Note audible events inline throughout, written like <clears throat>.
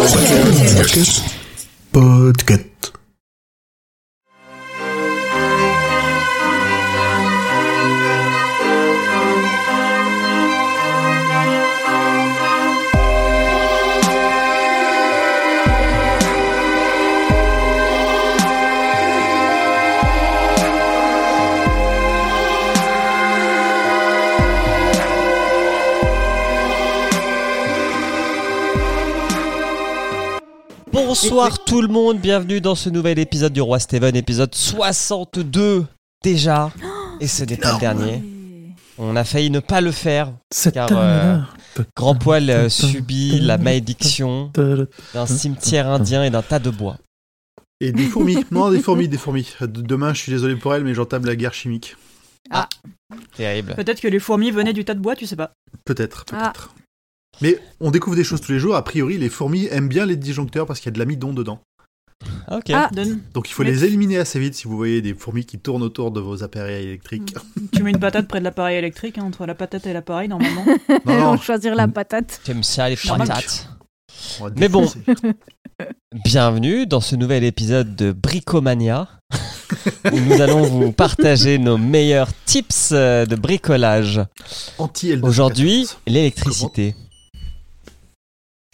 Podcast. Podcast. Bonsoir tout le monde, bienvenue dans ce nouvel épisode du Roi Steven, épisode 62 déjà. Et ce n'est pas le dernier. On a failli ne pas le faire. Car, euh, Grand Poil euh, subit la malédiction d'un cimetière indien et d'un tas de bois. Et des fourmis. Non, des fourmis, des fourmis. De- Demain, je suis désolé pour elle, mais j'entame la guerre chimique. Terrible. Peut-être que les fourmis venaient du tas de bois, tu sais pas. Peut-être, Ah. peut-être. Mais on découvre des choses tous les jours. A priori, les fourmis aiment bien les disjoncteurs parce qu'il y a de l'amidon dedans. Ok. Ah. <laughs> Donc il faut Mais- les éliminer assez vite si vous voyez des fourmis qui tournent autour de vos appareils électriques. <laughs> Tu mets une patate près de l'appareil électrique, hein, entre la patate et l'appareil, normalement. <laughs> Non, On non, choisir la patate. T'aimes ça les patates Mais bon. Bienvenue dans ce nouvel épisode de Bricomania où nous allons vous partager nos meilleurs tips euh, de bricolage. Anti-L214. Aujourd'hui, l'électricité.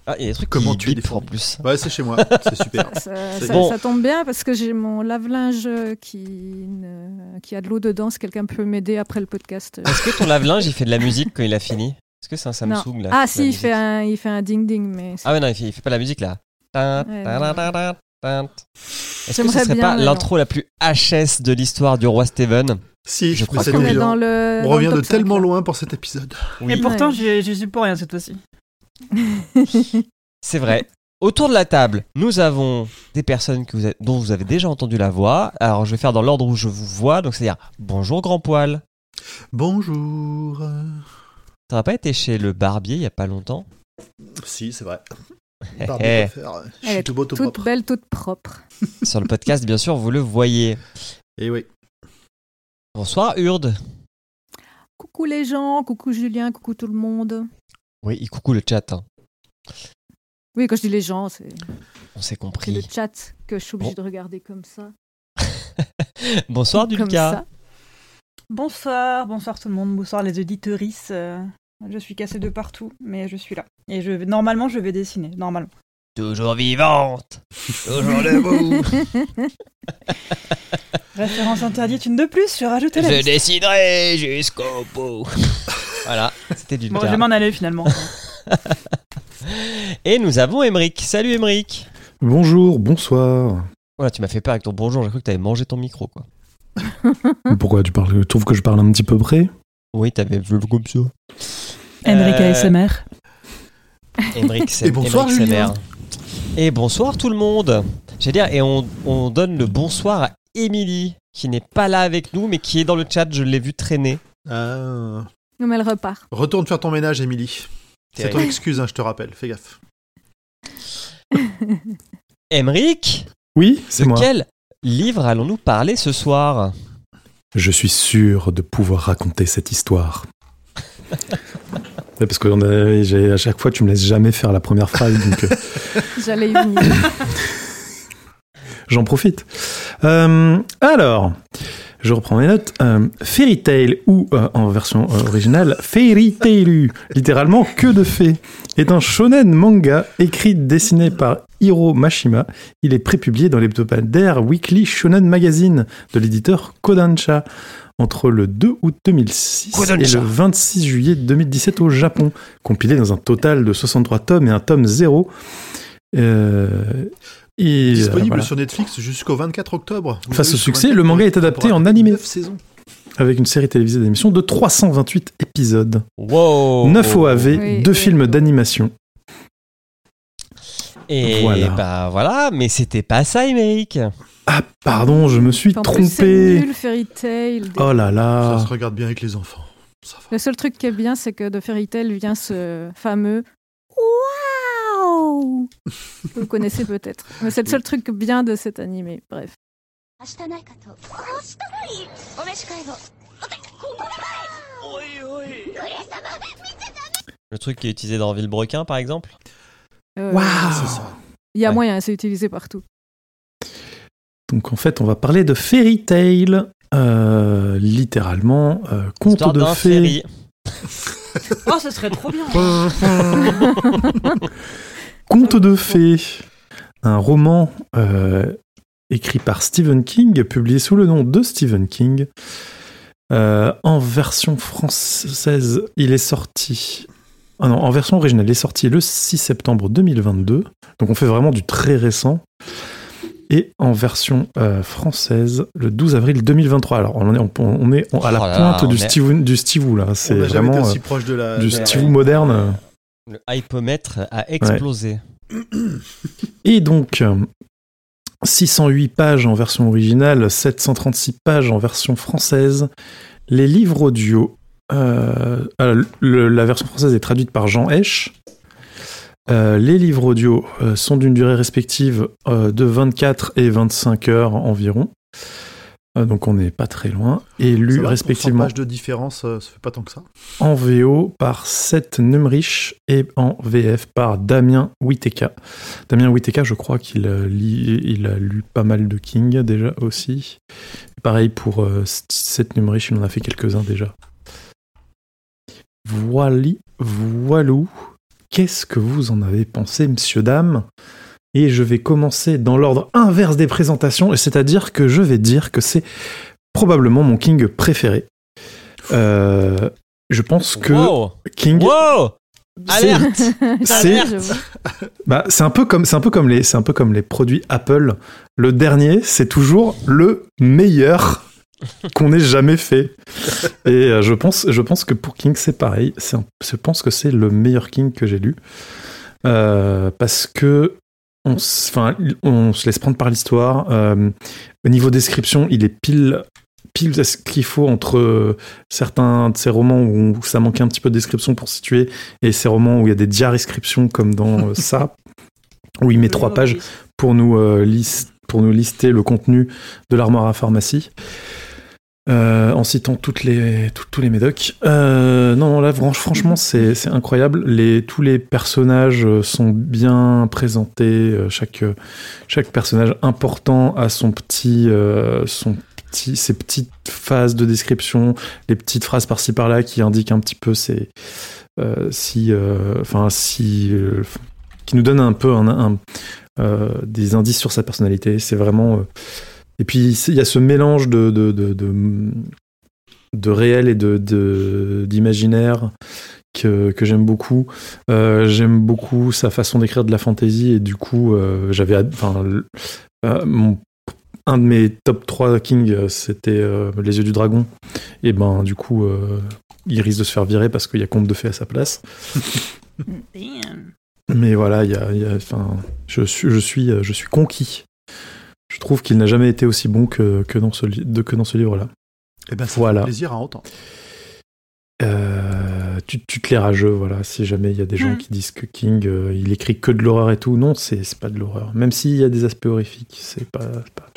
Ah, il y a des trucs Comment qui bipent en plus. Ouais, c'est chez moi. <laughs> C'est super. Ça, C'est ça- bon. ça tombe bien parce que j'ai mon lave-linge qui, ne- qui a de l'eau dedans. Si quelqu'un peut m'aider après le podcast. Est-ce que ton lave-linge il fait de la musique quand il a fini? Est-ce que c'est un Non. Samsung là Ah si, il fait un, il fait un ding-ding, mais c'est- Ah ouais, non, il fait, il fait pas la musique là. Ouais. Est-ce que ce serait bien, pas l'intro la plus HS de l'histoire du roi Steven? Si, Je crois c'est qu'on on est dans le. On revient de tellement là. loin pour cet épisode. Et pourtant, j'y suis pour rien cette fois-ci. <laughs> C'est vrai. Autour de la table, nous avons des personnes que vous avez- dont vous avez déjà entendu la voix. Alors, je vais faire dans l'ordre où je vous vois. Donc, c'est-à-dire, bonjour grand poil. Bonjour. T'aurais pas été chez le barbier il y a pas longtemps? Si, c'est vrai. <laughs> Eh, eh. faire, euh, Je Elle suis est tout beau, tout toute propre. belle, toute propre. <laughs> Sur le podcast, bien sûr, vous le voyez. Et oui. Bonsoir Urde. Coucou les gens, coucou Julien, coucou tout le monde. Oui, il coucou le chat. hein. Oui, quand je dis les gens, c'est On s'est c'est le compris. chat que je suis obligée Bon. de regarder comme ça. <laughs> Bonsoir Comme Dulka. ça. Bonsoir, bonsoir tout le monde, bonsoir les auditorices. euh, je suis cassée de partout, mais je suis là. Et je vais- normalement, je vais dessiner, normalement. Toujours vivante. Toujours debout. <laughs> Référence interdite, une de plus, je rajoute la Je liste. déciderai jusqu'au bout. <laughs> voilà, c'était Dulka. Bon, je vais m'en aller finalement. <laughs> Et nous avons Emric. Salut Emric. Bonjour, bonsoir. Voilà, tu m'as fait peur avec ton bonjour. J'ai cru que t'avais mangé ton micro, quoi. <laughs> Pourquoi tu parles Tu trouves que je parle un petit peu près? Oui, t'avais vu comme ça. Emmerich Euh, ASMR. Emric, c'est Et bonsoir, Emric Julien. Semer. Et bonsoir tout le monde. J'allais dire, et on, on donne le bonsoir à Émilie, qui n'est pas là avec nous, mais qui est dans le chat. Je l'ai vu traîner. Ah. Non, mais elle repart. Retourne faire ton ménage, Émilie. C'est ton excuse, hein, je te rappelle. Fais gaffe. <laughs> Emric, Oui, c'est de moi. quel livre allons-nous parler ce soir? Je suis sûr de pouvoir raconter cette histoire. <laughs> Parce que à chaque fois, tu me laisses jamais faire la première phrase, donc euh, <laughs> J'allais y venir. j'en profite. Euh, alors, je reprends mes notes. Euh, Fairy Tail, ou euh, en version euh, originale, Fairy Tailu, littéralement que de fées, est un shonen manga écrit dessiné par Hiro Mashima. Il est prépublié dans l'hebdomadaire Weekly Shonen Magazine de l'éditeur Kodansha entre le 2 août 2006 Kodansha. et le 26 juillet 2017 au Japon, compilé dans un total de 63 tomes et un tome 0. Euh, et, euh, Disponible voilà. sur Netflix jusqu'au 24 octobre. Vous Face au succès, 24 le manga est adapté en animé. neuf saisons. avec une série télévisée d'émission de 328 épisodes, Wow 9 OAV, Oui, 2 oui, films oui. d'animation. Et Voilà. bah voilà, mais c'était pas ça, Emric. Ah, pardon, je me suis En plus, c'est trompé. nul, Fairy Tail. des- Oh là Ça là. se regarde bien avec les enfants. Ça va. Le seul truc qui est bien, c'est que de Fairy Tail vient ce fameux vous le connaissez <laughs> peut-être. Mais c'est le seul truc bien de cet animé. Bref. Le truc qui est utilisé dans Villebrequin, par exemple euh, Waouh Il y a moyen, c'est utilisé partout. Donc en fait, on va parler de fairy tale, euh, littéralement euh, conte de fées. <laughs> oh, ce serait trop bien <laughs> Conte de fées, un roman euh, écrit par Stephen King, publié sous le nom de Stephen King. Euh, en version française, il est sorti. Ah non, en version originale, il est sorti le 6 septembre 2022. Donc on fait vraiment du très récent. Et en version euh, française, le 12 avril 2023. Alors on est, on, on est à la Oh là pointe du, est- Steve, du Steve là. C'est vraiment aussi proche de la. du Steve moderne. Le hypomètre a explosé. Et donc, euh, 608 pages en version originale, 736 pages en version française. Les livres audio, euh, euh, la version française est traduite par Jean Esch. Euh, les livres audio sont d'une durée respective de 24 et 25 heures environ. Euh, donc on n'est pas très loin. Et va, respectivement de différence, euh, ça fait pas tant que ça. en VO par Seth Numrich et en VF par Damien Witeka. Damien Witeka, je crois qu'il euh, lit- il a lu pas mal de King déjà aussi. Pareil pour euh, Seth Numrich, il en a fait quelques-uns déjà. Voili, voilou. Qu'est-ce que vous en avez pensé, monsieur, dame Et je vais commencer dans l'ordre inverse des présentations, et c'est-à-dire que je vais dire que c'est probablement mon King préféré. Euh, je pense que Wow King, Wow c'est- Alerte <laughs> c'est bah, c'est un peu comme c'est un peu comme les c'est un peu comme les produits Apple. Le dernier, c'est toujours le meilleur qu'on ait jamais fait. Et euh, je pense je pense que pour King c'est pareil. Un- je pense que c'est le meilleur King que j'ai lu Euh, parce que on, s- enfin, on se laisse prendre par l'histoire. Euh, au niveau description, il est pile pile ce qu'il faut entre euh, certains de ces romans où, ça manquait un petit peu de description pour situer et ces romans où il y a des diarescriptions comme dans euh, <laughs> ça, où il met trois pages pour nous, euh, lis- pour nous lister le contenu de l'armoire à pharmacie. Euh, en citant toutes les, tous les médocs. Euh, non, là, fran- franchement, c'est incroyable. Les, tous les personnages euh, sont bien présentés. Chaque, chaque personnage important a son petit, son petit, ses petites phases de description, les petites phrases par-ci par-là qui indiquent un petit peu si, enfin, si, qui nous donnent un peu des indices sur sa personnalité. C'est vraiment. Et puis il y a ce mélange de de, de, de, de réel et d'imaginaire que, que j'aime beaucoup. Euh, j'aime beaucoup sa façon d'écrire de la fantasy et du coup euh, j'avais enfin euh, mon un de mes top 3 King, euh, c'était euh, Les Yeux du Dragon. Et ben, du coup, euh, il risque de se faire virer parce qu'il y a Conte de Fées à sa place. <laughs> Damn. Mais voilà, il y a, y je suis, je suis, je suis conquis. Je trouve qu'il n'a jamais été aussi bon que, que dans ce, li- de- que dans ce livre-là. Et ben, ça Voilà. fait plaisir à entendre. Euh, tu, tu te les rageux, voilà. Si jamais il y a des gens Mm. qui disent que King, euh, il écrit que de l'horreur et tout, non, c'est c'est pas de l'horreur. Même s'il y a des aspects horrifiques, c'est pas. c'est pas-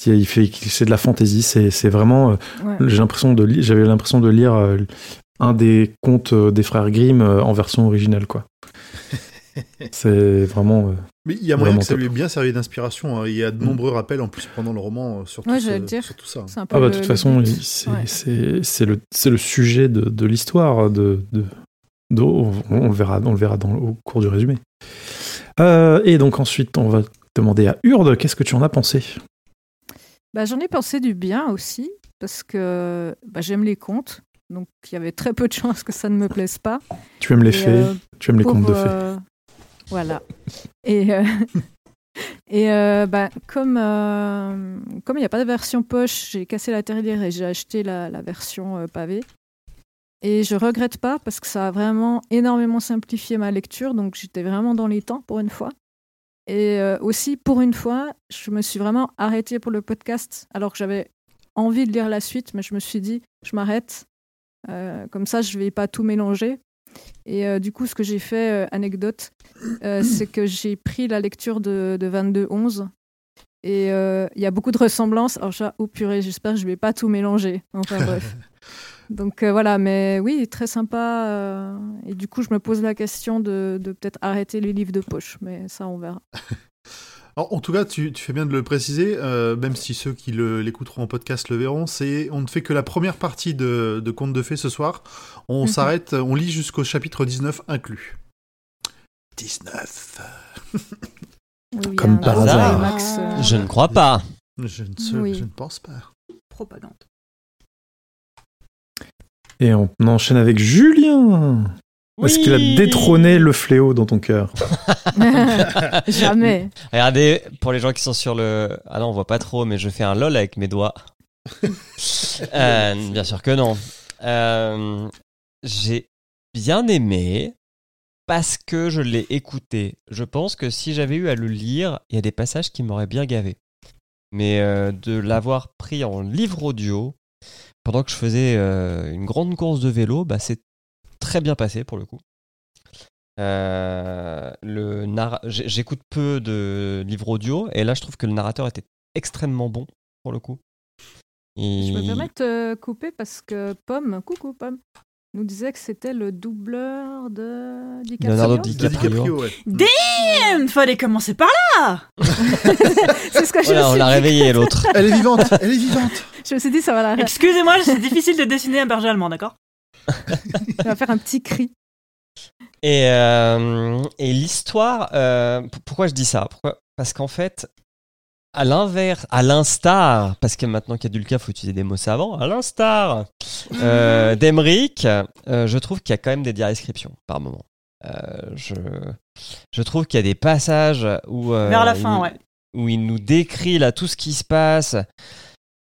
Si il fait, c'est de la fantaisie, c'est c'est vraiment. euh, Ouais. J'ai l'impression de li- j'avais l'impression de lire euh, un des contes des frères Grimm euh, en version originale, quoi. <laughs> c'est vraiment. Mais il y a moyen Vraiment que ça top. lui ait bien servi d'inspiration. hein. Il y a de nombreux rappels en plus pendant le roman euh, sur, tout Ouais, ce- dire. sur tout ça. Peu Ah bah de toute le façon, c'est Ouais. le, c'est le sujet de, de l'histoire. De, de, de- on, on le verra, on le verra dans, au cours du résumé. Euh, et donc ensuite, on va demander à Urde, qu'est-ce que tu en as pensé? Bah, J'en ai pensé du bien aussi, parce que bah, j'aime les contes. Donc il y avait très peu de <laughs> chances que ça ne me plaise pas. Tu aimes les Et, fées, euh, tu aimes les pour, contes de fées. Voilà. Et, euh, <laughs> euh, bah, comme euh, comme il n'y a pas de version poche, j'ai cassé la terrière et j'ai acheté la, version euh, pavé. Et je regrette pas parce que ça a vraiment énormément simplifié ma lecture, donc j'étais vraiment dans les temps pour une fois. Et aussi, pour une fois, je me suis vraiment arrêtée pour le podcast, alors que j'avais envie de lire la suite, mais je me suis dit, je m'arrête. Comme ça, je vais pas tout mélanger. Et euh, du coup, ce que j'ai fait, euh, anecdote, euh, c'est que j'ai pris la lecture de, de 22-11. Et il y a beaucoup de ressemblances. Alors, j'ai, oh purée, j'espère que je vais pas tout mélanger. Enfin bref. <laughs> Donc voilà, mais oui, très sympa. et du coup, je me pose la question de, de peut-être arrêter les livres de poche, mais ça, on verra. <laughs> Alors, en tout cas, tu, tu fais bien de le préciser, euh, même si ceux qui l'écouteront en podcast le verront, c'est on ne fait que la première partie de, de Contes de Fées ce soir. On Mhm. s'arrête, on lit jusqu'au chapitre 19 inclus. 19 Oui, oui, Comme par hasard. euh, Je ne crois pas. je ne, sais- Oui. je ne pense pas. Propagande. Et on enchaîne avec Julien. Est-ce qu'il a Oui. détrôné le fléau dans ton cœur <laughs> Jamais. Regardez, pour les gens qui sont sur le... Ah non, on voit pas trop, mais je fais un lol avec mes doigts. <laughs> Euh, bien sûr que non. Euh, J'ai bien aimé parce que je l'ai écouté. Je pense que si j'avais eu à le lire, il y a des passages qui m'auraient bien gavé. Mais euh, de l'avoir pris en livre audio, pendant que je faisais euh, une grande course de vélo, bah, c'est très bien passé pour le coup. Euh, le J'écoute peu de livres audio et là je trouve que le narrateur était extrêmement bon pour le coup. Et- Je me permets de couper parce que Pomme, coucou Pomme, nous disait que c'était le doubleur de DiCaprio. Leonardo DiCaprio. DiCaprio, ouais. Damn, fallait commencer par là. <laughs> C'est ce que je Voilà, me on l'a dit. réveillé l'autre. Elle est vivante, elle est vivante. Je me suis dit, ça va, la... <laughs> Excusez-moi, c'est difficile de dessiner un berger allemand, d'accord? <laughs> ça va faire un petit cri. Et, euh, et l'histoire, euh, pourquoi je dis ça? Pourquoi? Parce qu'en fait, à l'inverse, à l'instar, parce que maintenant qu'il y a du cas, faut utiliser des mots savants, à l'instar euh, d'Emeric, euh, je trouve qu'il y a quand même des descriptions par moment. Euh, je, je trouve qu'il y a des passages où... Vers la il fin, ouais. où il nous décrit là tout ce qui se passe.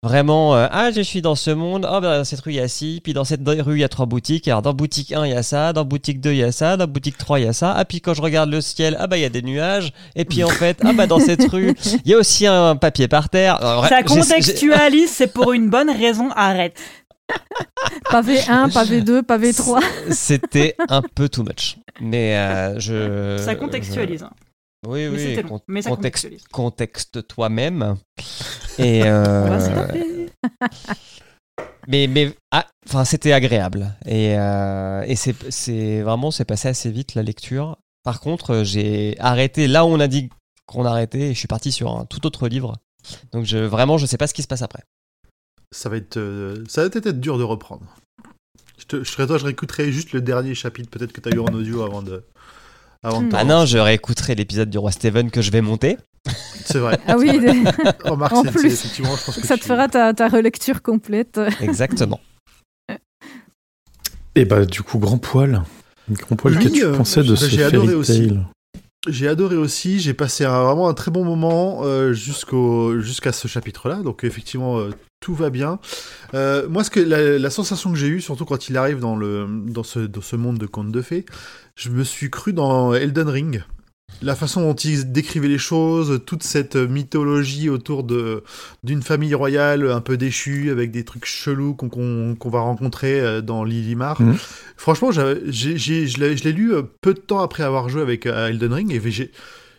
Vraiment, euh, ah, je suis dans ce monde, oh, ben, dans cette rue, il y a ci, puis dans cette rue, il y a trois boutiques. Alors, dans boutique 1, il y a ça, dans boutique 2, il y a ça, dans boutique 3, il y a ça. Ah, puis quand je regarde le ciel, ah, bah, il y a des nuages. Et puis, en fait, ah, bah, dans cette rue, <laughs> il y a aussi un papier par terre. Alors, Ça contextualise, c'est pour une bonne raison, arrête. <laughs> Pavé 1, pavé 2, pavé 3. C'était un peu too much. Mais, euh, je. Ça contextualise. hein. je- Oui, Mais oui, con- mais ça contexte, contexte toi-même. Et, euh. <laughs> <laughs> Mais, mais ah, enfin, c'était agréable. Et, euh, et c'est, c'est vraiment, c'est passé assez vite la lecture. Par contre, j'ai arrêté là où on a dit qu'on arrêtait et je suis parti sur un tout autre livre. Donc je, vraiment, je sais pas ce qui se passe après. Ça va être, euh, ça va peut-être être dur de reprendre. Je, te, je serais toi, je réécouterai juste le dernier chapitre, peut-être que tu as eu en audio avant de. Avant de Hmm. Ah non, je réécouterai l'épisode du roi Steven que je vais monter. C'est vrai. Ah oui, <laughs> Remarque, En plus, effectivement, je pense que ça te tu- fera ta, ta relecture complète. Exactement. Et bah, du coup, grand poil. Grand poil, Oui, qu'as-tu euh, pensé de bah, ce fairy aussi. tale J'ai adoré aussi, j'ai passé un- vraiment un très bon moment euh, jusqu'au jusqu'à ce chapitre-là, donc effectivement euh, tout va bien. Euh, moi, ce que la, la sensation que j'ai eue, surtout quand il arrive dans le dans ce dans ce monde de contes de fées, je me suis cru dans Elden Ring. La façon dont il décrivait les choses, toute cette mythologie autour de d'une famille royale un peu déchue avec des trucs chelous qu'on va rencontrer euh, dans Lilimar. Mhm. Franchement, je l'ai lu euh, peu de temps après avoir joué avec euh, Elden Ring et j'ai-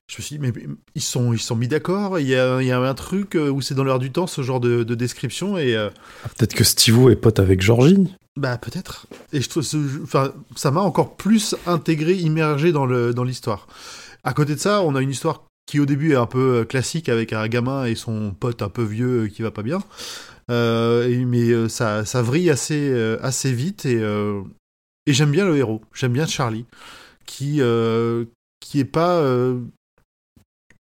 je me suis dit, mais ils sont, ils sont mis d'accord, il y a, y a un truc euh, où c'est dans l'air du temps ce genre de, de description et euh, Ah, Peut-être que Steve est pote avec Georgie. bah peut-être. Et je enfin, ça m'a encore plus intégré, immergé dans le dans l'histoire. À côté de ça, on a une histoire qui au début est un peu euh, classique avec un gamin et son pote un peu vieux qui va pas bien. Euh, mais ça, ça vrille assez, assez vite et, euh, et j'aime bien le héros. J'aime bien Charlie qui, euh, qui est pas.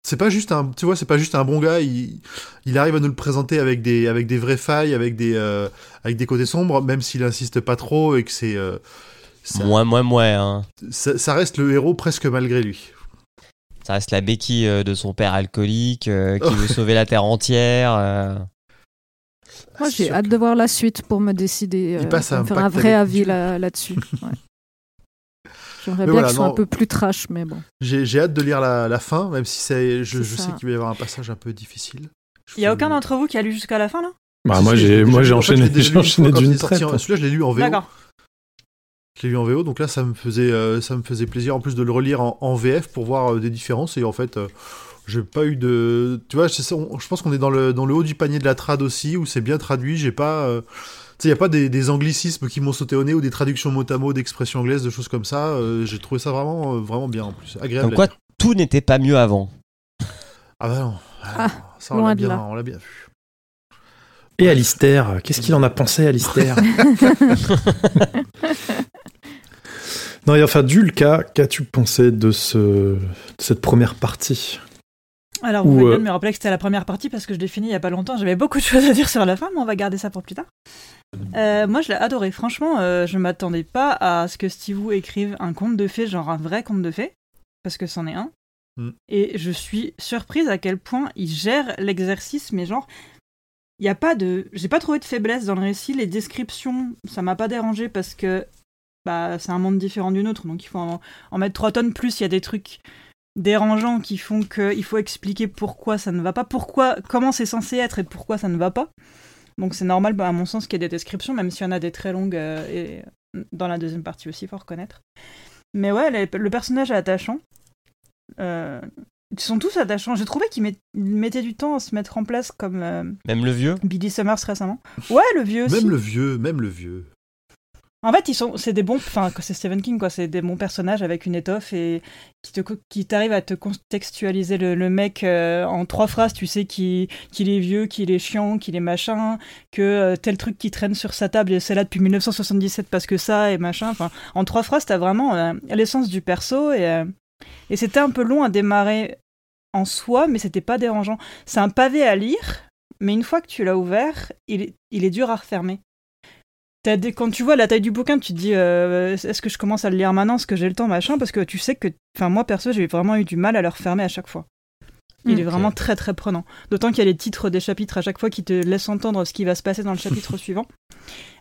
C'est pas juste un, tu vois, c'est pas juste un bon gars. Il, il arrive à nous le présenter avec des, avec des vraies failles, avec des, euh, avec des côtés sombres, même s'il insiste pas trop et que c'est, euh, ça, Moi, moi, moi. Hein. ça, ça reste le héros presque malgré lui. Ça reste la béquille euh, de son père alcoolique euh, qui veut <laughs> sauver la terre entière. euh. Moi, j'ai hâte que- de voir la suite pour me décider, Il passe à me faire un vrai avis là- là-dessus. ouais. J'aimerais bien voilà, qu'il soit non. un peu plus trash, mais bon. J'ai, j'ai hâte de lire la, la fin, même si c'est, je, je sais qu'il va y avoir un passage un peu difficile. Il y a aucun d'entre vous qui a lu jusqu'à la fin là? Bah, moi, j'ai, je- moi, je- j'ai en fait, je <laughs> enchaîné, enchaîné d'une traite. en- Celui-là, je l'ai lu en VO. D'accord. Je l'ai lu en VO, donc là, ça me faisait, euh, ça me faisait plaisir en plus de le relire en, en VF pour voir euh, des différences. Et en fait, euh, j'ai pas eu de. Tu vois, on- je pense qu'on est dans le, dans le haut du panier de la trad aussi, où c'est bien traduit. J'ai pas. Sais, il n'y a pas des, des anglicismes qui m'ont sauté au nez ou des traductions mot à mot d'expressions anglaises, de choses comme ça. Euh, J'ai trouvé ça vraiment, euh, vraiment bien en plus. Agréable. Comme quoi, tout n'était pas mieux avant. Ah bah non. Ah, Ah, ça, on l'a bien, là. on l'a bien vu. Et Alistair, qu'est-ce qu'il en a pensé, Alistair <laughs> Non, et enfin, Dulka, qu'as-tu pensé de, ce, de cette première partie? Alors, vous Ou, pouvez euh, bien me rappeler que c'était la première partie parce que je l'ai fini il y a pas longtemps. J'avais beaucoup de choses à dire sur la fin, mais on va garder ça pour plus tard. Euh, moi, je l'ai adoré. Franchement, euh, je m'attendais pas à ce que Steve Wu écrive un conte de fées, genre un vrai conte de fées, parce que c'en est un. Mm. Et je suis surprise à quel point il gère l'exercice, mais genre, il y a pas de, j'ai pas trouvé de faiblesse dans le récit. Les descriptions, ça m'a pas dérangé parce que bah, c'est un monde différent du nôtre, donc il faut en, en mettre 3 tonnes. Plus, il y a des trucs dérangeants qui font qu'il faut expliquer pourquoi ça ne va pas, pourquoi, comment c'est censé être et pourquoi ça ne va pas. Donc c'est normal, bah, à mon sens, qu'il y ait des descriptions, même s'il y en a des très longues euh, et dans la deuxième partie aussi, faut reconnaître. Mais ouais, les- le personnage est attachant. Euh, ils sont tous attachants. J'ai trouvé qu'ils met- ils mettaient du temps à se mettre en place, comme euh, Même le vieux? Billy Summers récemment. Ouais, le vieux aussi. Même le vieux, même le vieux. En fait, ils sont, c'est des bons, enfin, c'est Stephen King, quoi. C'est des bons personnages avec une étoffe et qui te, qui t'arrivent à te contextualiser le, mec euh, en trois phrases. Tu sais qu'il, qu'il est vieux, qu'il est chiant, qu'il est machin, que euh, tel truc qui traîne sur sa table et c'est là depuis 1977 parce que ça et machin. En trois phrases, t'as vraiment euh, l'essence du perso et et c'était un peu long à démarrer en soi, mais c'était pas dérangeant. C'est un pavé à lire, mais une fois que tu l'as ouvert, il est dur à refermer. Quand tu vois la taille du bouquin, tu te dis euh, est-ce que je commence à le lire maintenant, est-ce que j'ai le temps, machin, parce que tu sais que, enfin moi perso, j'ai vraiment eu du mal à le refermer à chaque fois. Il est vraiment très très prenant. D'autant qu'il y a les titres des chapitres à chaque fois qui te laissent entendre ce qui va se passer dans le chapitre <laughs> suivant,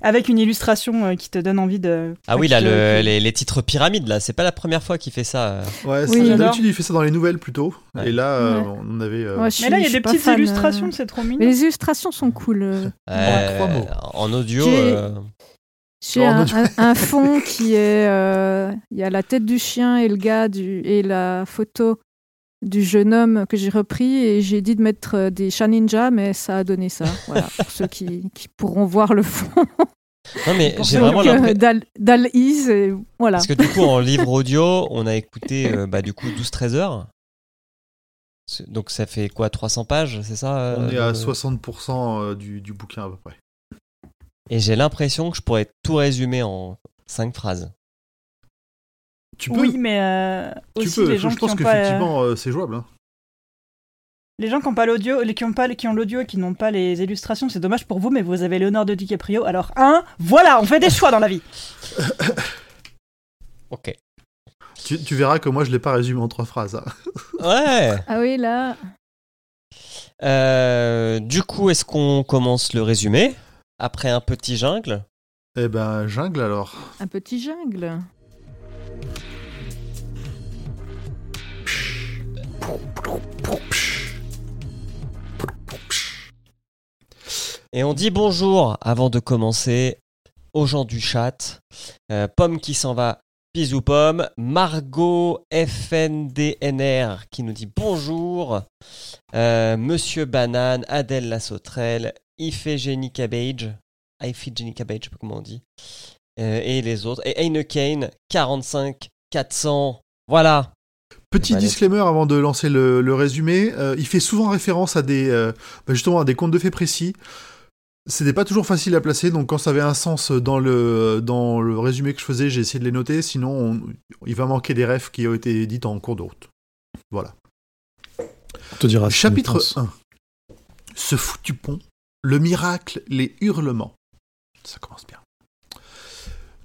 avec une illustration euh, qui te donne envie de. Ah oui, là, te- le- qui- les, les titres pyramides, là, c'est pas la première fois qu'il fait ça. euh. Ouais, Oui, d'habitude il fait ça dans les nouvelles plutôt. Ouais. Et là, euh, Ouais. on avait. euh, Ouais, Mais là, il y a des petites fan, euh, illustrations, c'est trop mignon. Mais les illustrations sont cool. euh. Euh, trois mots. en audio. J'ai- euh, un, non, un- un <laughs> fond qui est. euh, Il y a la tête du chien et le gars du, et la photo du jeune homme que j'ai repris et j'ai dit de mettre euh, des chats ninja, mais ça a donné ça. Voilà, <laughs> pour ceux qui, qui pourront voir le fond. Non, mais Pour j'ai vraiment euh, l'impression. Dal, et voilà. Parce que du coup, en livre audio, on a écouté euh, <laughs> bah, du coup 12-13 heures. Donc ça fait quoi 300 pages, c'est ça on euh, est à le- 60% euh, du, du bouquin à peu près. Et j'ai l'impression que je pourrais tout résumer en 5 phrases. Tu peux, Oui, mais euh, tu aussi peux. les Je, gens je qui pense ont pas. euh, qu'effectivement, euh, c'est jouable. hein. Les gens qui ont pas l'audio, les qui ont pas, qui ont l'audio et qui n'ont pas les illustrations, c'est dommage pour vous, mais vous avez Léonard de DiCaprio. Alors un, voilà, on fait des choix dans la vie. <laughs> Ok. Tu, tu verras que moi, je l'ai pas résumé en trois phrases. hein. <laughs> Ouais. Ah oui, là. Euh, du coup, est-ce qu'on commence le résumé? Après un petit jungle? Eh ben, jungle alors. Un petit jungle. Et on dit bonjour avant de commencer aux gens du chat. Euh, Pomme qui s'en va, bisous Pomme. Margot FNDNR qui nous dit bonjour. Euh, Monsieur Banane, Adèle la sauterelle, Iphigénie Cabbage. Iphigénie Cabbage, je sais pas comment on dit. Euh, et les autres. Et Heineken 45 400. Voilà. Petit Bah, disclaimer avant de lancer le, le résumé. euh, il fait souvent référence à des, euh, bah, justement, à des contes de faits précis. C'était pas toujours facile à placer, donc quand ça avait un sens dans le, dans le résumé que je faisais, j'ai essayé de les noter, sinon on- il va manquer des refs qui ont été dites en cours de route. Voilà. On te dira Chapitre on pense. 1. Ce foutu pont, le miracle, les hurlements. Ça commence bien.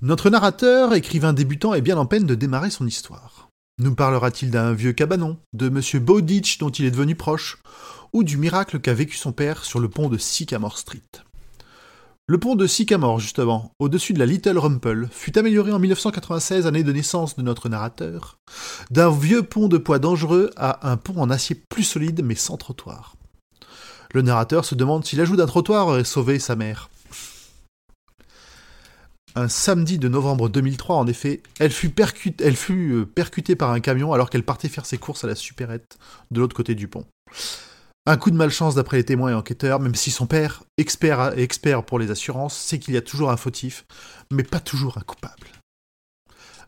Notre narrateur, écrivain débutant, est bien en peine de démarrer son histoire. Nous parlera-t-il d'un vieux cabanon, de Monsieur Bowditch dont il est devenu proche, ou du miracle qu'a vécu son père sur le pont de Sycamore Street? Le pont de Sycamore, justement, au-dessus de la Little Rumple, fut amélioré en 1996, année de naissance de notre narrateur, d'un vieux pont de poids dangereux à un pont en acier plus solide mais sans trottoir. Le narrateur se demande si l'ajout d'un trottoir aurait sauvé sa mère. Un samedi de novembre 2003, en effet, elle fut, euh, percutée par un camion alors qu'elle partait faire ses courses à la supérette de l'autre côté du pont. Un coup de malchance d'après les témoins et enquêteurs, même si son père, expert, expert pour les assurances, sait qu'il y a toujours un fautif, mais pas toujours un coupable.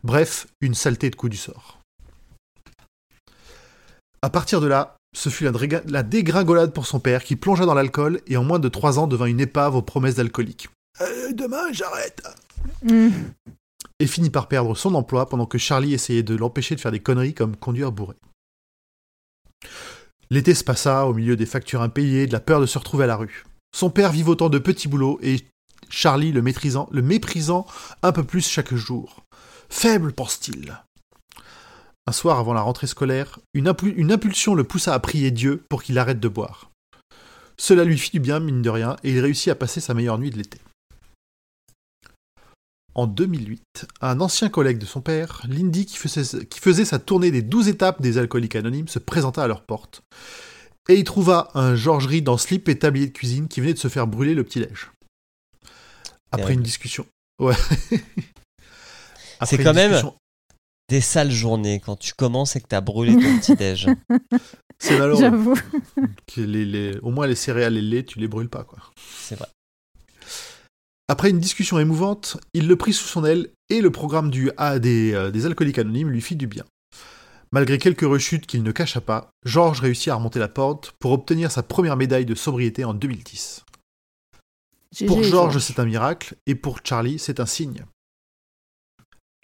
Bref, une saleté de coup du sort. À partir de là, ce fut la dégringolade pour son père qui plongea dans l'alcool et en moins de trois ans devint une épave aux promesses d'alcoolique. Euh, demain, j'arrête. Mm. Et finit par perdre son emploi pendant que Charlie essayait de l'empêcher de faire des conneries comme conduire bourré. L'été se passa au milieu des factures impayées, de la peur de se retrouver à la rue. Son père vivotant de petits boulots et Charlie le, méprisant un peu plus chaque jour. Faible, pense-t-il. Un soir avant la rentrée scolaire, une impulsion le poussa à prier Dieu pour qu'il arrête de boire. Cela lui fit du bien, mine de rien, et il réussit à passer sa meilleure nuit de l'été. En 2008, un ancien collègue de son père, Lindy, qui faisait, qui faisait sa tournée des 12 étapes des alcooliques anonymes, se présenta à leur porte. Et il trouva un George Reed en slip et tablier de cuisine qui venait de se faire brûler le petit-déj. Après Terrible. une discussion. Ouais. <laughs> Après C'est une quand même- discussion- Des sales journées quand tu commences et que t'as brûlé ton petit-déj. C'est malheureux. <laughs> J'avoue. que les, les- au moins les céréales et le lait, tu les brûles pas, quoi. C'est vrai. Après une discussion émouvante, il le prit sous son aile et le programme du A des, euh, des alcooliques anonymes lui fit du bien. Malgré quelques rechutes qu'il ne cacha pas, Georges réussit à remonter la porte pour obtenir sa première médaille de sobriété en 2010. GG, Pour Georges, c'est un miracle, et pour Charlie, c'est un signe.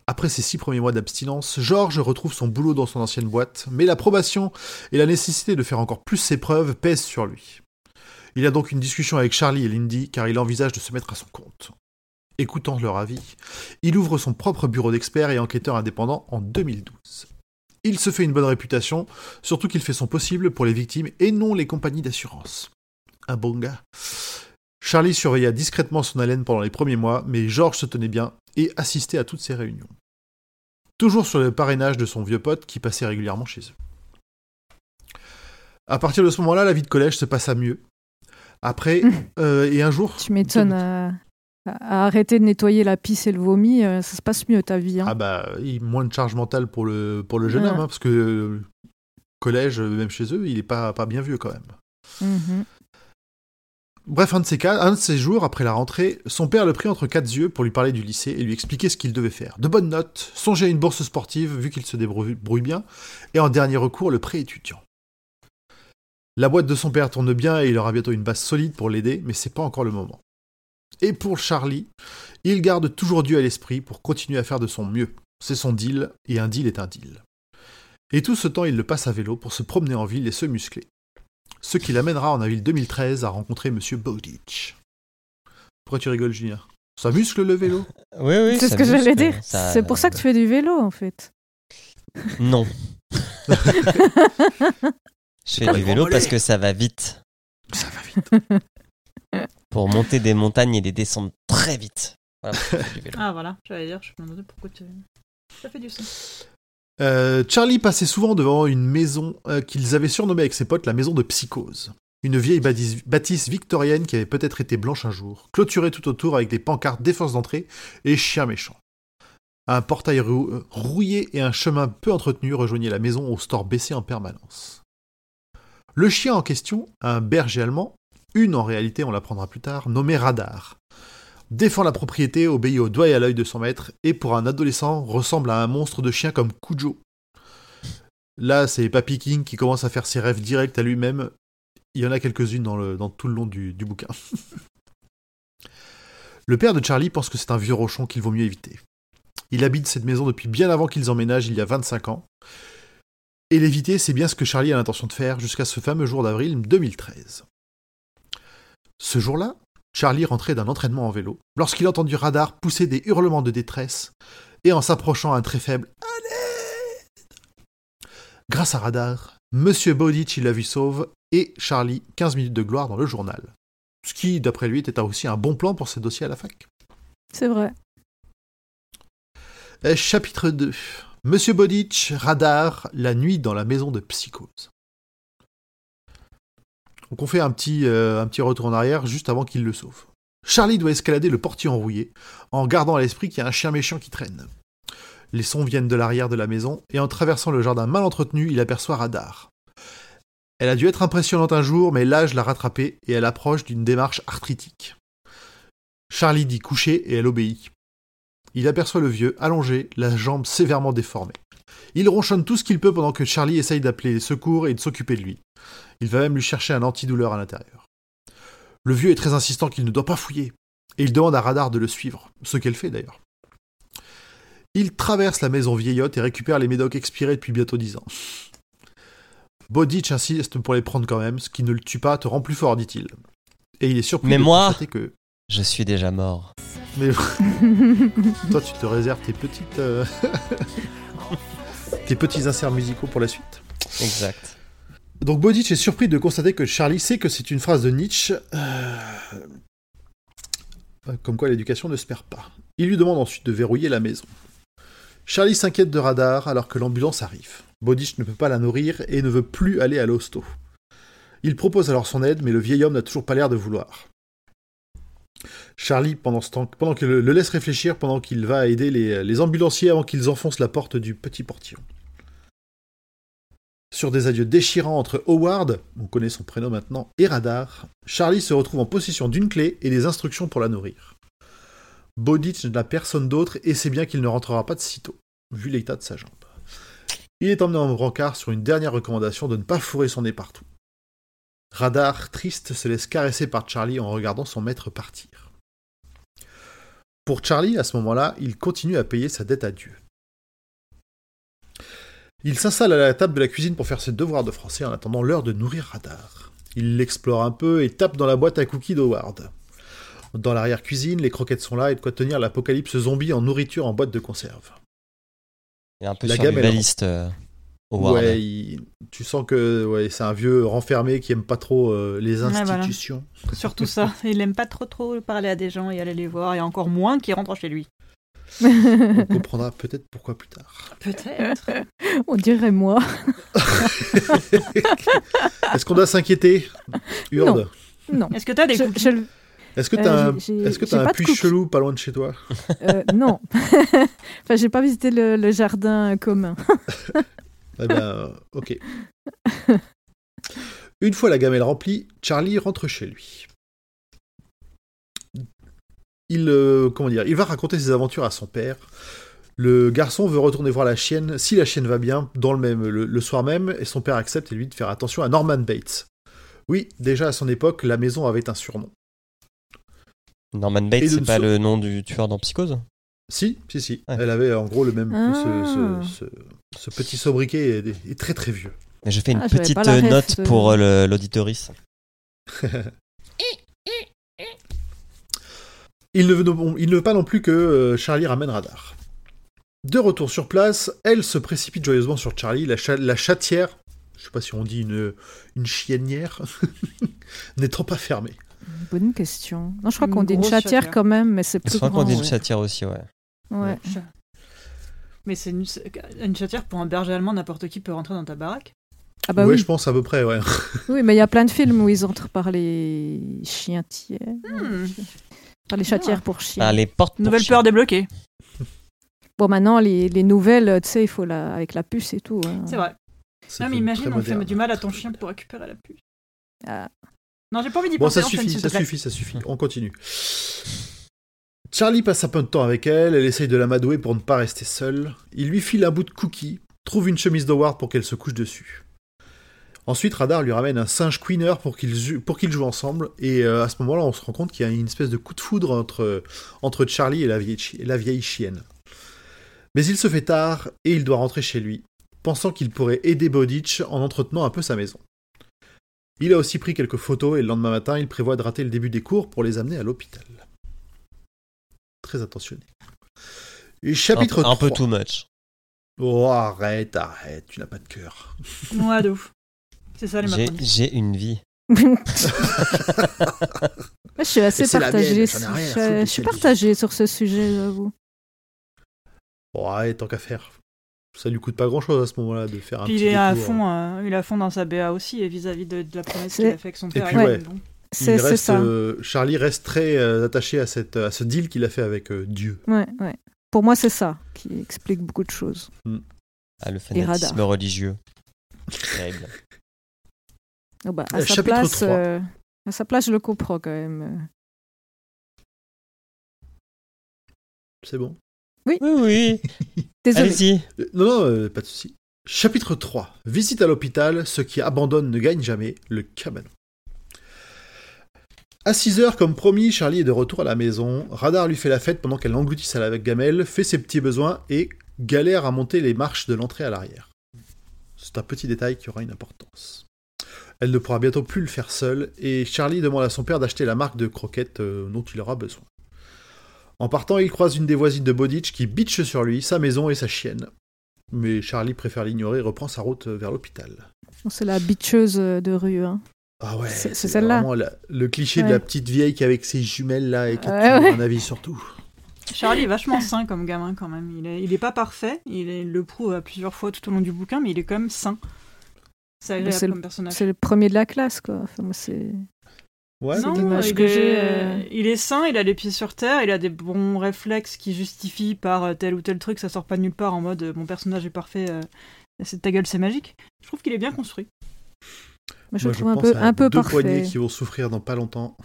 Après ses six premiers mois d'abstinence, Georges retrouve son boulot dans son ancienne boîte, mais la probation et la nécessité de faire encore plus ses preuves pèsent sur lui. Il a donc une discussion avec Charlie et Lindy car il envisage de se mettre à son compte. Écoutant leur avis, il ouvre son propre bureau d'expert et enquêteur indépendant en 2012. Il se fait une bonne réputation, surtout qu'il fait son possible pour les victimes et non les compagnies d'assurance. Un bon gars. Charlie surveilla discrètement son haleine pendant les premiers mois, mais Georges se tenait bien et assistait à toutes ses réunions. Toujours sur le parrainage de son vieux pote qui passait régulièrement chez eux. À partir de ce moment-là, la vie de collège se passa mieux. Après, <laughs> euh, et un jour. Tu m'étonnes à, à arrêter de nettoyer la pisse et le vomi, euh, ça se passe mieux ta vie. hein. Ah bah, moins de charge mentale pour le, pour le jeune homme, hein, parce que euh, collège, euh, même chez eux, il est pas, pas bien vieux quand même. Mhm. Bref, un de ces cas, un de ces jours, après la rentrée, son père le prit entre quatre yeux pour lui parler du lycée et lui expliquer ce qu'il devait faire. De bonnes notes, songer à une bourse sportive vu qu'il se débrouille brouille bien, et en dernier recours, le prêt étudiant. La boîte de son père tourne bien et il aura bientôt une base solide pour l'aider, mais c'est pas encore le moment. Et pour Charlie, il garde toujours Dieu à l'esprit pour continuer à faire de son mieux. C'est son deal, et un deal est un deal. Et tout ce temps, il le passe à vélo pour se promener en ville et se muscler ce qui l'amènera en avril 2013 à rencontrer Monsieur Bowditch. Pourquoi tu rigoles, Julien? Ça muscle le vélo? <laughs> Oui, oui. c'est ça ce que j'allais dire. ça- C'est pour ça que tu fais du vélo en fait. Non. <laughs> <laughs> Je fais du les vélo parce que ça va vite. Ça va vite. <laughs> Pour monter des montagnes et les descendre très vite. Voilà. Ah voilà, j'allais dire, je me demandais pourquoi tu. Ça fait du sens. Euh, Charlie passait souvent devant une maison euh, qu'ils avaient surnommée avec ses potes la maison de psychose. Une vieille bâtisse, victorienne qui avait peut-être été blanche un jour, clôturée tout autour avec des pancartes défense d'entrée et chiens méchants. Un portail rou- euh, rouillé et un chemin peu entretenu rejoignaient la maison au store baissé en permanence. Le chien en question, un berger allemand, une en réalité on l'apprendra plus tard, nommé Radar, défend la propriété, obéit au doigt et à l'œil de son maître, et pour un adolescent ressemble à un monstre de chien comme Cujo. Là, c'est Papy King qui commence à faire ses rêves directs à lui-même. Il y en a quelques-unes dans, tout le long du, du bouquin. <laughs> le père de Charlie pense que c'est un vieux rochon qu'il vaut mieux éviter. Il habite cette maison depuis bien avant qu'ils emménagent il y a 25 ans. Et l'éviter, c'est bien ce que Charlie a l'intention de faire jusqu'à ce fameux jour d'avril 2013. Ce jour-là, Charlie rentrait d'un entraînement en vélo lorsqu'il entendit Radar pousser des hurlements de détresse et en s'approchant à un très faible l'aide Grâce à Radar, Monsieur Bowditch il la vu sauve et Charlie 15 minutes de gloire dans le journal. Ce qui, d'après lui, était aussi un bon plan pour ses dossiers à la fac. C'est vrai. Euh, Chapitre 2 Monsieur Bowditch, Radar, la nuit dans la maison de psychose. Donc on fait un petit, euh, un petit retour en arrière juste avant qu'il le sauve. Charlie doit escalader le portier enrouillé, en gardant à l'esprit qu'il y a un chien méchant qui traîne. Les sons viennent de l'arrière de la maison, et en traversant le jardin mal entretenu, il aperçoit Radar. Elle a dû être impressionnante un jour, mais l'âge l'a rattrapée et elle approche d'une démarche arthritique. Charlie dit coucher et elle obéit. Il aperçoit le vieux, allongé, la jambe sévèrement déformée. Il ronchonne tout ce qu'il peut pendant que Charlie essaye d'appeler les secours et de s'occuper de lui. Il va même lui chercher un antidouleur à l'intérieur. Le vieux est très insistant qu'il ne doit pas fouiller, et il demande à Radar de le suivre, ce qu'elle fait d'ailleurs. Il traverse la maison vieillotte et récupère les médocs expirés depuis bientôt dix ans. Bodich insiste pour les prendre quand même, ce qui ne le tue pas te rend plus fort, dit-il. Et il est surpris Mais de moi constater que... Je suis déjà mort. Mais <laughs> toi, tu te réserves tes petites... euh, <laughs> tes petits inserts musicaux pour la suite. Exact. Donc Bodich est surpris de constater que Charlie sait que c'est une phrase de Nietzsche, euh, comme quoi l'éducation ne se perd pas. Il lui demande ensuite de verrouiller la maison. Charlie s'inquiète de Radar alors que l'ambulance arrive. Bodich ne peut pas la nourrir et ne veut plus aller à l'hosto. Il propose alors son aide, mais le vieil homme n'a toujours pas l'air de vouloir. Charlie, pendant, ce temps, pendant qu'il le laisse réfléchir, pendant qu'il va aider les, ambulanciers avant qu'ils enfoncent la porte du petit portillon. Sur des adieux déchirants entre Howard, on connaît son prénom maintenant, et Radar, Charlie se retrouve en possession d'une clé et des instructions pour la nourrir. Bodich n'a personne d'autre et sait bien qu'il ne rentrera pas de sitôt, vu l'état de sa jambe. Il est emmené en brancard sur une dernière recommandation de ne pas fourrer son nez partout. Radar, triste, se laisse caresser par Charlie en regardant son maître partir. Pour Charlie, à ce moment-là, il continue à payer sa dette à Dieu. Il s'installe à la table de la cuisine pour faire ses devoirs de français en attendant l'heure de nourrir Radar. Il l'explore un peu et tape dans la boîte à cookies d'Howard. Dans l'arrière-cuisine, les croquettes sont là et de quoi tenir l'apocalypse zombie en nourriture en boîte de conserve. Il est un peu La gamme, elle survivaliste, euh, Howard. Ouais, il- tu sens que ouais, c'est un vieux renfermé qui aime pas trop euh, les Ouais, voilà. institutions. Surtout ça. <laughs> Il aime pas trop trop parler à des gens et aller les voir, et encore moins qu'il rentre chez lui. On <laughs> comprendra peut-être pourquoi plus tard. Peut-être. <laughs> On dirait moi. Est-ce qu'on doit s'inquiéter Urde Non. Est-ce que t'as des Je- Est-ce que Euh, un, est-ce que j'ai t'as un de puits chelou pas loin de chez toi euh, non. enfin, j'ai pas visité le, le jardin commun. Eh ben, euh, ok. Une fois la gamelle remplie, Charlie rentre chez lui. Il, euh, comment dire, il va raconter ses aventures à son père. Le garçon veut retourner voir la chienne, si la chienne va bien, dans le même le, le soir même, et son père accepte et lui de faire attention à Norman Bates. Oui, déjà à son époque, la maison avait un surnom. Norman Bates, c'est pas le nom du tueur dans Psychose? Si, si, si. Ouais. Elle avait en gros le même. Ah. Ce, ce- ce- ce petit sobriquet est, est très très vieux. Je fais une Ah, petite euh, note de- pour euh, l'auditoris. <laughs> Il ne, veut, non- il ne veut pas non plus que euh, Charlie ramène Radar. De retour sur place, elle se précipite joyeusement sur Charlie, la, cha- la chatière, je sais pas si on dit une, une chiennière, <laughs> n'étant pas fermée. Bonne question. Non, je crois qu'on dit une chatière chatière. quand même, mais c'est Je plus crois grand. qu'on dit une ouais. chatière aussi, ouais. Ouais. Mais c'est une, une chatière pour un berger allemand, n'importe qui peut rentrer dans ta baraque. Ah bah ouais, oui. je pense à peu près, ouais. Oui, mais il y a plein de films où ils entrent par les chientières. Hmm. Par les chatières pour chiens. Ah, les portes pour Nouvelle chiens. peur débloquée. <laughs> Bon, maintenant, les, les nouvelles, tu sais, il faut la... avec la puce et tout. hein. C'est vrai. Non, mais imagine, on fait du mal à ton chien pour récupérer la puce. Ah. Non, j'ai pas envie d'y Bon, penser. ça enchaîne, suffit, ça suffit, ça suffit. On continue. Charlie passe un peu de temps avec elle, elle essaye de l'amadouer pour ne pas rester seule. Il lui file un bout de cookie, trouve une chemise d'Howard pour qu'elle se couche dessus. Ensuite, Radar lui ramène un singe queener pour qu'ils jouent ensemble, et euh, à ce moment-là, on se rend compte qu'il y a une espèce de coup de foudre entre, entre Charlie et la vieille, chi- la vieille chienne. Mais il se fait tard, et il doit rentrer chez lui, pensant qu'il pourrait aider Bodich en entretenant un peu sa maison. Il a aussi pris quelques photos et le lendemain matin, il prévoit de rater le début des cours pour les amener à l'hôpital. Très attentionné. Et Un, chapitre peu- un peu 3. too much. Oh, arrête, arrête, tu n'as pas de cœur. <laughs> Ouais, de ouf. C'est ça les J'ai macronistes. j'ai une vie. <laughs> <laughs> je suis assez partagée. je, suis partagée sur ce sujet, j'avoue. Ouais, tant qu'à faire. Ça lui coûte pas grand chose à ce moment-là de faire un Puis il petit est à fond, euh, il est à fond dans sa BA aussi et vis-à-vis de, de la promesse qu'il a fait avec son père. puis, et ouais. donc. C'est Il reste, ça. euh, Charlie reste très euh, attaché à, cette, à ce deal qu'il a fait avec euh, Dieu. Ouais, ouais. Pour moi, c'est ça qui explique beaucoup de choses. Ah, le fanatisme religieux. Terrible. Oh, bah, à, Euh, sa place, 3. euh, à sa place, je le comprends quand même. C'est bon. Oui, oui. <laughs> Désolé. Allez-y. Non, non, euh, pas de souci. Chapitre 3. Visite à l'hôpital. Ceux qui abandonnent ne gagnent jamais. Le cabanon. À 6 heures, comme promis, Charlie est de retour à la maison. Radar lui fait la fête pendant qu'elle engloutit sa avec gamelle, fait ses petits besoins et galère à monter les marches de l'entrée à l'arrière. C'est un petit détail qui aura une importance. Elle ne pourra bientôt plus le faire seule et Charlie demande à son père d'acheter la marque de croquettes euh, dont il aura besoin. En partant, il croise une des voisines de Boditch qui bitche sur lui, sa maison et sa chienne. Mais Charlie préfère l'ignorer et reprend sa route vers l'hôpital. Bon, C'est la bitcheuse de rue. Hein. Ah ouais, C'est- celle-là. le cliché de la petite vieille qui est avec ses jumelles là et qui a Ouais, toujours ouais. un avis sur tout. Charlie est vachement sain comme gamin quand même. Il est, il est pas parfait, il, est- il le prouve à plusieurs fois tout au long du bouquin, mais il est quand même sain. C'est c'est le- premier de la classe, quoi. Enfin, moi, c'est... Ouais, C'est Non, il que est- j'ai, euh. Il est sain, il a les pieds sur terre, il a des bons réflexes qui justifient par euh, tel ou tel truc, ça sort pas de nulle part en mode euh, mon personnage est parfait, euh, c'est ta gueule, c'est magique. Je trouve qu'il est bien construit. Moi, je Moi, le trouve un pense peu, à un peu deux poignets parfait. qui vont souffrir dans pas longtemps.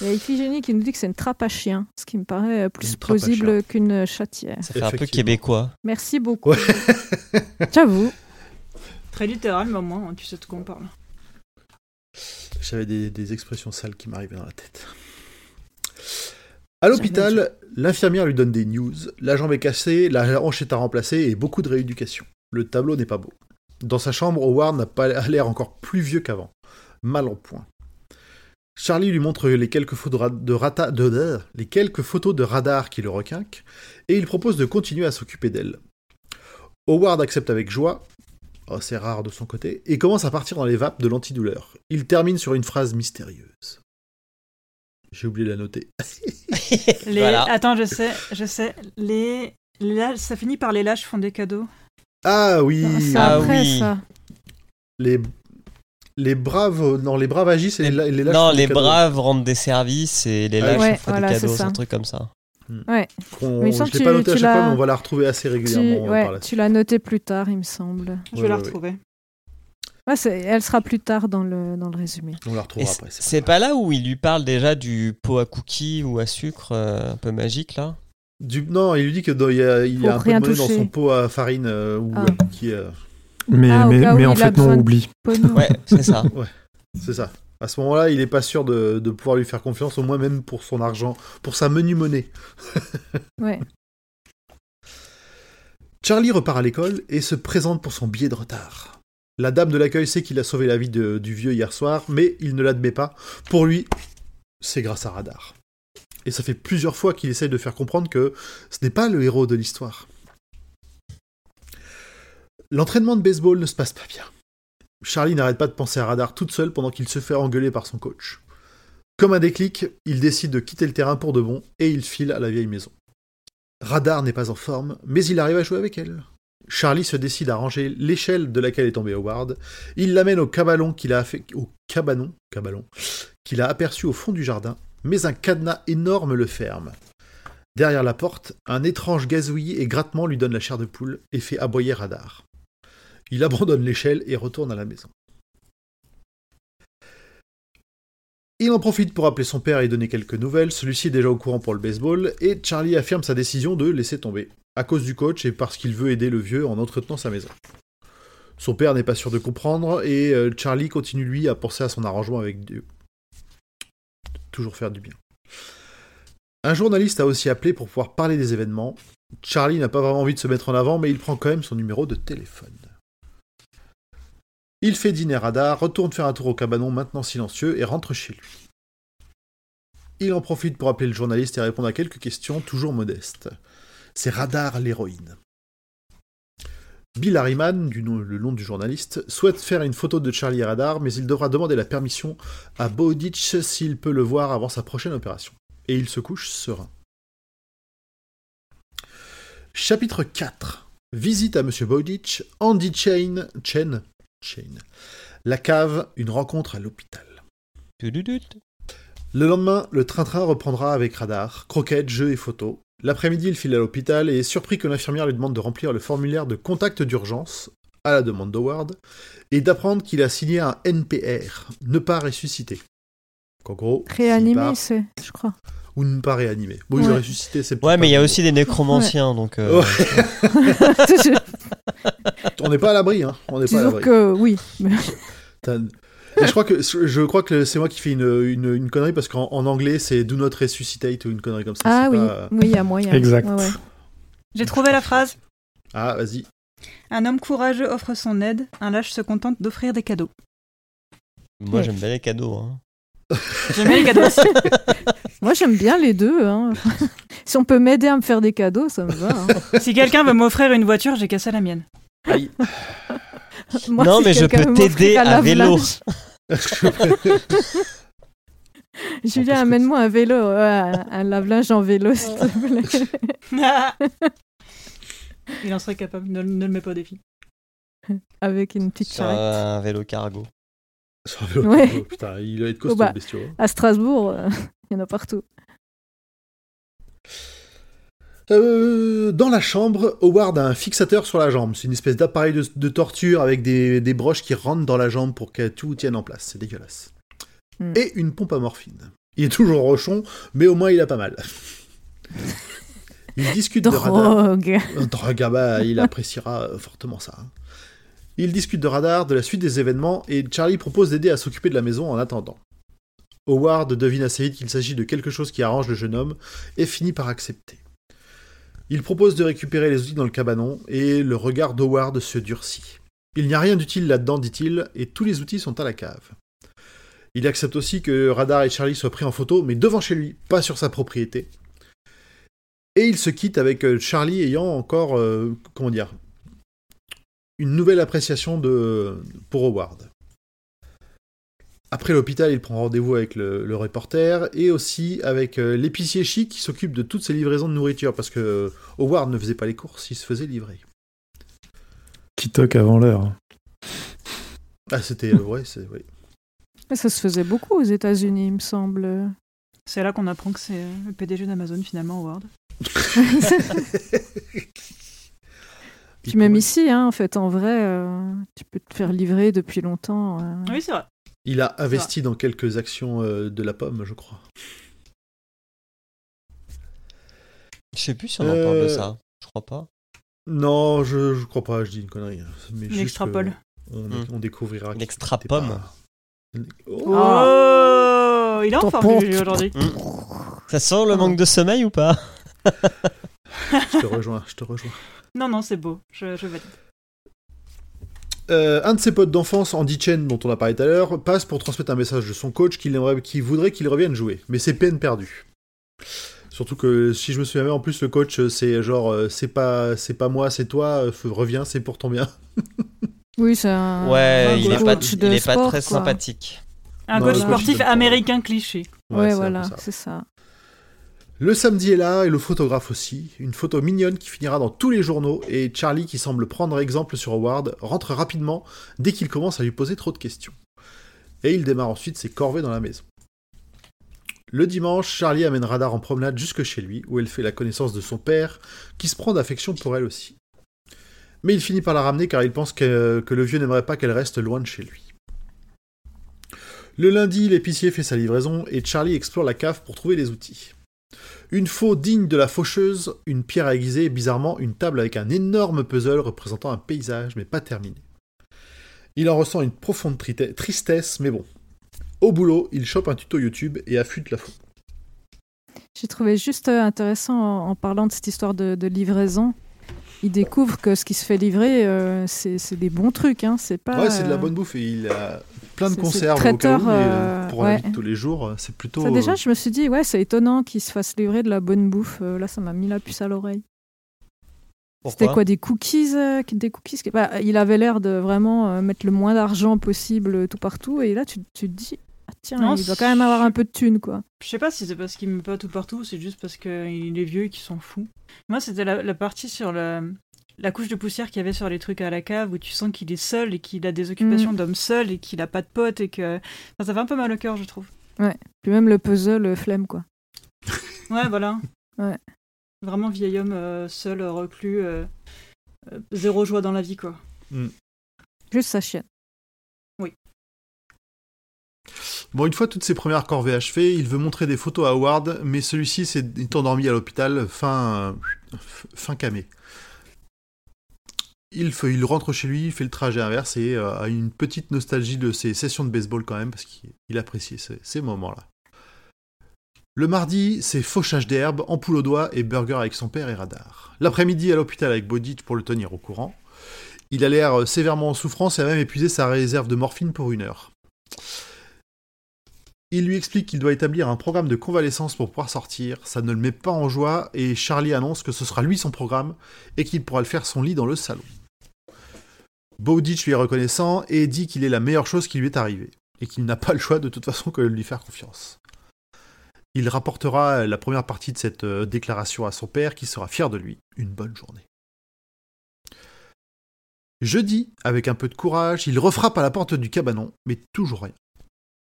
Il y a Iphigénie qui nous dit que c'est une trappe à chien, ce qui me paraît plus plausible qu'une chatière. Ça fait un peu québécois. Merci beaucoup. Ouais. <laughs> J'avoue. Très littéral, mais au moins tu sais de quoi on parle. J'avais des, expressions sales qui m'arrivaient dans la tête. À l'hôpital, l'infirmière lui donne des news. La jambe est cassée, la hanche est à remplacer et beaucoup de rééducation. Le tableau n'est pas beau. Dans sa chambre, Howard n'a pas l'air encore plus vieux qu'avant. Mal en point. Charlie lui montre les quelques photos de, ra- de rata- les quelques photos de radar qui le requinquent et il propose de continuer à s'occuper d'elle. Howard accepte avec joie, oh, c'est rare de son côté, et commence à partir dans les vapes de l'antidouleur. Il termine sur une phrase mystérieuse. J'ai oublié de la noter. <laughs> Les... Voilà. Attends, je sais, je sais. Les... ça finit par les lâches font des cadeaux. Ah oui, C'est Ah après oui. ça. les les braves, non les braves agissent et les, les lâches non, font des les cadeaux. braves rendent des services et les Ah lâches ouais, font voilà, des cadeaux, un truc comme ça. Ouais. Qu'on- Mais je l'ai pas tu- noté à tu chaque fois, mais on va la retrouver assez Tu, régulièrement euh, ouais, par la tu l'as noté plus tard, il me semble. Je Ouais, vais la ouais, ouais. retrouver. Ouais, elle sera plus tard dans le, dans le résumé. On la Et retrouvera après. c'est pas pas là où il lui parle déjà du pot à cookies ou à sucre euh, un peu magique là? Du... Non, il lui dit que dans- il y a, il y a un peu de monnaie dans son pot à farine euh, ou Ah. euh, qui euh, Mais, Ah, mais, mais en fait, non, de- oublie. Ouais, c'est ça. <laughs> c'est ça. À ce moment-là, il est pas sûr de, de pouvoir lui faire confiance, au moins même pour son argent, pour sa menu monnaie. <laughs> Ouais. Charlie repart à l'école et se présente pour son billet de retard. La dame de l'accueil sait qu'il a sauvé la vie de- du vieux hier soir, mais il ne l'admet pas. Pour lui, c'est grâce à Radar. Et ça fait plusieurs fois qu'il essaye de faire comprendre que ce n'est pas le héros de l'histoire. L'entraînement de baseball ne se passe pas bien. Charlie n'arrête pas de penser à Radar toute seule pendant qu'il se fait engueuler par son coach. Comme un déclic, il décide de quitter le terrain pour de bon et il file à la vieille maison. Radar n'est pas en forme, mais il arrive à jouer avec elle. Charlie se décide à ranger l'échelle de laquelle est tombé Howard. Il l'amène au cabanon qu'il a au cabanon qu'il a aperçu au fond du jardin, mais un cadenas énorme le ferme. Derrière la porte, un étrange gazouillis et grattement lui donne la chair de poule et fait aboyer Radar. Il abandonne l'échelle et retourne à la maison. Il en profite pour appeler son père et donner quelques nouvelles, celui-ci est déjà au courant pour le baseball, et Charlie affirme sa décision de laisser tomber, à cause du coach et parce qu'il veut aider le vieux en entretenant sa maison. Son père n'est pas sûr de comprendre, et euh, Charlie continue lui à penser à son arrangement avec Dieu. Toujours faire du bien. Un journaliste a aussi appelé pour pouvoir parler des événements. Charlie n'a pas vraiment envie de se mettre en avant, mais il prend quand même son numéro de téléphone. Il fait dîner radar, retourne faire un tour au cabanon maintenant silencieux et rentre chez lui. Il en profite pour appeler le journaliste et répondre à quelques questions toujours modestes. C'est Radar l'héroïne. Bill Harriman, le nom du journaliste, souhaite faire une photo de Charlie Radar, mais il devra demander la permission à Bowditch s'il peut le voir avant sa prochaine opération. Et il se couche serein. Chapitre 4. Visite à Monsieur Bowditch, Andy Chain, Chen, Chain. La cave, une rencontre à l'hôpital. Le lendemain, le train-train reprendra avec radar, croquettes, jeux et photos. L'après-midi, il file à l'hôpital et est surpris que l'infirmière lui demande de remplir le formulaire de contact d'urgence à la demande d'Howard, et d'apprendre qu'il a signé un NPR, ne pas ressusciter. En gros, part- c'est, je crois. Ou ne pas réanimer. Bon, il Ouais. a ressuscité, c'est Ouais, mais il y a aussi des nécromanciens, donc. euh, Ouais. <laughs> On n'est pas à l'abri, hein. On n'est pas à Disons l'abri. que oui. Et je crois que je crois que c'est moi qui fais une, une, une connerie parce qu'en en anglais c'est do not resuscitate ou une connerie comme ça. Ah oui, pas- oui, il y a moyen. Exact. Ouais, ouais. J'ai trouvé la phrase. Ah vas-y. Un homme courageux offre son aide, un lâche se contente d'offrir des cadeaux. Moi, j'aime bien les cadeaux. Hein. J'aime bien les cadeaux aussi. <laughs> Moi, j'aime bien les deux. hein. <laughs> si on peut m'aider à me faire des cadeaux, ça me va. hein. si quelqu'un veut m'offrir une voiture, j'ai cassé la mienne. Aïe. Moi, non, si mais je peux t'aider à vélo. <laughs> Julien, amène-moi un vélo, ouais, un, un lave-linge en vélo, s'il te plaît. Il en serait capable, ne, ne le mets pas au défi. Avec une petite Sur charrette. un vélo cargo. Ouais. Oh, <laughs> putain, il va être costaud Oh, bah. le bestiau. hein. À Strasbourg, euh, <laughs> il y en a partout. Euh, dans la chambre, Howard a un fixateur sur la jambe. C'est une espèce d'appareil de, de torture avec des, des broches qui rentrent dans la jambe pour que tout tienne en place. C'est dégueulasse. Hmm. Et une pompe à morphine. Il est toujours rochon, mais au moins il a pas mal. <laughs> Il discute de radar. Drogue. Drogue, ah bah, il appréciera euh, fortement ça. hein. Il discute de radar, de la suite des événements, et Charlie propose d'aider à s'occuper de la maison en attendant. Howard devine assez vite qu'il s'agit de quelque chose qui arrange le jeune homme, et finit par accepter. Il propose de récupérer les outils dans le cabanon, et le regard d'Howard se durcit. Il n'y a rien d'utile là-dedans, dit-il, et tous les outils sont à la cave. Il accepte aussi que Radar et Charlie soient pris en photo, mais devant chez lui, pas sur sa propriété. Et il se quitte avec euh, Charlie ayant encore, euh, comment dire, une nouvelle appréciation de, pour Howard. Après l'hôpital, il prend rendez-vous avec le, le reporter et aussi avec euh, l'épicier chic qui s'occupe de toutes ses livraisons de nourriture parce que euh, Howard ne faisait pas les courses, il se faisait livrer. Qui toque avant l'heure. Ah, c'était. euh, ouais, c'est. ouais. Mais Ça se faisait beaucoup aux États-Unis, il me semble. C'est là qu'on apprend que c'est euh, le PDG d'Amazon finalement, Howard. <laughs> <laughs> Puis même ici, hein, en fait, en vrai, euh, tu peux te faire livrer depuis longtemps. euh. Oui, c'est vrai. Il a investi dans quelques actions euh, de la pomme, je crois. Je sais plus si on en parle de ça. Je crois pas. Non, je, je crois pas, je dis une connerie. hein. Mais juste extrapole. On, Hmm. on découvrira. Une qu'il extra était pomme. pas- Oh, Oh, il est en forme aujourd'hui. Ça sent le manque de sommeil ou pas? <laughs> Je te rejoins, je te rejoins. Non, non, c'est beau. Je, je valide. Euh, un de ses potes d'enfance, Andy Chen, dont on a parlé tout à l'heure, passe pour transmettre un message de son coach qu'il voudrait qu'il revienne jouer. Mais c'est peine perdue. Surtout que si je me souviens bien, en plus le coach, euh, c'est genre, euh, c'est pas, c'est pas moi, c'est toi, reviens, c'est pour ton bien. <laughs> Oui, c'est un, Ouais, un il est pas, il très quoi. sympathique. Un Non, coach sportif américain cliché. Ouais, voilà, c'est ça. Le samedi est là et le photographe aussi. Une photo mignonne qui finira dans tous les journaux et Charlie, qui semble prendre exemple sur Howard, rentre rapidement dès qu'il commence à lui poser trop de questions. Et il démarre ensuite ses corvées dans la maison. Le dimanche, Charlie amène Radar en promenade jusque chez lui, où elle fait la connaissance de son père, qui se prend d'affection pour elle aussi. Mais il finit par la ramener car il pense que, que le vieux n'aimerait pas qu'elle reste loin de chez lui. Le lundi, l'épicier fait sa livraison et Charlie explore la cave pour trouver les outils. Une faux digne de la faucheuse, une pierre à aiguiser et bizarrement une table avec un énorme puzzle représentant un paysage mais pas terminé. Il en ressent une profonde tristesse, mais bon. Au boulot, il chope un tuto YouTube et affûte la photo. J'ai trouvé juste intéressant en, parlant de cette histoire de livraison. Il découvre que ce qui se fait livrer, euh, c'est c'est des bons trucs. Hein. C'est pas. Ouais, c'est de la euh, bonne bouffe et il a plein de conserves c'est au cas où, traiteur, mais, euh, euh, pour la vie ouais. de tous les jours, euh, c'est plutôt... Ça, déjà, euh, je me suis dit, ouais, c'est étonnant qu'il se fasse livrer de la bonne bouffe. Euh, là, ça m'a mis la puce à l'oreille. C'était quoi des cookies euh, Des cookies bah, Il avait l'air de vraiment euh, mettre le moins d'argent possible euh, tout partout. Et là, tu, tu te dis, tiens, Non, il doit quand même avoir un peu de thunes, quoi. Je sais pas si c'est parce qu'il me met pas tout partout, c'est juste parce qu'il est vieux et qu'il s'en fout. Moi, c'était la, la partie sur la, la couche de poussière qu'il y avait sur les trucs à la cave où tu sens qu'il est seul et qu'il a des occupations d'homme seul et qu'il a pas de potes et que. Enfin, ça fait un peu mal au cœur, je trouve. Puis même le puzzle, euh, flemme, quoi. Ouais, voilà. Ouais. Vraiment vieil homme euh, seul, reclus, euh, euh, zéro joie dans la vie, quoi. Juste sa chienne. Bon, une fois toutes ses premières corvées achevées, il veut montrer des photos à Howard, mais celui-ci s'est est endormi à l'hôpital fin, fin camé. Il, rentre chez lui, fait le trajet inverse et euh, a une petite nostalgie de ses sessions de baseball quand même, parce qu'il il apprécie ces, moments-là. Le mardi, c'est fauchage d'herbe, ampoule au doigt et burger avec son père et radar. L'après-midi, à l'hôpital avec Bodich pour le tenir au courant. Il a l'air euh, sévèrement en souffrance et a même épuisé sa réserve de morphine pour une heure. Il lui explique qu'il doit établir un programme de convalescence pour pouvoir sortir. Ça ne le met pas en joie et Charlie annonce que ce sera lui son programme et qu'il pourra le faire son lit dans le salon. Bowditch lui est reconnaissant et dit qu'il est la meilleure chose qui lui est arrivée et qu'il n'a pas le choix de toute façon que de lui faire confiance. Il rapportera la première partie de cette euh, déclaration à son père qui sera fier de lui. Une bonne journée. Jeudi, avec un peu de courage, il refrappe à la porte du cabanon, mais toujours rien.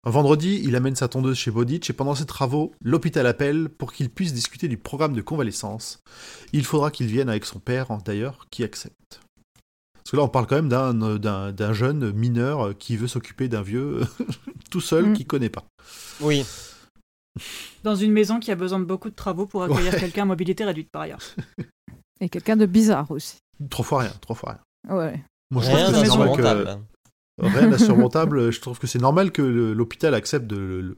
Un vendredi, il amène sa tondeuse chez Boditch et pendant ses travaux, l'hôpital appelle pour qu'il puisse discuter du programme de convalescence. Il faudra qu'il vienne avec son père, d'ailleurs, qui accepte. Parce que là, on parle quand même d'un, d'un, d'un jeune mineur qui veut s'occuper d'un vieux <laughs> tout seul Mm. qu'il connaît pas. Oui. Dans une maison qui a besoin de beaucoup de travaux pour accueillir Ouais. quelqu'un à mobilité réduite par ailleurs. Et quelqu'un de bizarre aussi. Trois fois rien, trois fois rien. Ouais. Moi, je Rien trouve que c'est normal que-. Rien d'insurmontable. <laughs> Je trouve que c'est normal que l'hôpital accepte de,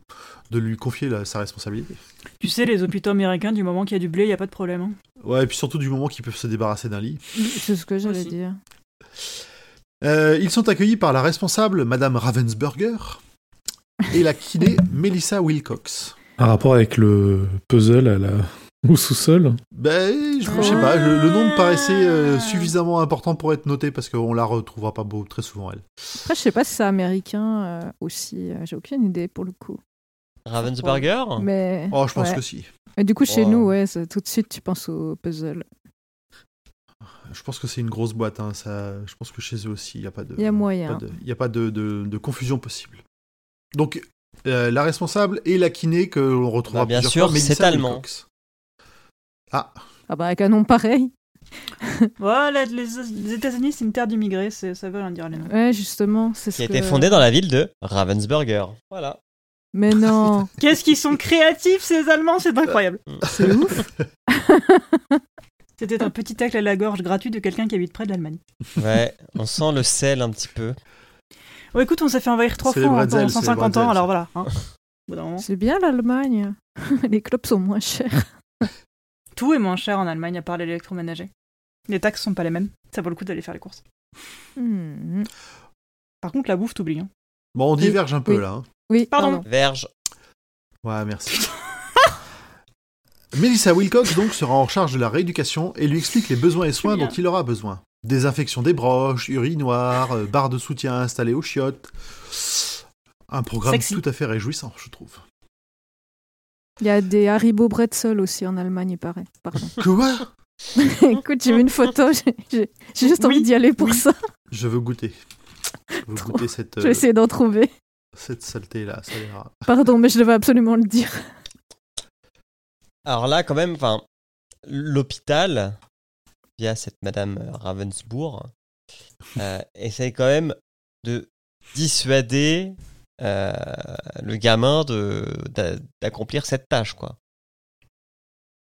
de lui confier la- sa responsabilité. Tu sais, les hôpitaux américains, du moment qu'il y a du blé, il n'y a pas de problème. hein. Ouais, et puis surtout du moment qu'ils peuvent se débarrasser d'un lit. C'est ce que j'allais dire. Euh, ils sont accueillis par la responsable, Madame Ravensburger, et la kiné <laughs> Melissa Wilcox. Un rapport avec le puzzle à la... <laughs> au sous-sol. Ben, je, je sais pas, le, le nom me paraissait euh, suffisamment important pour être noté parce qu'on la retrouvera pas beau, très souvent, elle. Après, je sais pas si c'est américain euh, aussi. euh, J'ai aucune idée pour le coup. Ravensburger? Mais. Oh, je pense ouais. que si. Et du coup, chez Oh. nous, ouais, c'est- tout de suite, tu penses au puzzle. Je pense que c'est une grosse boîte. Hein, ça, je pense que chez eux aussi, il n'y a pas de. Il y a moyen. pas de- Il n'y a pas de, de- de confusion possible. Donc, euh, la responsable et la kiné que l'on retrouvera Bah, bien plusieurs sûr, fois, c'est allemand. Wilcox. Ah, Ah bah, avec un nom pareil. <laughs> Voilà, les, les États-Unis, c'est une terre d'immigrés, c'est- ça veut rien dire les noms. Ouais, justement, c'est ce qui a que... été fondé dans la ville de Ravensburger. Voilà. Mais non, <laughs> Qu'est-ce qu'ils sont créatifs, ces Allemands, c'est incroyable. <laughs> c'est ouf. C'était un petit tacle à la gorge gratuit de quelqu'un qui habite près de l'Allemagne. Ouais, on sent le sel un petit peu. Oh, écoute, on s'est fait envahir trois C'est fois les en bretzels, pendant c'est les 150 ans, alors voilà. hein. Au bout d'un moment. C'est bien l'Allemagne. Les clubs sont moins chers. Tout est moins cher en Allemagne à part l'électroménager. Les taxes sont pas les mêmes, ça vaut le coup d'aller faire les courses. Hmm. Par contre, la bouffe, t'oublies. Hein. bon, on diverge un peu Oui. là. hein. Oui, Pardon. pardon. Verge. Ouais, merci. <laughs> Melissa Wilcox donc sera en charge de la rééducation et lui explique les besoins et soins dont il aura besoin. Désinfection des broches, urinoir, euh, barre de soutien installée aux chiottes. Un programme Sexy. tout à fait réjouissant, je trouve. Il y a des Haribo Bretzel aussi en Allemagne, il paraît. Pardon. <laughs> Quoi? <laughs> Écoute, j'ai vu une photo, j'ai- juste Oui, envie d'y aller pour oui. ça. Je veux goûter. Je veux Trop. goûter cette, Je vais euh, essayer d'en trouver. cette saleté-là. Ça a l'air- Pardon, mais je devais absolument le dire. <laughs> Alors là, quand même, enfin, l'hôpital, via cette Madame Ravensbourg, euh, essaye quand même de dissuader euh, le gamin d'accomplir cette tâche, quoi.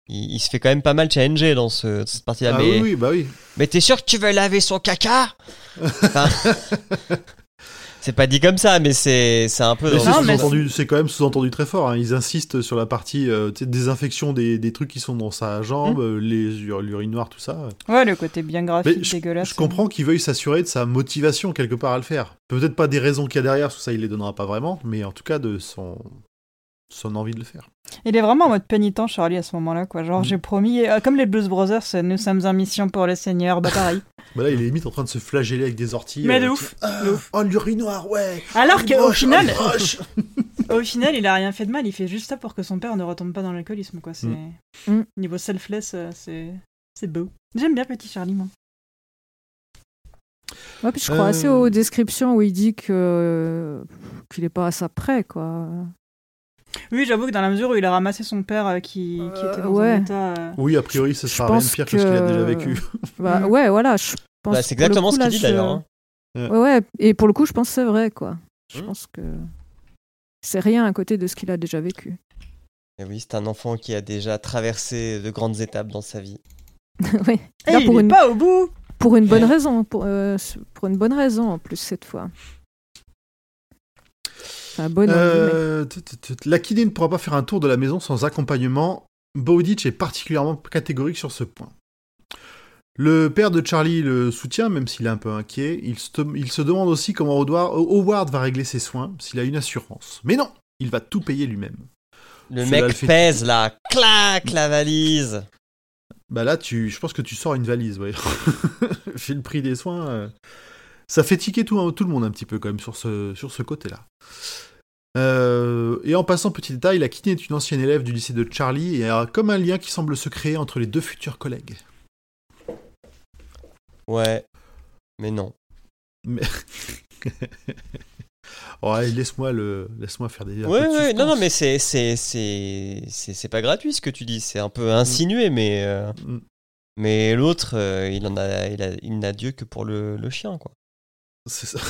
Il, il se fait quand même pas mal challenger dans ce, cette partie-là. Ah mais oui, oui, bah oui. mais t'es sûr que tu veux laver son caca? Enfin, <laughs> C'est pas dit comme ça, mais c'est c'est un peu c'est quand même sous-entendu très fort. hein. Ils insistent sur la partie euh, désinfection des, des trucs qui sont dans sa jambe, Mmh. euh, les l'urinoir, tout ça. Ouais, le côté bien graphique, Mais je, dégueulasse. je comprends qu'il veuille s'assurer de sa motivation quelque part à le faire. Peut-être pas des raisons qu'il y a derrière, parce que ça il les donnera pas vraiment, mais en tout cas de son, son envie de le faire. Il est vraiment en mode pénitent, Charlie, à ce moment-là, quoi. Genre, Mm. j'ai promis, euh, comme les Blues Brothers, nous sommes en mission pour le Seigneur, bah pareil. <laughs> Bah là il est limite en train de se flageller avec des orties. Mais de euh, ouf, Ah, de ouf. Oh l'urinoir, ouais Alors qu'au final, <laughs> <laughs> au final, il a rien fait de mal, il fait juste ça pour que son père ne retombe pas dans l'alcoolisme, quoi. C'est... Mm. Mm. Niveau selfless, euh, c'est... c'est beau. J'aime bien Petit Charlie, moi. Ouais, puis je crois Euh. assez aux descriptions où il dit que qu'il est pas à ça près, quoi. Oui, j'avoue que dans la mesure où il a ramassé son père euh, qui, qui Euh, était dans ouais. un état... euh, Oui, a priori ce Je sera rien de pense pire que... ce qu'il a que- déjà vécu. <laughs> Bah Mm. ouais, voilà. Je pense Bah, c'est pour le exactement coup, ce qu'il dit je- d'ailleurs. hein. Ouais, ouais. Et pour le coup, je pense que c'est vrai, quoi. Je Hmm. pense que c'est rien à côté de ce qu'il a déjà vécu. Et oui, c'est un enfant qui a déjà traversé de grandes étapes dans sa vie. <laughs> oui. Et Là, il pour, est une, pas au bout pour une bonne Ouais. raison. Pour, euh, pour une bonne raison, en plus, cette fois. Euh. La kiné ne pourra pas faire un tour de la maison sans accompagnement. Bowditch est particulièrement catégorique sur ce point. Le père de Charlie le soutient, même s'il est un peu inquiet. Il se, il se demande aussi comment Howard, Howard va régler ses soins, s'il a une assurance. Mais non, il va tout payer lui-même. Le Cela mec le fait- pèse là, clac la valise. Bah là, tu, je pense que tu sors une valise, ouais. <laughs> Fait le prix des soins. euh, Ça fait tiquer tout, tout le monde un petit peu quand même sur ce, sur ce côté-là. Euh, et en passant, petit détail, la kiné est une ancienne élève du lycée de Charlie et a comme un lien qui semble se créer entre les deux futurs collègues. Ouais, mais non. <laughs> Ouais, laisse-moi le, laisse-moi faire des. Ouais, de ouais, non, non, mais c'est, c'est, c'est, c'est, c'est pas gratuit ce que tu dis. C'est un peu insinué, mais, euh, Mm. mais l'autre, euh, il en a, il a, il n'a Dieu que pour le, le chien, quoi. C'est ça. <laughs>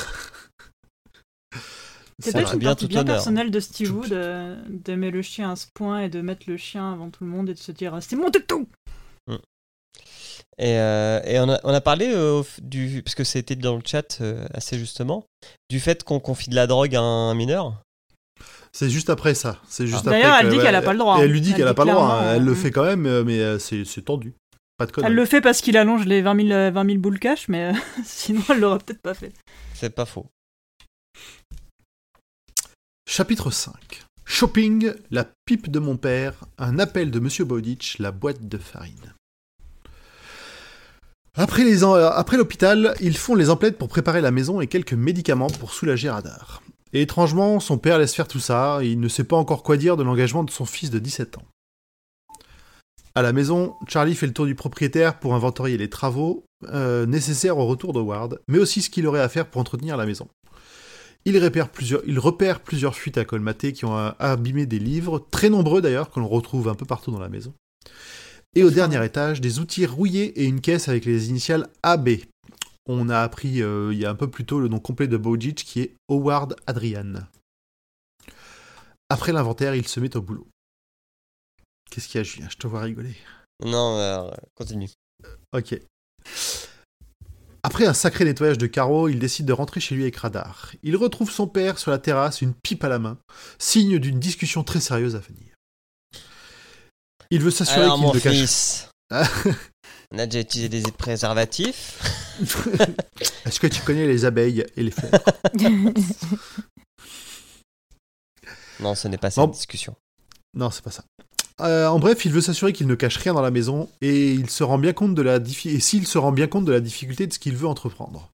C'est peut-être une bien partie tout bien honneur. personnelle de Steve Tout- Wood euh, d'aimer le chien à ce point et de mettre le chien avant tout le monde et de se dire c'est mon toutou Et, euh, et on, a, on a parlé euh, du, parce que c'était dans le chat euh, assez justement, du fait qu'on confie de la drogue à un mineur. C'est juste après ça. C'est juste Ah. D'ailleurs, elle dit qu'elle a pas le droit, Et hein. elle lui dit Elle qu'elle a dit pas le droit. hein. Elle le euh, fait quand même, mais c'est tendu. Pas de conneries. Elle le fait parce qu'il allonge les 20 000, euh, 20 000 boules cash, mais euh, <laughs> sinon elle l'aurait peut-être pas fait. C'est pas faux. Chapitre 5. Shopping, la pipe de mon père, un appel de Monsieur Bowditch, la boîte de farine. Après les en- après l'hôpital, ils font les emplettes pour préparer la maison et quelques médicaments pour soulager Radar. Et étrangement, son père laisse faire tout ça, et il ne sait pas encore quoi dire de l'engagement de son fils de 17 ans. À la maison, Charlie fait le tour du propriétaire pour inventorier les travaux euh, nécessaires au retour d'Howard, mais aussi ce qu'il aurait à faire pour entretenir la maison. Il repère plusieurs, fuites à colmater qui ont abîmé des livres, très nombreux d'ailleurs, que l'on retrouve un peu partout dans la maison. Et au dernier étage, des outils rouillés et une caisse avec les initiales AB. On a appris euh, il y a un peu plus tôt le nom complet de Bowditch qui est Howard Adrian. Après l'inventaire, il se met au boulot. Qu'est-ce qu'il y a, Julien? Je te vois rigoler. Non, euh, continue. Ok. Après un sacré nettoyage de carreaux, il décide de rentrer chez lui avec Radar. Il retrouve son père sur la terrasse, une pipe à la main, signe d'une discussion très sérieuse à venir. Il veut s'assurer Alors qu'il ne cache. fils, <laughs> on a déjà utilisé des préservatifs. <laughs> Est-ce que tu connais les abeilles et les fleurs? <laughs> Non, ce n'est pas cette Bon. discussion. Non, c'est pas ça. Euh, en bref, il veut s'assurer qu'il ne cache rien dans la maison et il se rend bien compte de la et s'il se rend bien compte de la difficulté de ce qu'il veut entreprendre.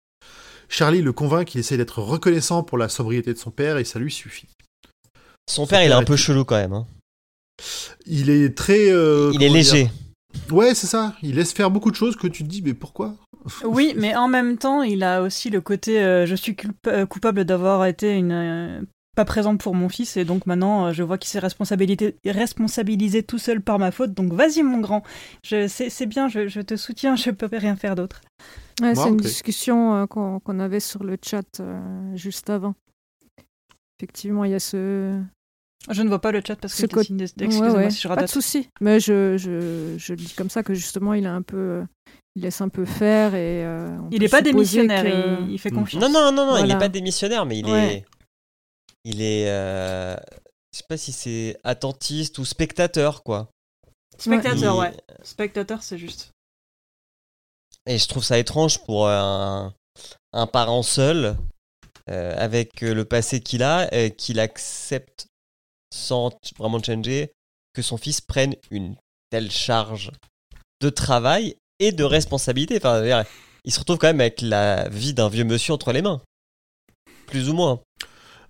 Charlie le convainc qu'il essaie d'être reconnaissant pour la sobriété de son père et ça lui suffit. Son père, il est un peu est- chelou quand même. hein. Il est très. euh, il est léger. Ouais, c'est ça. Il laisse faire beaucoup de choses que tu te dis, mais pourquoi <laughs> Oui, mais en même temps, il a aussi le côté euh, je suis culp- coupable d'avoir été une euh, pas présente pour mon fils et donc maintenant euh, je vois qu'il s'est responsabilité- responsabilisé tout seul par ma faute. Donc vas-y mon grand, je, c'est, c'est bien, je, je te soutiens, je peux rien faire d'autre. Ouais, c'est une discussion euh, qu'on avait sur le chat euh, juste avant. Effectivement, il y a ce. Je ne vois pas le chat parce que Ce je côté- dessine des- Ouais, Excusez-moi ouais, si je pas de souci. Mais je, je, je le dis comme ça que justement, il a un peu. Il laisse un peu faire et. euh, on Il n'est pas démissionnaire, que- il, il fait Mm. confiance. Non, non, non, non, il Voilà. n'est pas démissionnaire, mais il Ouais. est. Il est. euh, Je sais pas si c'est attentiste ou spectateur, quoi. Spectateur, Il- ouais. Spectateur, c'est juste. Et je trouve ça étrange pour un, un parent seul, euh, avec euh, le passé qu'il a, euh, qu'il accepte sans vraiment changer que son fils prenne une telle charge de travail et de responsabilité. Enfin, il se retrouve quand même avec la vie d'un vieux monsieur entre les mains. Plus ou moins.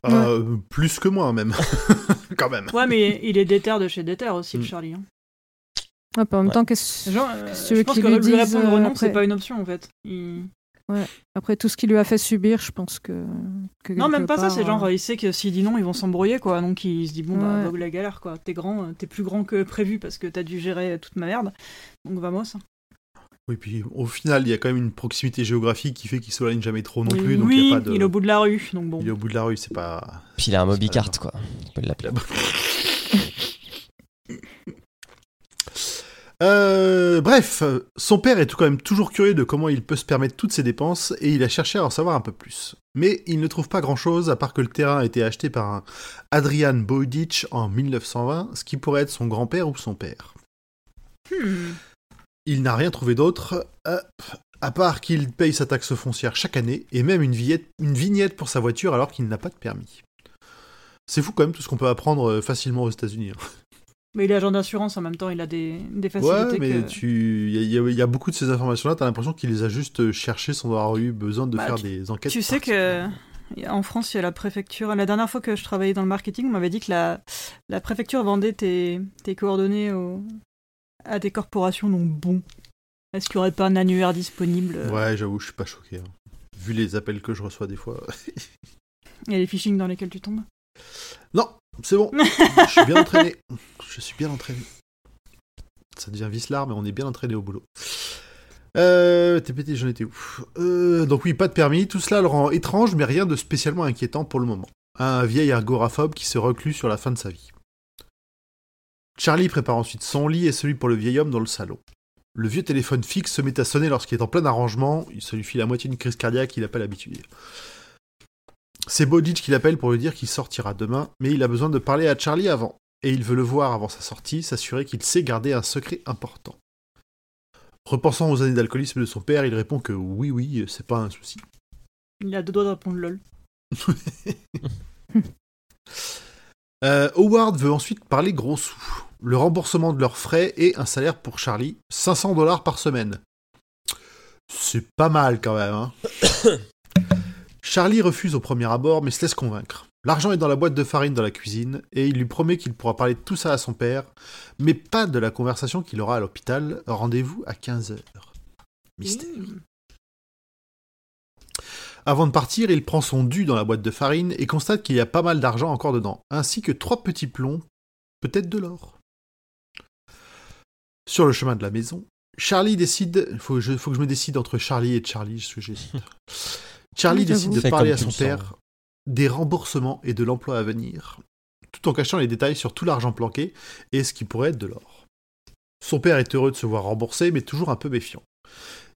Euh, Plus que moi, même. <laughs> Quand même. Ouais, mais il est déter de chez déter aussi, le Mm. Charlie. hein. Ouais, puis en même Ouais. temps, qu'est-ce- euh, que tu je veux pense qu'il que lui dise, répondre euh, non, c'est après pas une option en fait. Il- après tout ce qu'il lui a fait subir, je pense que. que Non, même pas ça, c'est genre, euh, il sait que s'il dit non, ils vont s'embrouiller quoi. Donc il se dit, bon, bah, Ouais. vogue la galère quoi. T'es grand, euh, t'es plus grand que prévu parce que t'as dû gérer toute ma merde. Donc vamos. Oui, puis au final, il y a quand même une proximité géographique qui fait qu'il s'éloigne jamais trop non oui, plus. Donc oui, il, y a pas de... il est au bout de la rue, donc bon. il est au bout de la rue, c'est pas. Puis il a un C'est Moby pas Cart, là-bas. quoi. On peut l'appeler. <laughs> Euh, bref, son père est tout quand même toujours curieux de comment il peut se permettre toutes ces dépenses et il a cherché à en savoir un peu plus. Mais il ne trouve pas grand chose à part que le terrain a été acheté par un Adrian Bowditch en 1920, ce qui pourrait être son grand-père ou son père. Hmm. Il n'a rien trouvé d'autre, euh, à part qu'il paye sa taxe foncière chaque année et même une vignette, une vignette pour sa voiture alors qu'il n'a pas de permis. C'est fou quand même tout ce qu'on peut apprendre euh, facilement aux États-Unis. hein. Mais il est agent d'assurance en même temps, il a des, des facilités. Ouais, mais que- tu, il y, a- y y beaucoup de ces informations-là. T'as l'impression qu'il les a juste cherchées sans avoir eu besoin de Bah, faire tu- des enquêtes. Tu sais que en France, il y a la préfecture. La dernière fois que je travaillais dans le marketing, on m'avait dit que la, la préfecture vendait tes, tes coordonnées au- à des corporations. Donc bon, est-ce qu'il n'y aurait pas un annuaire disponible euh, Ouais, j'avoue, je suis pas choqué. hein. Vu les appels que je reçois des fois. Il y a les phishing dans lesquels tu tombes? non, c'est bon. <laughs> je suis bien entraîné. Je suis bien entraîné. Ça devient vicelard, mais on est bien entraîné au boulot. Euh, TPT, j'en étais où? Euh, Donc oui, pas de permis. Tout cela le rend étrange, mais rien de spécialement inquiétant pour le moment. Un vieil agoraphobe qui se reclut sur la fin de sa vie. Charlie prépare ensuite son lit et celui pour le vieil homme dans le salon. Le vieux téléphone fixe se met à sonner lorsqu'il est en plein arrangement. Il se lui fait la moitié d'une crise cardiaque, il n'a pas l'habitude. C'est Bowditch qui l'appelle pour lui dire qu'il sortira demain, mais il a besoin de parler à Charlie avant. Et il veut le voir avant sa sortie, s'assurer qu'il sait garder un secret important. Repensant aux années d'alcoolisme de son père, il répond que oui, oui, c'est pas un souci. Il a deux doigts de répondre lol. <laughs> Euh, Howard veut ensuite parler gros sous. Le remboursement de leurs frais et un salaire pour Charlie, 500 dollars par semaine. C'est pas mal quand même, hein. <coughs> Charlie refuse au premier abord, mais se laisse convaincre. L'argent est dans la boîte de farine dans la cuisine, et il lui promet qu'il pourra parler de tout ça à son père, mais pas de la conversation qu'il aura à l'hôpital. Rendez-vous à 15h. Mystère. Mmh. Avant de partir, il prend son dû dans la boîte de farine et constate qu'il y a pas mal d'argent encore dedans, ainsi que trois petits plombs, peut-être de l'or. Sur le chemin de la maison, Charlie décide. Faut je, faut que je me décide entre Charlie et Charlie, ce que j'hésite. Charlie Oui, décide de parler à son père des remboursements et de l'emploi à venir, tout en cachant les détails sur tout l'argent planqué et ce qui pourrait être de l'or. Son père est heureux de se voir remboursé, mais toujours un peu méfiant.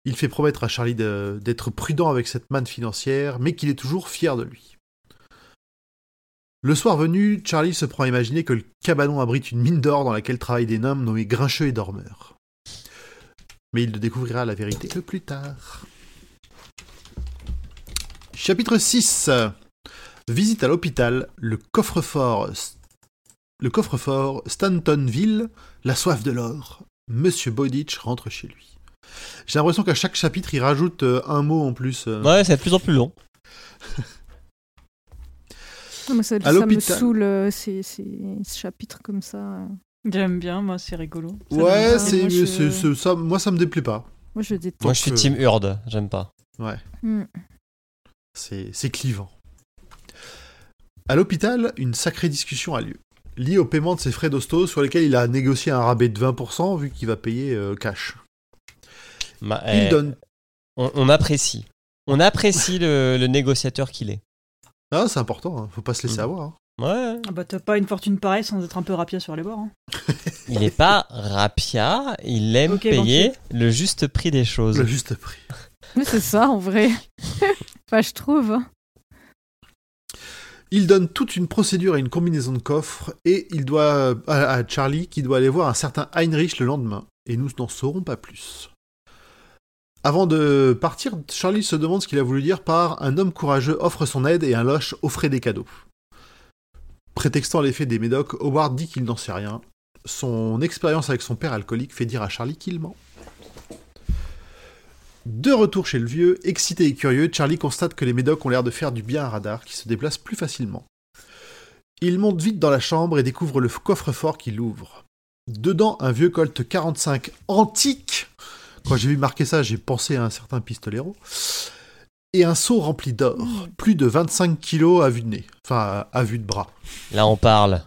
Il fait promettre à Charlie d'être prudent avec cette manne financière, mais qu'il est toujours fier de lui. Le soir venu, Charlie se prend à imaginer que le cabanon abrite une mine d'or dans laquelle travaillent des noms nommés Grincheux et Dormeur. Mais il ne découvrira la vérité que plus tard. Chapitre 6 Visite à l'hôpital, le coffre-fort le coffre-fort Stantonville, la soif de l'or. Monsieur Bowditch rentre chez lui. J'ai l'impression qu'à chaque chapitre, il rajoute euh, un mot en plus. euh. Ouais, c'est de plus en plus long. <laughs> Non, mais ça, À ça me l'hôpital. saoule euh, ces, ces chapitres comme ça. J'aime bien, moi, c'est rigolo. Ça Ouais, c'est, moi, je- c'est- c'est- ça, moi ça me déplaît pas. Moi, je déteste. Moi, je suis team Hurd, j'aime pas. Hmm. C'est, c'est clivant. À l'hôpital, une sacrée discussion a lieu, liée au paiement de ses frais d'hosto sur lesquels il a négocié un rabais de 20% vu qu'il va payer euh, cash. Il eh, donne. on, on apprécie. On apprécie le, le négociateur qu'il est. Ah, c'est important, hein, faut pas se laisser Mm. avoir. hein. Ouais. Ah bah t'as pas une fortune pareille sans être un peu rapia sur les bords. hein. <laughs> Il est pas rapia, il aime payer le juste prix des choses. Le juste prix. <laughs> Mais c'est ça, en vrai. <laughs> enfin, je trouve. Il donne toute une procédure et une combinaison de coffres, et il doit à, à Charlie qui doit aller voir un certain Heinrich le lendemain, et nous n'en saurons pas plus. Avant de partir, Charlie se demande ce qu'il a voulu dire par un homme courageux offre son aide et un loche offrait des cadeaux. Prétextant l'effet des médocs, Howard dit qu'il n'en sait rien. Son expérience avec son père alcoolique fait dire à Charlie qu'il ment. De retour chez le vieux, excité et curieux, Charlie constate que les médocs ont l'air de faire du bien à Radar, qui se déplace plus facilement. Il monte vite dans la chambre et découvre le coffre-fort qu'il ouvre. Dedans, un vieux Colt 45 antique. Quand j'ai vu marquer ça, j'ai pensé à un certain pistolero. Et un seau rempli d'or. Plus de 25 kilos à vue de nez. Enfin, à, vue de bras. Là, on parle.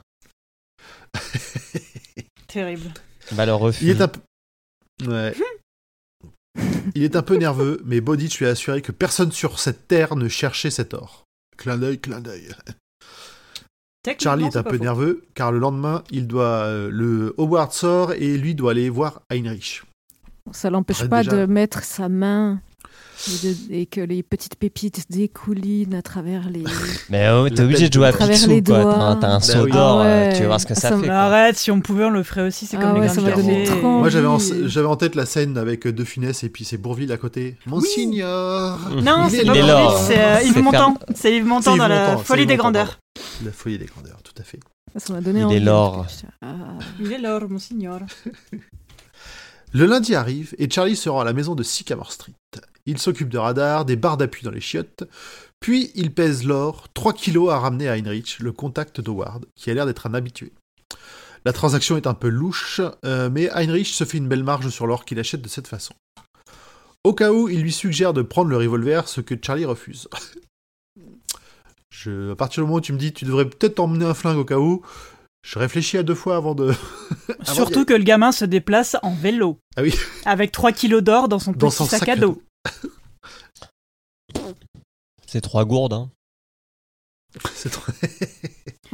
<laughs> Terrible. Bah, le refus. Il est un peu... Ouais. Il est un peu nerveux, mais Bowditch lui a assuré que personne sur cette terre ne cherchait cet or. Clin d'œil, clin d'œil. Charlie est un peu faux. nerveux, car le lendemain, il doit euh, le Howard sort et lui doit aller voir Heinrich. Ça l'empêche pas déjà. de mettre sa main et, de- et que les petites pépites découlinent à travers les. <laughs> Mais oh, t'es obligé de jouer à Picsou, les quoi. doigts. T'as un, Bah seau oui. d'or, Ah ouais. euh, tu vas voir ce que ça Ça fait. Arrête, si on pouvait, on le ferait aussi. C'est Ah comme les ouais, ça de Moi, j'avais en, j'avais en tête la scène avec De Funès et puis c'est Bourville à côté. Monseigneur Non, c'est est pas Il est l'or. Bourvil, c'est euh, C'est Yves Montand. C'est Yves Montand dans Yves la Folie des grandeurs. La folie des grandeurs, tout à fait. Ça m'a donné Il est l'or. Ah. Il est l'or, mon signor. <laughs> Le lundi arrive et Charlie se rend à la maison de Sycamore Street. Il s'occupe de radar, des barres d'appui dans les chiottes, puis il pèse l'or, 3 kilos à ramener à Heinrich, le contact d'Howard, qui a l'air d'être un habitué. La transaction est un peu louche, euh, mais Heinrich se fait une belle marge sur l'or qu'il achète de cette façon. Au cas où, il lui suggère de prendre le revolver, ce que Charlie refuse. <laughs> Je, à partir du moment où tu me dis tu devrais peut-être emmener un flingue au cas où, je réfléchis à deux fois avant de. <laughs> Avant Surtout que le gamin se déplace en vélo. Ah oui. Avec 3 kilos d'or dans son Dans petit son sac, sac à dos. <laughs> C'est trois gourdes. Hein. <laughs> C'est trop-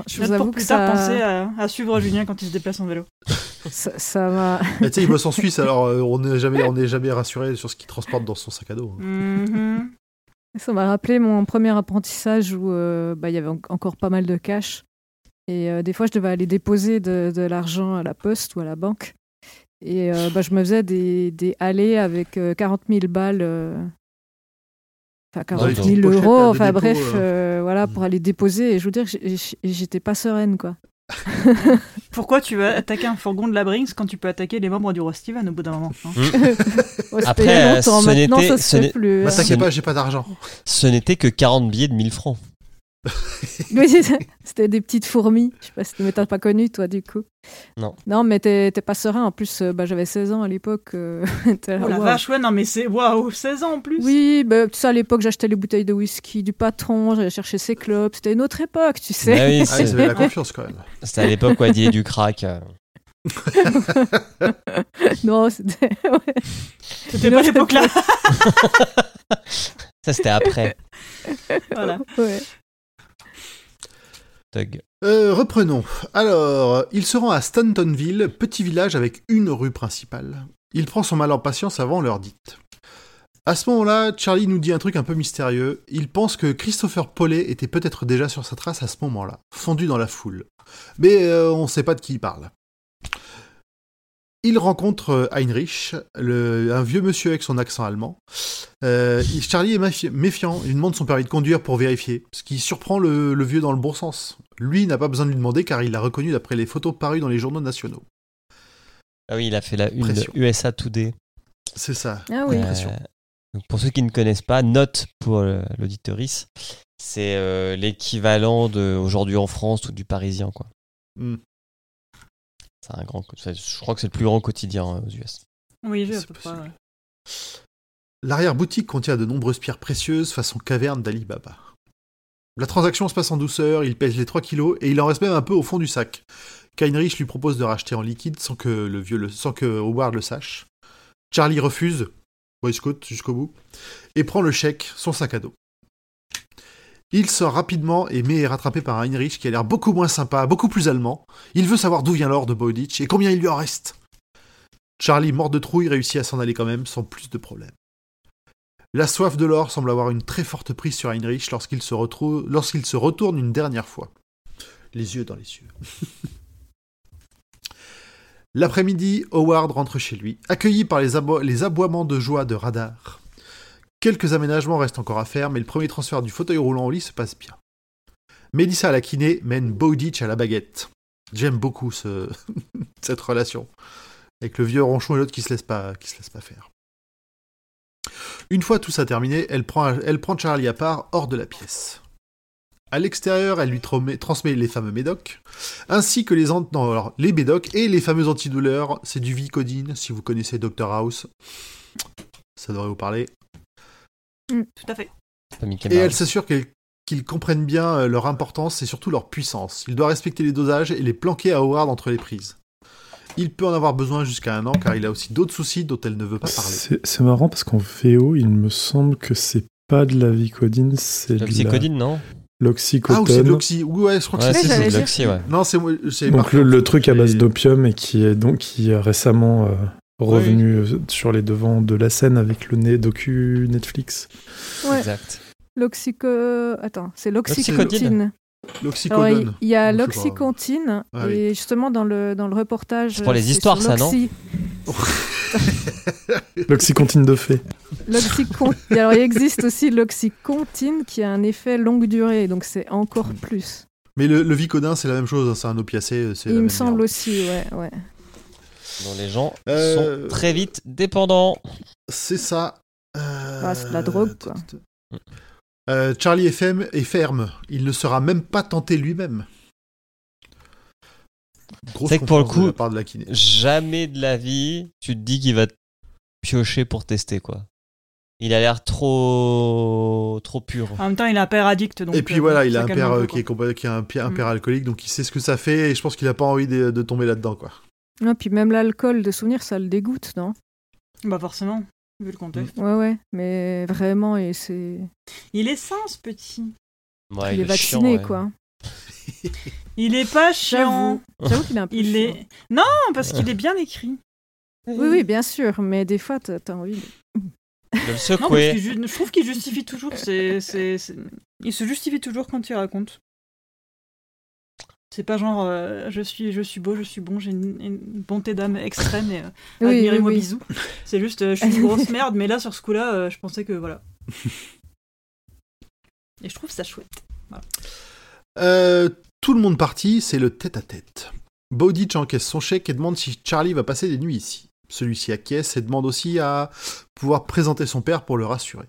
Je vous avoue pour que plus tard ça, penser à, à suivre Julien quand il se déplace en vélo. ça, m'a. Mais tu sais, il bosse en Suisse, alors euh, on n'est jamais, on n'est jamais rassuré sur ce qu'il transporte dans son sac à dos. hein. Mhm. Ça m'a rappelé mon premier apprentissage où euh, bah, il y avait en- encore pas mal de cash. Et euh, des fois, je devais aller déposer de, de l'argent à la poste ou à la banque. Et euh, bah, je me faisais des, des allées avec euh, 40 000 balles. euh, Enfin, 40 les 000 petites pochettes, euros, de enfin dépôt, bref, euh. euh, voilà, pour aller déposer. Et je veux dire, j'étais pas sereine, quoi. <laughs> Pourquoi tu vas attaquer un fourgon de la Brinks quand tu peux attaquer les membres du roi Steven au bout d'un moment hein <laughs> c'était Après, longtemps. ce n'était- plus. Bah, hein. t'inquiète pas, j'ai pas d'argent. Ce n'était que 40 billets de 1000 francs. <laughs> Oui, c'est ça. C'était des petites fourmis. Je sais pas si tu m'as pas connu, toi, du coup. Non. Non, mais t'es t'es pas serein. En plus, euh, bah, j'avais 16 ans à l'époque. euh, <laughs> Oh la vache, ouais, non mais c'est waouh, 16 ans en plus. Oui, bah, tu sais, à l'époque, j'achetais les bouteilles de whisky du patron, j'allais chercher ses clubs. C'était une autre époque, tu sais. <laughs> Ah oui, Ah, ils c'est- avaient la confiance quand même. C'était à l'époque où il y avait du crack. euh. non, c'était. ouais. C'était pas l'époque là. Ça, c'était après. voilà. ouais. Euh, reprenons. Alors, il se rend à Stantonville, petit village avec une rue principale. Il prend son mal en patience avant l'heure dite. À ce moment-là, Charlie nous dit un truc un peu mystérieux. Il pense que Christopher Paulet était peut-être déjà sur sa trace à ce moment-là, fondu dans la foule. Mais euh, on ne sait pas de qui il parle. Il rencontre euh, Heinrich, le- un vieux monsieur avec son accent allemand. Euh, Charlie est méfi- méfiant, il demande son permis de conduire pour vérifier, ce qui surprend le, le vieux dans le bon sens. Lui n'a pas besoin de lui demander car il l'a reconnu d'après les photos parues dans les journaux nationaux. Ah oui, il a fait la une de. USA Today. C'est ça. Ah oui. Euh, pour ceux qui ne connaissent pas, note pour l'auditorice, c'est euh, l'équivalent de aujourd'hui en France ou du Parisien, quoi. Hmm. C'est un grand, je crois que c'est le plus grand quotidien euh, aux US. Oui, ouais. L'arrière-boutique contient de nombreuses pierres précieuses façon caverne d'Ali Baba. La transaction se passe en douceur, il pèse les 3 kilos et il en reste même un peu au fond du sac. Heinrich lui propose de racheter en liquide sans que, le vieux le, sans que Howard le sache. Charlie refuse, Boy Scout jusqu'au bout, et prend le chèque, son sac à dos. Il sort rapidement et mais est rattrapé par Heinrich qui a l'air beaucoup moins sympa, beaucoup plus allemand. Il veut savoir d'où vient l'or de Bowditch et combien il lui en reste. Charlie, mort de trouille, réussit à s'en aller quand même sans plus de problème. La soif de l'or semble avoir une très forte prise sur Heinrich lorsqu'il se, retrouve- lorsqu'il se retourne une dernière fois. Les yeux dans les yeux. <laughs> L'après-midi, Howard rentre chez lui, accueilli par les aboiements de joie de Radar. Quelques aménagements restent encore à faire, mais le premier transfert du fauteuil roulant au lit se passe bien. Mélissa à la kiné mène Bowditch à la baguette. J'aime beaucoup ce- <laughs> cette relation. Avec le vieux ronchon et l'autre qui se laisse pas, se laisse pas faire. Une fois tout ça terminé, elle prend, Charlie à part hors de la pièce. À l'extérieur, elle lui transmet les fameux médocs, ainsi que les, non, alors, les médocs et les fameux antidouleurs. C'est du Vicodine, si vous connaissez Dr House. Ça devrait vous parler. Tout à fait. Et elle s'assure qu'elle- qu'ils comprennent bien euh, leur importance et surtout leur puissance. Il doit respecter les dosages et les planquer à Howard entre les prises. Il peut en avoir besoin jusqu'à un an car il a aussi d'autres soucis dont elle ne veut pas parler. C'est marrant parce qu'en VO, il me semble que c'est pas de la vicodine, c'est de la- L'oxycodine, non Ah, ou c'est l'oxycotone. de l'oxy. Oui, ouais, je crois que Ouais, c'est l'oxy, ouais. Non, c'est Donc le, truc à base d'opium et qui est donc qui est récemment euh, revenu euh, sur les devants de la scène avec le nez docu Netflix. Ouais. Exact. L'oxyco... Attends, c'est il L'oxycodone. il y a l'oxycontine, Ah oui. et justement dans le, dans le reportage... C'est pour les histoires, ça, non l'oxy- <laughs> L'oxycontine de fée. <laughs> Alors il existe aussi l'oxycontine qui a un effet longue durée, donc c'est encore Mm. plus. Mais le, le Vicodin, c'est la même chose, hein, c'est un opiacé. la Il me même semble merde. aussi, ouais, ouais. Dont les gens Euh, sont très vite dépendants. C'est ça. Euh, Ah, c'est de la drogue, quoi. Euh, Charlie est ferme, est ferme. Il ne sera même pas tenté lui-même. Grosse C'est que pour le confiance de coup- la part de la kiné. Jamais de la vie, tu te dis qu'il va te piocher pour tester, quoi. Il a l'air trop trop pur. En même temps, il a un père addict. Donc, Et puis euh, voilà, il a un père qui est, qui a un, un Mm. père alcoolique, donc il sait ce que ça fait et je pense qu'il a pas envie de, de tomber là-dedans, quoi. Non, puis même l'alcool de souvenir, ça le dégoûte, non? Bah forcément, vu le contexte. Ouais, ouais, mais vraiment, et c'est... Il est sain, ce petit. Ouais, il, est chiant, vacciné, ouais. quoi. <laughs> Il est pas chiant. J'avoue. Qu'il est un peu Il chiant. est. Non, parce qu'il est bien écrit. Oui, oui, bien sûr, mais des fois, t'as envie de... De le secouer. je trouve qu'il justifie toujours. C'est, c'est, c'est- Il se justifie toujours quand il raconte. C'est pas genre euh, je suis je suis beau, je suis bon, j'ai une, une bonté d'âme extrême et euh, Oui, admirez-moi oui. bisous. C'est juste euh, je suis une <laughs> grosse merde, mais là sur ce coup-là, euh, je pensais que voilà. Et je trouve ça chouette. Euh, tout le monde parti, c'est le tête-à-tête. Bowditch encaisse son chèque et demande si Charlie va passer des nuits ici. Celui-ci acquiesce et demande aussi à pouvoir présenter son père pour le rassurer.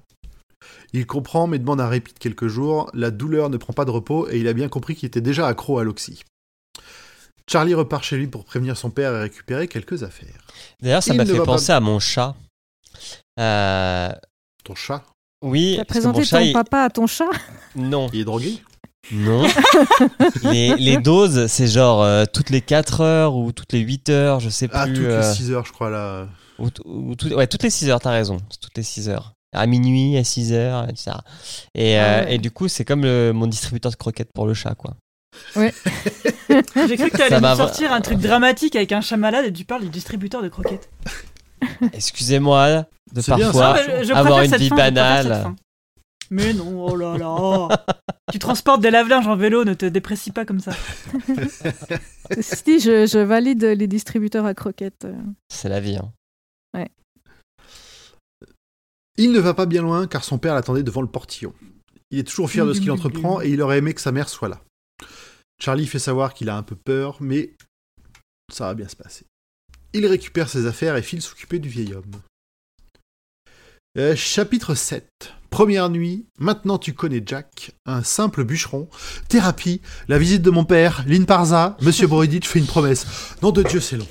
Il comprend mais demande un répit de quelques jours, la douleur ne prend pas de repos et il a bien compris qu'il était déjà accro à l'oxy. Charlie repart chez lui pour prévenir son père et récupérer quelques affaires. D'ailleurs, ça m'a fait penser pas- à mon chat. Euh, Ton chat, oui, T'as que mon présenté chat, ton il- papa à ton chat? Non, il est drogué? Non. <laughs> les, les doses, c'est genre euh, toutes les 4 heures ou toutes les 8 heures, je sais plus. Ah, toutes euh, les 6 heures, je crois, là. ou, ou tout- ouais, toutes les 6 heures, t'as raison. C'est toutes les 6 heures. À minuit, à 6 heures, etc. Et, Ah euh, ouais. et du coup, c'est comme le- mon distributeur de croquettes pour le chat, quoi. <laughs> J'ai cru que tu Ça allais nous sortir un truc dramatique avec un chat malade et tu parles du distributeur de croquettes. <laughs> Excusez-moi de parfois je- je avoir une vie fin, banale. Mais non, oh là là. tu transportes des lave-linges en vélo, ne te déprécie pas comme ça. <laughs> Si, je, je valide les distributeurs à croquettes. C'est la vie. Hein. Il ne va pas bien loin car son père l'attendait devant le portillon. Il est toujours fier de ce qu'il entreprend et il aurait aimé que sa mère soit là. Charlie fait savoir qu'il a un peu peur, mais ça va bien se passer. Il récupère ses affaires et file s'occuper du vieil homme. Euh, chapitre 7. Première nuit, maintenant tu connais Jack, un simple bûcheron. Thérapie, la visite de mon père, Lynn Parza, Monsieur Boriditch fait une promesse. Nom de Dieu, c'est long.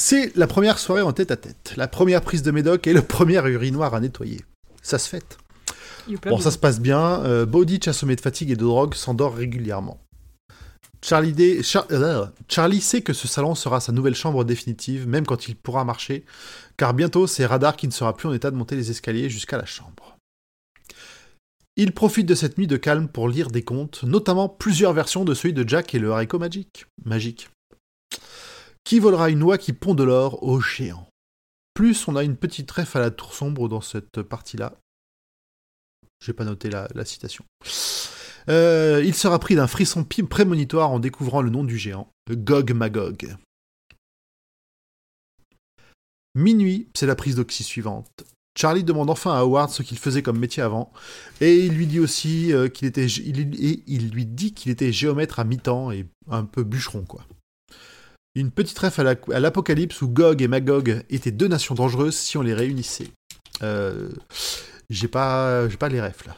C'est la première soirée en tête à tête, la première prise de médoc et le premier urinoir à nettoyer. Ça se fête. Bon, ça se passe bien. Euh, Bowditch, assommé de fatigue et de drogue, s'endort régulièrement. Charlie, Char- euh, Charlie sait que ce salon sera sa nouvelle chambre définitive, même quand il pourra marcher, car bientôt c'est Radar qui ne sera plus en état de monter les escaliers jusqu'à la chambre. Il profite de cette nuit de calme pour lire des contes, notamment plusieurs versions de celui de Jack et le haricot magique. Magique. Qui volera une oie qui pond de l'or aux géants Plus, on a une petite trèfle à la tour sombre dans cette partie-là. J'ai pas noté la, citation. Euh, il sera pris d'un frisson prémonitoire en découvrant le nom du géant, Gog Magog. Minuit, c'est la prise d'oxy suivante. Charlie demande enfin à Howard ce qu'il faisait comme métier avant, et il lui dit aussi euh, qu'il était, et il lui dit qu'il était géomètre à mi-temps et un peu bûcheron quoi. Une petite ref à la- à l'apocalypse où Gog et Magog étaient deux nations dangereuses si on les réunissait. Euh, j'ai pas, j'ai pas les refs là.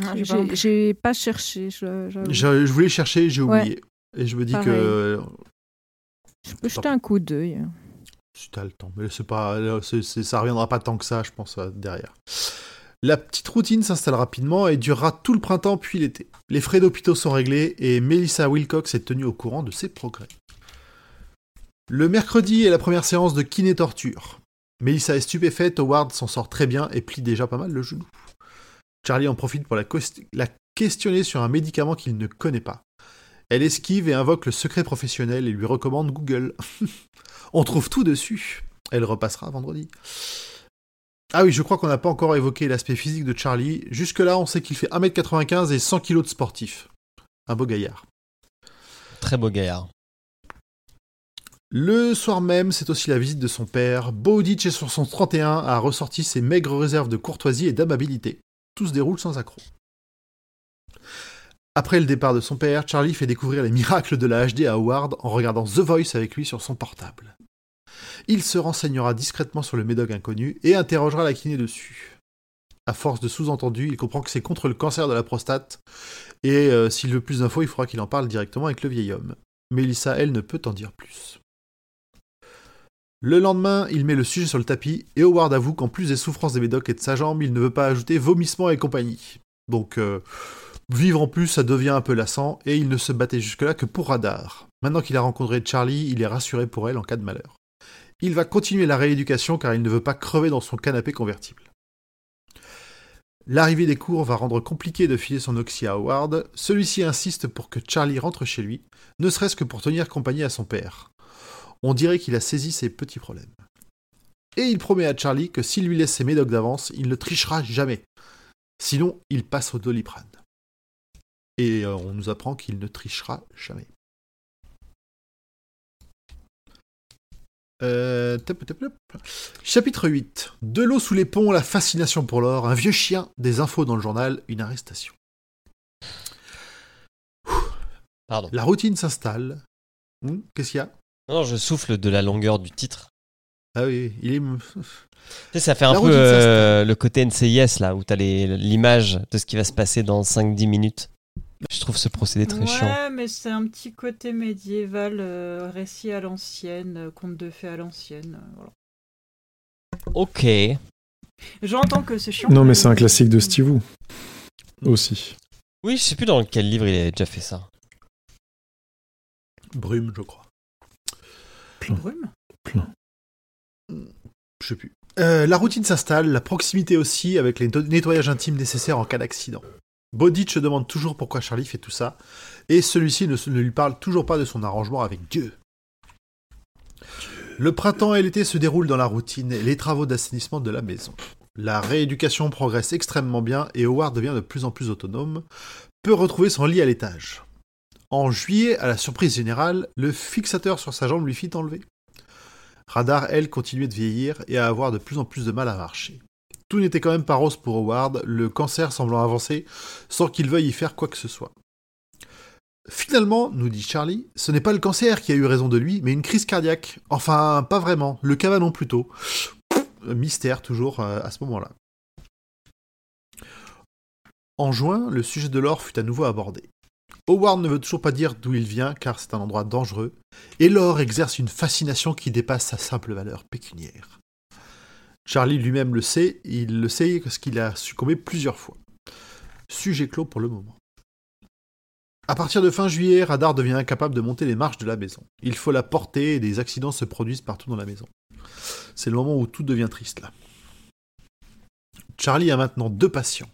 Ah, j'ai pas non J'ai plus. j'ai pas cherché. Je, j'avoue. Je, je voulais chercher, j'ai Ouais. oublié. Et je me dis Pareil. que Je peux jeter un coup d'œil. si t'as le temps, mais c'est pas, c'est- c'est- ça reviendra pas tant que ça, je pense euh, derrière. La petite routine s'installe rapidement et durera tout le printemps puis l'été. Les frais d'hôpitaux sont réglés et Melissa Wilcox est tenue au courant de ses progrès. Le mercredi est la première séance de kiné-torture. Melissa est stupéfaite, Howard s'en sort très bien et plie déjà pas mal le genou. Charlie en profite pour la, questionner sur un médicament qu'il ne connaît pas. Elle esquive et invoque le secret professionnel et lui recommande Google. <laughs> On trouve tout dessus. Elle repassera vendredi. Ah oui, je crois qu'on n'a pas encore évoqué l'aspect physique de Charlie. Jusque-là, on sait qu'il fait 1m95 et 100 kg de sportif. Un beau gaillard. Très beau gaillard. Le soir même, c'est aussi la visite de son père. Bowditch est sur son 31, a ressorti ses maigres réserves de courtoisie et d'amabilité. Tout se déroule sans accroc. Après le départ de son père, Charlie fait découvrir les miracles de la HD à Howard en regardant The Voice avec lui sur son portable. Il se renseignera discrètement sur le médoc inconnu et interrogera la kiné dessus. À force de sous-entendus, il comprend que c'est contre le cancer de la prostate, et euh, s'il veut plus d'infos, il faudra qu'il en parle directement avec le vieil homme. Mélissa, elle, ne peut en dire plus. Le lendemain, il met le sujet sur le tapis, et Howard avoue qu'en plus des souffrances des médocs et de sa jambe, il ne veut pas ajouter vomissements et compagnie. Donc, euh, vivre en plus, ça devient un peu lassant, et il ne se battait jusque-là que pour Radar. Maintenant qu'il a rencontré Charlie, il est rassuré pour elle en cas de malheur. Il va continuer la rééducation car il ne veut pas crever dans son canapé convertible. L'arrivée des cours va rendre compliqué de filer son oxy à Howard. Celui-ci insiste pour que Charlie rentre chez lui, ne serait-ce que pour tenir compagnie à son père. On dirait qu'il a saisi ses petits problèmes. Et il promet à Charlie que s'il lui laisse ses médocs d'avance, il ne trichera jamais. Sinon, il passe au doliprane. Et euh, on nous apprend qu'il ne trichera jamais. Euh. Chapitre 8. De l'eau sous les ponts, la fascination pour l'or, un vieux chien, des infos dans le journal, une arrestation. Pardon. La routine s'installe. Hmm, Qu'est-ce qu'il y a? Non, je souffle de la longueur du titre. Ah oui, il est... Tu sais, ça fait un La peu euh, le côté NCIS, là, où t'as les- l'image de ce qui va se passer dans 5-10 minutes. Je trouve ce procédé très ouais, chiant. mais c'est un petit côté médiéval, euh, récit à l'ancienne, euh, conte de fées à l'ancienne. euh, voilà. Ok. J'entends que c'est chiant. Non, mais c'est un classique de Steve Wu. Aussi. Oui, je sais plus dans quel livre il avait déjà fait ça. Brume, je crois. Brume. Je sais plus. Euh, la routine s'installe, la proximité aussi, avec les to- nettoyages intimes nécessaires en cas d'accident. Boditch se demande toujours pourquoi Charlie fait tout ça, et celui-ci ne, ne lui parle toujours pas de son arrangement avec Dieu. Le printemps et l'été se déroulent dans la routine et les travaux d'assainissement de la maison. La rééducation progresse extrêmement bien et Howard devient de plus en plus autonome, peut retrouver son lit à l'étage. En juillet, à la surprise générale, le fixateur sur sa jambe lui fit enlever. Radar, elle, continuait de vieillir et à avoir de plus en plus de mal à marcher. Tout n'était quand même pas rose pour Howard, le cancer semblant avancer sans qu'il veuille y faire quoi que ce soit. Finalement, nous dit Charlie, ce n'est pas le cancer qui a eu raison de lui, mais une crise cardiaque. Enfin, pas vraiment, le cabanon plutôt. Mystère toujours euh, à ce moment-là. En juin, le sujet de l'or fut à nouveau abordé. Howard ne veut toujours pas dire d'où il vient car c'est un endroit dangereux, et l'or exerce une fascination qui dépasse sa simple valeur pécuniaire. Charlie lui-même le sait, il le sait parce qu'il a succombé plusieurs fois. Sujet clos pour le moment. À partir de fin juillet, Radar devient incapable de monter les marches de la maison. Il faut la porter et des accidents se produisent partout dans la maison. C'est le moment où tout devient triste là. Charlie a maintenant deux patients.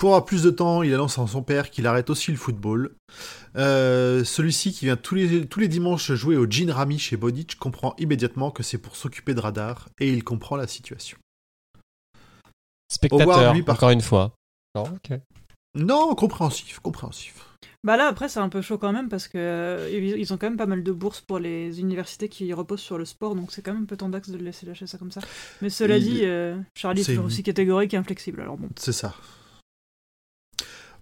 Pour avoir plus de temps, il annonce à son père qu'il arrête aussi le football. Euh, Celui-ci, qui vient tous les, tous les dimanches jouer au Gin Rami chez Boditch, comprend immédiatement que c'est pour s'occuper de Radar, et il comprend la situation. Spectateur, Howard, lui, par- encore une fois. Non, compréhensif, compréhensif. Bah là, après, c'est un peu chaud quand même parce que euh, ils ont quand même pas mal de bourses pour les universités qui reposent sur le sport, donc c'est quand même un peu tendax de le laisser lâcher ça comme ça. Mais cela Il- dit, euh, Charlie est toujours une- aussi catégorique et inflexible, alors bon. C'est ça.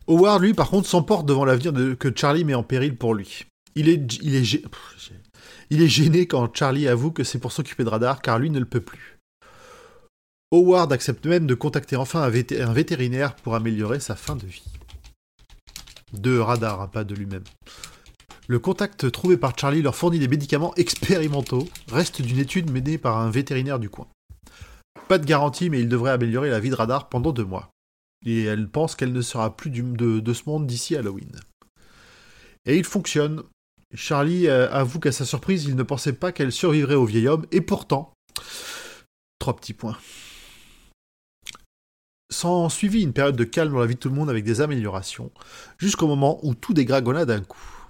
Howard, lui, par contre, s'emporte devant l'avenir que Charlie met en péril pour lui. Il est, gêné quand Charlie avoue que c'est pour s'occuper de Radar, car lui ne le peut plus. Howard accepte même de contacter enfin un vétérinaire pour améliorer sa fin de vie. De Radar, hein, pas de lui-même. Le contact trouvé par Charlie leur fournit des médicaments expérimentaux, reste d'une étude menée par un vétérinaire du coin. Pas de garantie, mais il devrait améliorer la vie de Radar pendant deux mois. Et elle pense qu'elle ne sera plus du- de, de ce monde d'ici Halloween. Et il fonctionne. Charlie euh, avoue qu'à sa surprise, il ne pensait pas qu'elle survivrait au vieil homme, et pourtant... Trois petits points. S'en suivit une période de calme dans la vie de tout le monde avec des améliorations, jusqu'au moment où tout dégragonna d'un coup.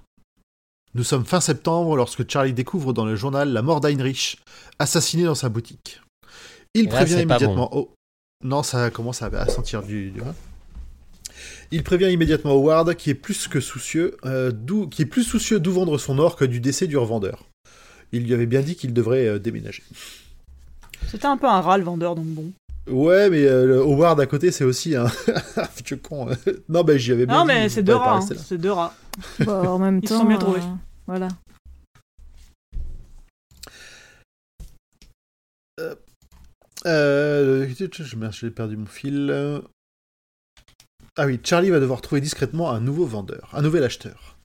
Nous sommes fin septembre lorsque Charlie découvre dans le journal la mort d'Heinrich, assassiné dans sa boutique. Il là, prévient immédiatement. Oh, non, ça commence à, à sentir du. du- Il prévient immédiatement Howard, qui est plus que soucieux, euh, d'où- qui est plus soucieux d'où vendre son or que du décès du revendeur. Il lui avait bien dit qu'il devrait euh, déménager. C'était un peu un rat le vendeur, donc bon. Ouais, mais euh, le Howard à côté, c'est aussi un <laughs> vieux con. non, bah j'y avais bien Non, dit, mais il c'est deux rats. hein. C'est deux rats. <laughs> Bon, en même Ils temps. sont bien trouvés. euh, voilà. Euh, j'ai perdu mon fil. Ah oui, Charlie va devoir trouver discrètement un nouveau vendeur, un nouvel acheteur.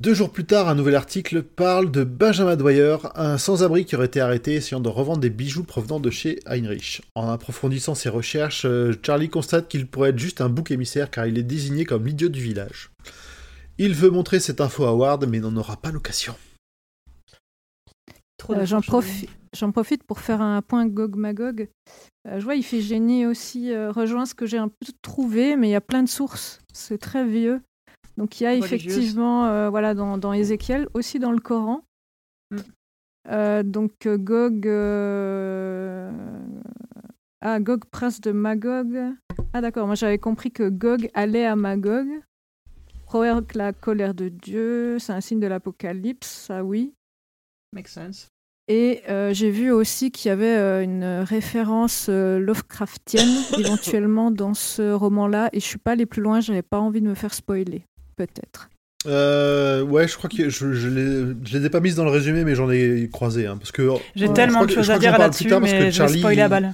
Deux jours plus tard, un nouvel article parle de Benjamin Dwyer, un sans-abri qui aurait été arrêté essayant de revendre des bijoux provenant de chez Heinrich. En approfondissant ses recherches, euh, Charlie constate qu'il pourrait être juste un bouc émissaire car il est désigné comme l'idiot du village. Il veut montrer cette info à Howard, mais n'en aura pas l'occasion. Trop Euh, J'en profi- j'en profite pour faire un point Gog Magog. Euh, je vois, il fait génie aussi, euh, rejoint ce que j'ai un peu trouvé, mais il y a plein de sources. C'est très vieux. Donc il y a Religieuse. effectivement, euh, voilà, dans, dans Ézéchiel, aussi dans le Coran. Mm. Euh, donc Gog. Ah, Gog, prince de Magog. Ah, d'accord, moi j'avais compris que Gog allait à Magog. Provoque la colère de Dieu, c'est un signe de l'Apocalypse, ça oui. Makes sense. Et euh, j'ai vu aussi qu'il y avait euh, une référence euh, Lovecraftienne <laughs> éventuellement dans ce roman-là. Et je suis pas allée plus loin, j'avais pas envie de me faire spoiler. Peut-être. Euh, ouais, je crois que je, je, les, je les ai pas mises dans le résumé, mais j'en ai croisé. hein, parce que J'ai Ouais. tellement de choses à dire là-dessus, tard parce que mais je vais Charlie- spoiler à balle.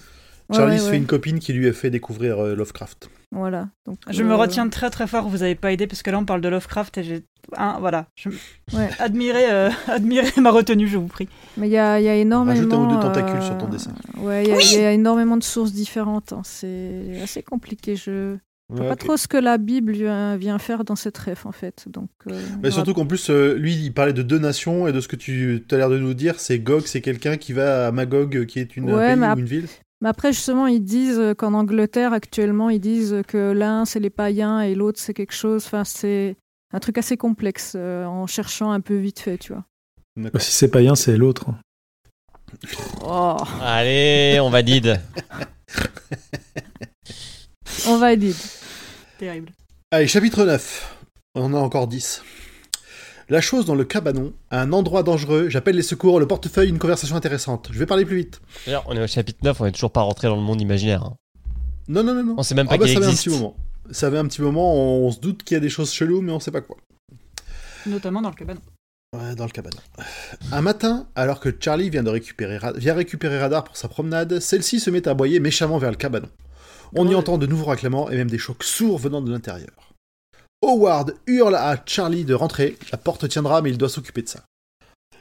Charlie Ouais, se ouais, fait une copine qui lui a fait découvrir euh, Lovecraft. Voilà. Donc, Je me euh, retiens très très fort, vous avez pas aidé, parce que là on parle de Lovecraft et j'ai. Hein, voilà. Je... Ouais. <laughs> Admirez, euh, <laughs> admirez ma retenue, je vous prie. Mais il y a, il y a énormément. Rajoute un ou deux tentacules sur ton euh, dessin. Ouais, il y, a- il y a énormément de sources différentes. hein. C'est assez compliqué. Je ne sais Ouais, pas ok. trop ce que la Bible vient, faire dans cette ref en fait. Donc. euh, Mais surtout qu'en plus, euh, lui, il parlait de deux nations, et de ce que tu as l'air de nous dire, c'est Gog, c'est quelqu'un qui va à Magog, qui est une, un Ouais, pays mais ou ap- une ville. Mais après, justement, ils disent qu'en Angleterre, actuellement, ils disent que l'un, c'est les païens et l'autre, c'est quelque chose. Enfin, c'est un truc assez complexe euh, en cherchant un peu vite fait, tu vois. Bah, si c'est païen, c'est l'autre. Oh, Allez, on valide. on valide. Terrible. Allez, chapitre 9. On en a encore 10. La chose dans le cabanon, un endroit dangereux, j'appelle les secours, le portefeuille, une conversation intéressante. Je vais parler plus vite. D'ailleurs, on est au chapitre 9, on est toujours pas rentré dans le monde imaginaire. hein. Non, non, non, non. On sait même pas Ah bah, qu'il ça fait un existe. petit moment. Ça fait un petit moment, on, on se doute qu'il y a des choses cheloues, mais on sait pas quoi. Notamment dans le cabanon. Ouais, dans le cabanon. Un matin, alors que Charlie vient, de récupérer, Ra- vient récupérer Radar pour sa promenade, celle-ci se met à aboyer méchamment vers le cabanon. On y Ouais. entend de nouveaux raclements et même des chocs sourds venant de l'intérieur. Howard hurle à Charlie de rentrer, la porte tiendra mais il doit s'occuper de ça.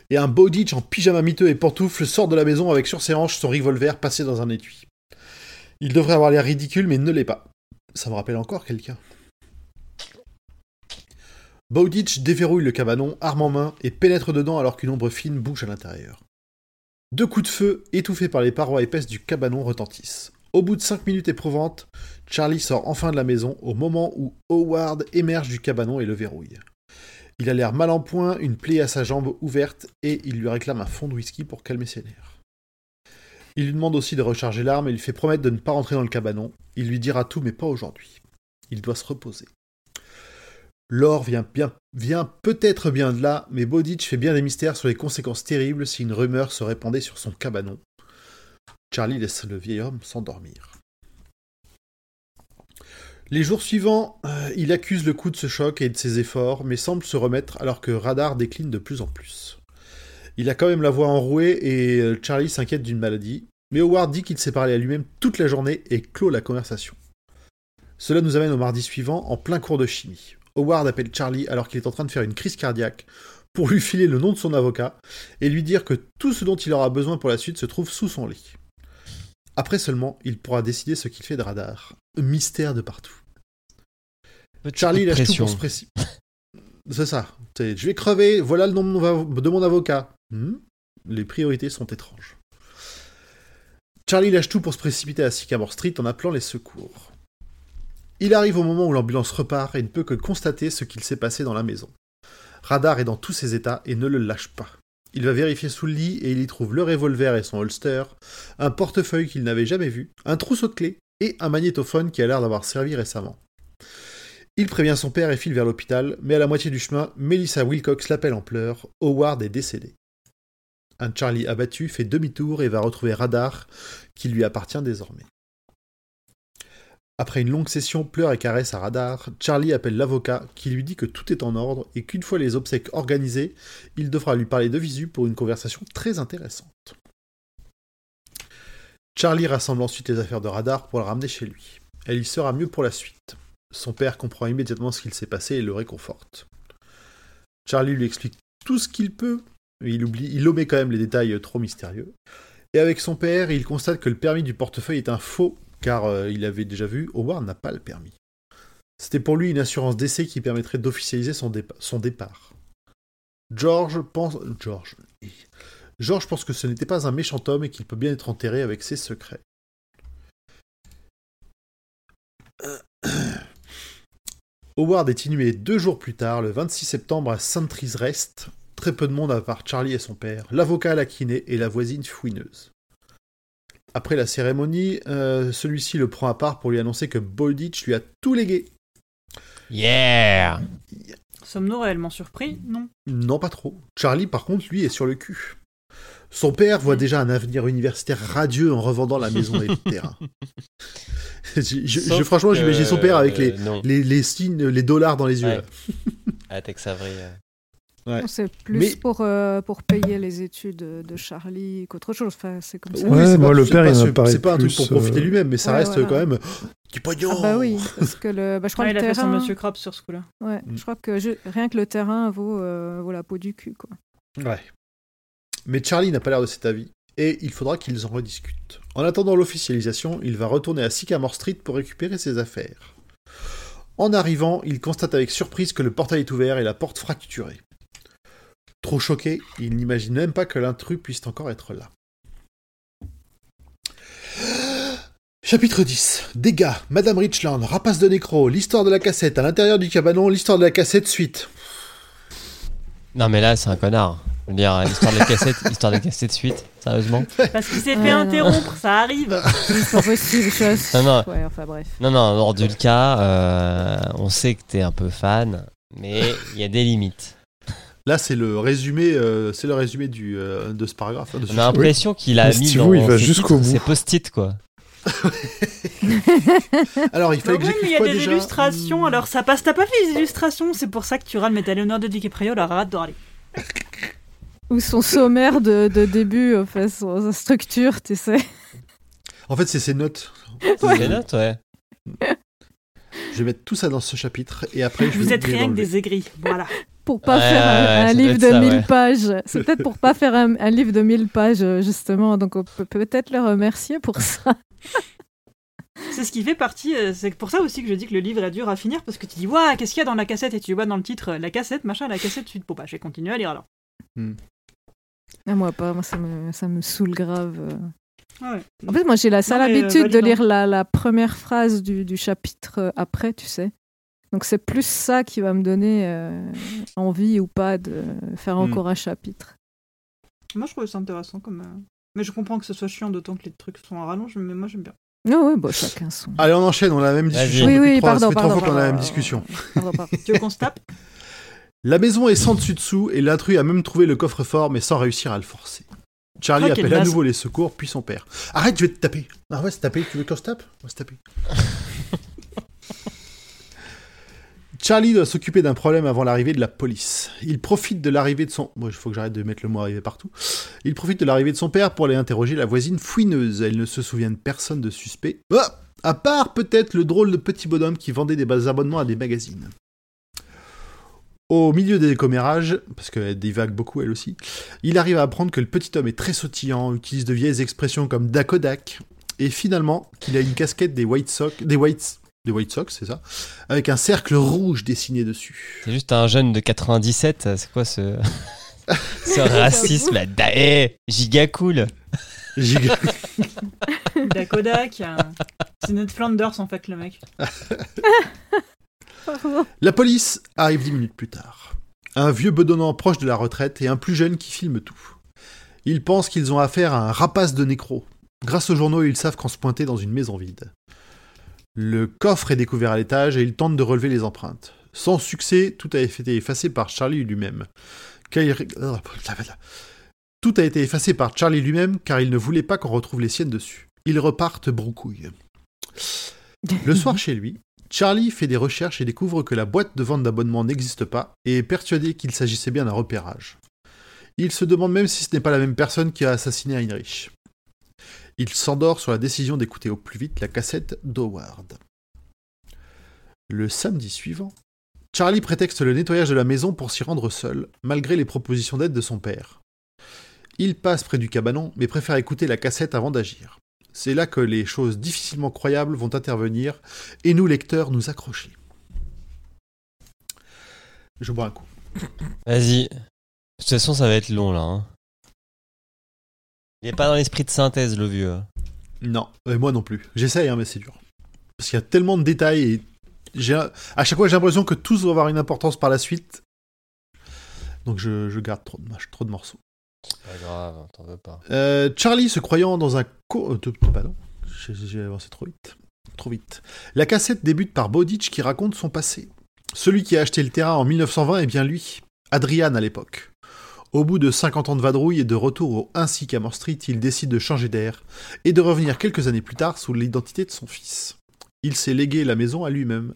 Et un Bowditch en pyjama miteux et pantoufles sort de la maison avec sur ses hanches son revolver passé dans un étui. Il devrait avoir l'air ridicule mais ne l'est pas. Ça me rappelle encore quelqu'un. Bowditch déverrouille le cabanon, arme en main, et pénètre dedans alors qu'une ombre fine bouge à l'intérieur. Deux coups de feu, étouffés par les parois épaisses du cabanon, retentissent. Au bout de cinq minutes éprouvantes, Charlie sort enfin de la maison au moment où Howard émerge du cabanon et le verrouille. Il a l'air mal en point, une plaie à sa jambe ouverte, et il lui réclame un fond de whisky pour calmer ses nerfs. Il lui demande aussi de recharger l'arme et lui fait promettre de ne pas rentrer dans le cabanon. Il lui dira tout, mais pas aujourd'hui. Il doit se reposer. L'or vient, vient peut-être bien de là, mais Bowditch fait bien des mystères sur les conséquences terribles si une rumeur se répandait sur son cabanon. Charlie laisse le vieil homme s'endormir. Les jours suivants, euh, il accuse le coup de ce choc et de ses efforts, mais semble se remettre alors que Radar décline de plus en plus. Il a quand même la voix enrouée et euh, Charlie s'inquiète d'une maladie, mais Howard dit qu'il s'est parlé à lui-même toute la journée et clôt la conversation. Cela nous amène au mardi suivant, en plein cours de chimie. Howard appelle Charlie alors qu'il est en train de faire une crise cardiaque pour lui filer le nom de son avocat et lui dire que tout ce dont il aura besoin pour la suite se trouve sous son lit. Après seulement, il pourra décider ce qu'il fait de radar. Mystère de partout. Charlie lâche tout pour se précipiter. <laughs> C'est ça. Je vais crever, voilà le nom de mon, avo- de mon avocat. Hmm? Les priorités sont étranges. Charlie lâche tout pour se précipiter à Sycamore Street en appelant les secours. Il arrive au moment où l'ambulance repart et ne peut que constater ce qu'il s'est passé dans la maison. Radar est dans tous ses états et ne le lâche pas. Il va vérifier sous le lit et il y trouve le revolver et son holster, un portefeuille qu'il n'avait jamais vu, un trousseau de clés et un magnétophone qui a l'air d'avoir servi récemment. Il prévient son père et file vers l'hôpital, mais à la moitié du chemin, Melissa Wilcox l'appelle en pleurs. Howard est décédé. Un Charlie abattu fait demi-tour et va retrouver Radar, qui lui appartient désormais. Après une longue session pleurs et caresses à Radar, Charlie appelle l'avocat qui lui dit que tout est en ordre et qu'une fois les obsèques organisées, il devra lui parler de visu pour une conversation très intéressante. Charlie rassemble ensuite les affaires de Radar pour la ramener chez lui. Elle y sera mieux pour la suite. Son père comprend immédiatement ce qu'il s'est passé et le réconforte. Charlie lui explique tout ce qu'il peut, mais il, oublie, il omet quand même les détails trop mystérieux. Et avec son père, il constate que le permis du portefeuille est un faux, car euh, il avait déjà vu, Howard n'a pas le permis. C'était pour lui une assurance d'essai qui permettrait d'officialiser son, dépa- son départ. George pense... George... Pense que ce n'était pas un méchant homme et qu'il peut bien être enterré avec ses secrets. <clears throat> Howard est inhumé deux jours plus tard, le 26 septembre, à Sentries Rest. Très peu de monde à part Charlie et son père, l'avocat à la kiné et la voisine fouineuse. Après la cérémonie, euh, celui-ci le prend à part pour lui annoncer que Bolditch lui a tout légué. Yeah Sommes-nous réellement surpris? Non. Non, pas trop. Charlie, par contre, lui, est sur le cul. Son père voit déjà un avenir universitaire radieux en revendant la maison <laughs> terrain. je, franchement, j'imagine son père avec les, euh, les, les signes, les dollars dans les yeux. Ouais. <laughs> Ah, Tex Avery. Euh. Ouais. C'est plus Mais- pour, euh, pour payer les études de Charlie qu'autre chose. Enfin, c'est comme ça. Ouais, c'est moi, le père, pas- il c'est- pas un truc pour profiter euh, lui-même, mais ça Ouais, reste voilà. quand même du pognon. Ah bah oui, <laughs> parce que le, bah, je crois que il le a fait son terrain, Monsieur Krabs sur ce coup-là. ouais, Mm. je crois que rien que le terrain vaut, euh, vaut la peau du cul, quoi. Ouais. Mais Charlie n'a pas l'air de cet avis, et il faudra qu'ils en rediscutent. En attendant l'officialisation, il va retourner à Sycamore Street pour récupérer ses affaires. En arrivant, il constate avec surprise que le portail est ouvert et la porte fracturée. Trop choqué, il n'imagine même pas que l'intrus puisse encore être là. Chapitre 10. Dégâts, Madame Richland, rapace de nécro, l'histoire de la cassette, à l'intérieur du cabanon, l'histoire de la cassette, suite. Non, mais là, c'est un connard. Je veux dire, l'histoire de la cassette, <laughs> l'histoire de la cassette suite, sérieusement. Parce qu'il s'est fait non. interrompre, ça arrive. <laughs> C'est pas possible. Non, non. Ouais, enfin bref. Non, non, hors du cas, euh, on sait que t'es un peu fan, mais il y a des limites. Là, c'est le résumé, euh, c'est le résumé du, euh, de ce paragraphe. hein, de ce On a l'impression qu'il a mis dans il va ses jusqu'au bout. ses post-it, quoi. <laughs> Alors, il fallait Ouais, que j'écrive il y a quoi des déjà illustrations, Hmm. alors ça passe. T'as pas fait les illustrations, c'est pour ça que tu râles, mais t'as Léonard de DiCaprio, alors arrête de râler. <laughs> Ou son sommaire de, de début, enfin, son, sa structure, tu sais. En fait, c'est ses notes. <laughs> C'est des notes, ouais. Je vais mettre tout ça dans ce chapitre et après je Vous vais êtes rien que des aigris. Voilà. Pour pas Ouais, faire un, ouais, livre de ça, 1000 ouais. pages. C'est peut-être pour pas faire un, un livre de 1000 pages, euh, justement. Donc on peut peut-être le remercier pour ça. <laughs> C'est ce qui fait partie. euh, c'est pour ça aussi que je dis que le livre est dur à finir, parce que tu dis, waouh, qu'est-ce qu'il y a dans la cassette? Et tu vois dans le titre, euh, la cassette, machin, la cassette suite. Bon, bah, je vais continuer à lire alors. Ah, moi pas, moi ça me, ça me saoule grave. Ah ouais. En fait, moi j'ai la sale Non, euh, habitude de validant. lire la, la première phrase du, du chapitre après, tu sais. Donc c'est plus ça qui va me donner euh, envie ou pas de faire Hmm. encore un chapitre. Moi, je trouve ça intéressant comme. euh, Mais je comprends que ce soit chiant, d'autant que les trucs sont à rallonge, mais moi, j'aime bien. Non, oui, bon, chacun son. Allez, on enchaîne, on a la même discussion. oui, depuis oui, trois- pardon, pardon. fois qu'on a la même discussion. Pardon, pardon. <laughs> Tu veux qu'on se tape? La maison est sans dessus-dessous et l'intrus a même trouvé le coffre-fort mais sans réussir à le forcer. Charlie Ah, appelle à nouveau les secours puis son père. Arrête, je vais te taper. Ah ouais, se taper, tu veux qu'on se tape? On va se taper. <laughs> Charlie doit s'occuper d'un problème avant l'arrivée de la police. Il profite de l'arrivée de son... Bon, il faut que j'arrête de mettre le mot partout. Il profite de l'arrivée de son père pour aller interroger la voisine fouineuse. Elle ne se souvient de personne de suspect. Ah à part peut-être le drôle de petit bonhomme qui vendait des abonnements à des magazines. Au milieu des commérages, parce qu'elle divague beaucoup elle aussi, il arrive à apprendre que le petit homme est très sautillant, utilise de vieilles expressions comme dakodak et finalement qu'il a une casquette des White Sox, des White, des White Sox, c'est ça, avec un cercle rouge dessiné dessus. C'est juste un jeune de 97, c'est quoi ce, <laughs> ce racisme là Eh, giga cool Giga- <laughs> Dakodak. euh, C'est Ned Flanders en fait le mec. La police arrive dix minutes plus tard. Un vieux bedonnant proche de la retraite et un plus jeune qui filme tout. Ils pensent qu'ils ont affaire à un rapace de nécro. Grâce aux journaux, ils savent qu'en se pointer dans une maison vide. Le coffre est découvert à l'étage et ils tentent de relever les empreintes. Sans succès, tout a été effacé par Charlie lui-même. Il- Tout a été effacé par Charlie lui-même car il ne voulait pas qu'on retrouve les siennes dessus. Ils repartent broucouille. Le soir <laughs> chez lui, Charlie fait des recherches et découvre que la boîte de vente d'abonnement n'existe pas et est persuadé qu'il s'agissait bien d'un repérage. Il se demande même si ce n'est pas la même personne qui a assassiné Heinrich. Il s'endort sur la décision d'écouter au plus vite la cassette d'Howard. Le samedi suivant, Charlie prétexte le nettoyage de la maison pour s'y rendre seul, malgré les propositions d'aide de son père. Il passe près du cabanon, mais préfère écouter la cassette avant d'agir. C'est là que les choses difficilement croyables vont intervenir et nous, lecteurs, nous accrocher. Je bois un coup. Vas-y. De toute façon, ça va être long là. hein. Il est pas dans l'esprit de synthèse, le vieux. hein. Non, et moi non plus. J'essaye, hein, mais c'est dur. Parce qu'il y a tellement de détails et j'ai, à chaque fois j'ai l'impression que tous vont avoir une importance par la suite. Donc je, je garde trop de, trop de morceaux. Pas grave, t'en veux pas. Euh, Charlie se croyant dans un co... euh, pardon, j'ai j'ai avancé trop vite. Trop vite. La cassette débute par Bowditch qui raconte son passé. Celui qui a acheté le terrain en 1920 est bien lui, Adrian à l'époque. Au bout de 50 ans de vadrouille et de retour au ainsi qu'à Mort Street, il décide de changer d'air et de revenir quelques années plus tard sous l'identité de son fils. Il s'est légué la maison à lui-même.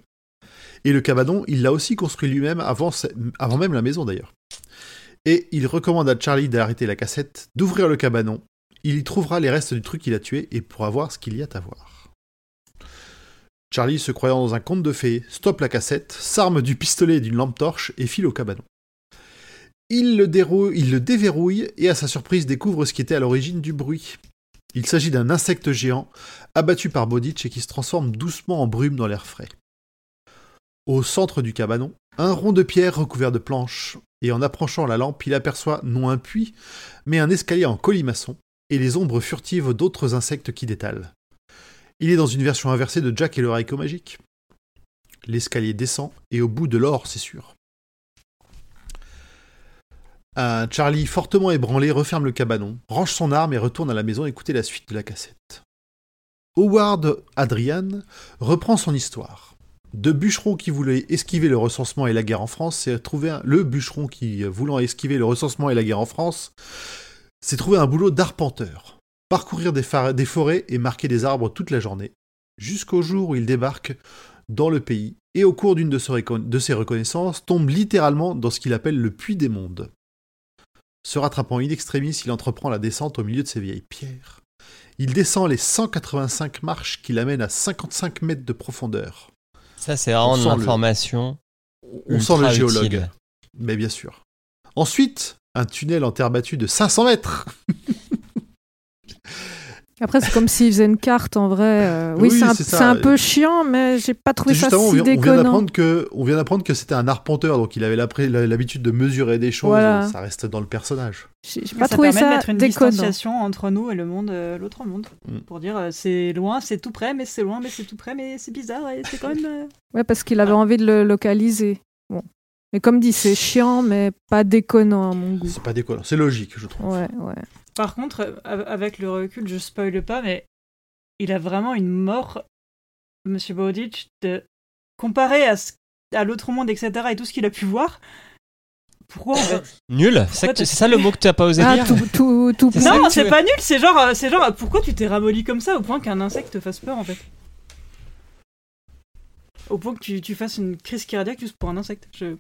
Et le cabanon, il l'a aussi construit lui-même avant, avant même la maison d'ailleurs. Et il recommande à Charlie d'arrêter la cassette, d'ouvrir le cabanon. Il y trouvera les restes du truc qu'il a tué et pourra voir ce qu'il y a à voir. Charlie, se croyant dans un conte de fées, stoppe la cassette, s'arme du pistolet et d'une lampe torche et file au cabanon. Il le, déverrouille et à sa surprise découvre ce qui était à l'origine du bruit. Il s'agit d'un insecte géant abattu par Bowditch et qui se transforme doucement en brume dans l'air frais. Au centre du cabanon, un rond de pierre recouvert de planches, et en approchant la lampe, il aperçoit non un puits, mais un escalier en colimaçon, et les ombres furtives d'autres insectes qui détalent. Il est dans une version inversée de Jack et le Raiko magique. L'escalier descend, et au bout de l'or, c'est sûr. Un Charlie fortement ébranlé referme le cabanon, range son arme et retourne à la maison écouter la suite de la cassette. Howard Adrian reprend son histoire. De bûcheron qui voulait esquiver le recensement et la guerre en France, s'est trouvé un... le bûcheron qui, euh, voulant esquiver le recensement et la guerre en France, s'est trouvé un boulot d'arpenteur. Parcourir des, forêts et marquer des arbres toute la journée, jusqu'au jour où il débarque dans le pays et au cours d'une de ses reconnaissances tombe littéralement dans ce qu'il appelle le puits des mondes. Se rattrapant in extremis, il entreprend la descente au milieu de ces vieilles pierres. Il descend les 185 marches qui l'amènent à 55 mètres de profondeur. Ça, c'est vraiment de l'information. On sent le géologue. utile. Mais bien sûr. Ensuite, un tunnel en terre battue de 500 mètres. <laughs> Après, c'est comme s'ils faisaient une carte en vrai. euh, Oui, Oui, c'est un, c'est ça. c'est un peu chiant, mais j'ai pas trouvé ça si vient, on vient déconnant. d'apprendre que, on vient d'apprendre que c'était un arpenteur, donc il avait l'habitude de mesurer des choses. Voilà. Ça reste dans le personnage. J'ai pas ça trouvé permet de ça mettre une déconnant. distanciation entre nous et le monde, euh, l'autre monde. Mm. Pour dire euh, c'est loin, c'est tout près, mais c'est loin, mais c'est tout près, mais c'est bizarre et c'est quand même. euh, Ouais, parce qu'il avait envie de le localiser. Bon. Mais comme dit, c'est chiant, mais pas déconnant à mon goût. C'est pas déconnant, c'est logique, je trouve. Ouais, ouais. Par contre, av- avec le recul, je spoile pas, mais il a vraiment une mort, Monsieur Bowditch, de comparé à, ce- à l'autre monde, etc. et tout ce qu'il a pu voir. Pourquoi en fait <laughs> Nul C'est ça, le mot que tu as pas osé Ah, dire tout, tout, tout C'est ça Non, c'est veux- pas nul. C'est genre, euh, c'est genre, pourquoi tu t'es ramolli comme ça au point qu'un insecte te fasse peur en fait? Au point que tu, tu fasses une crise cardiaque juste pour un insecte. Je,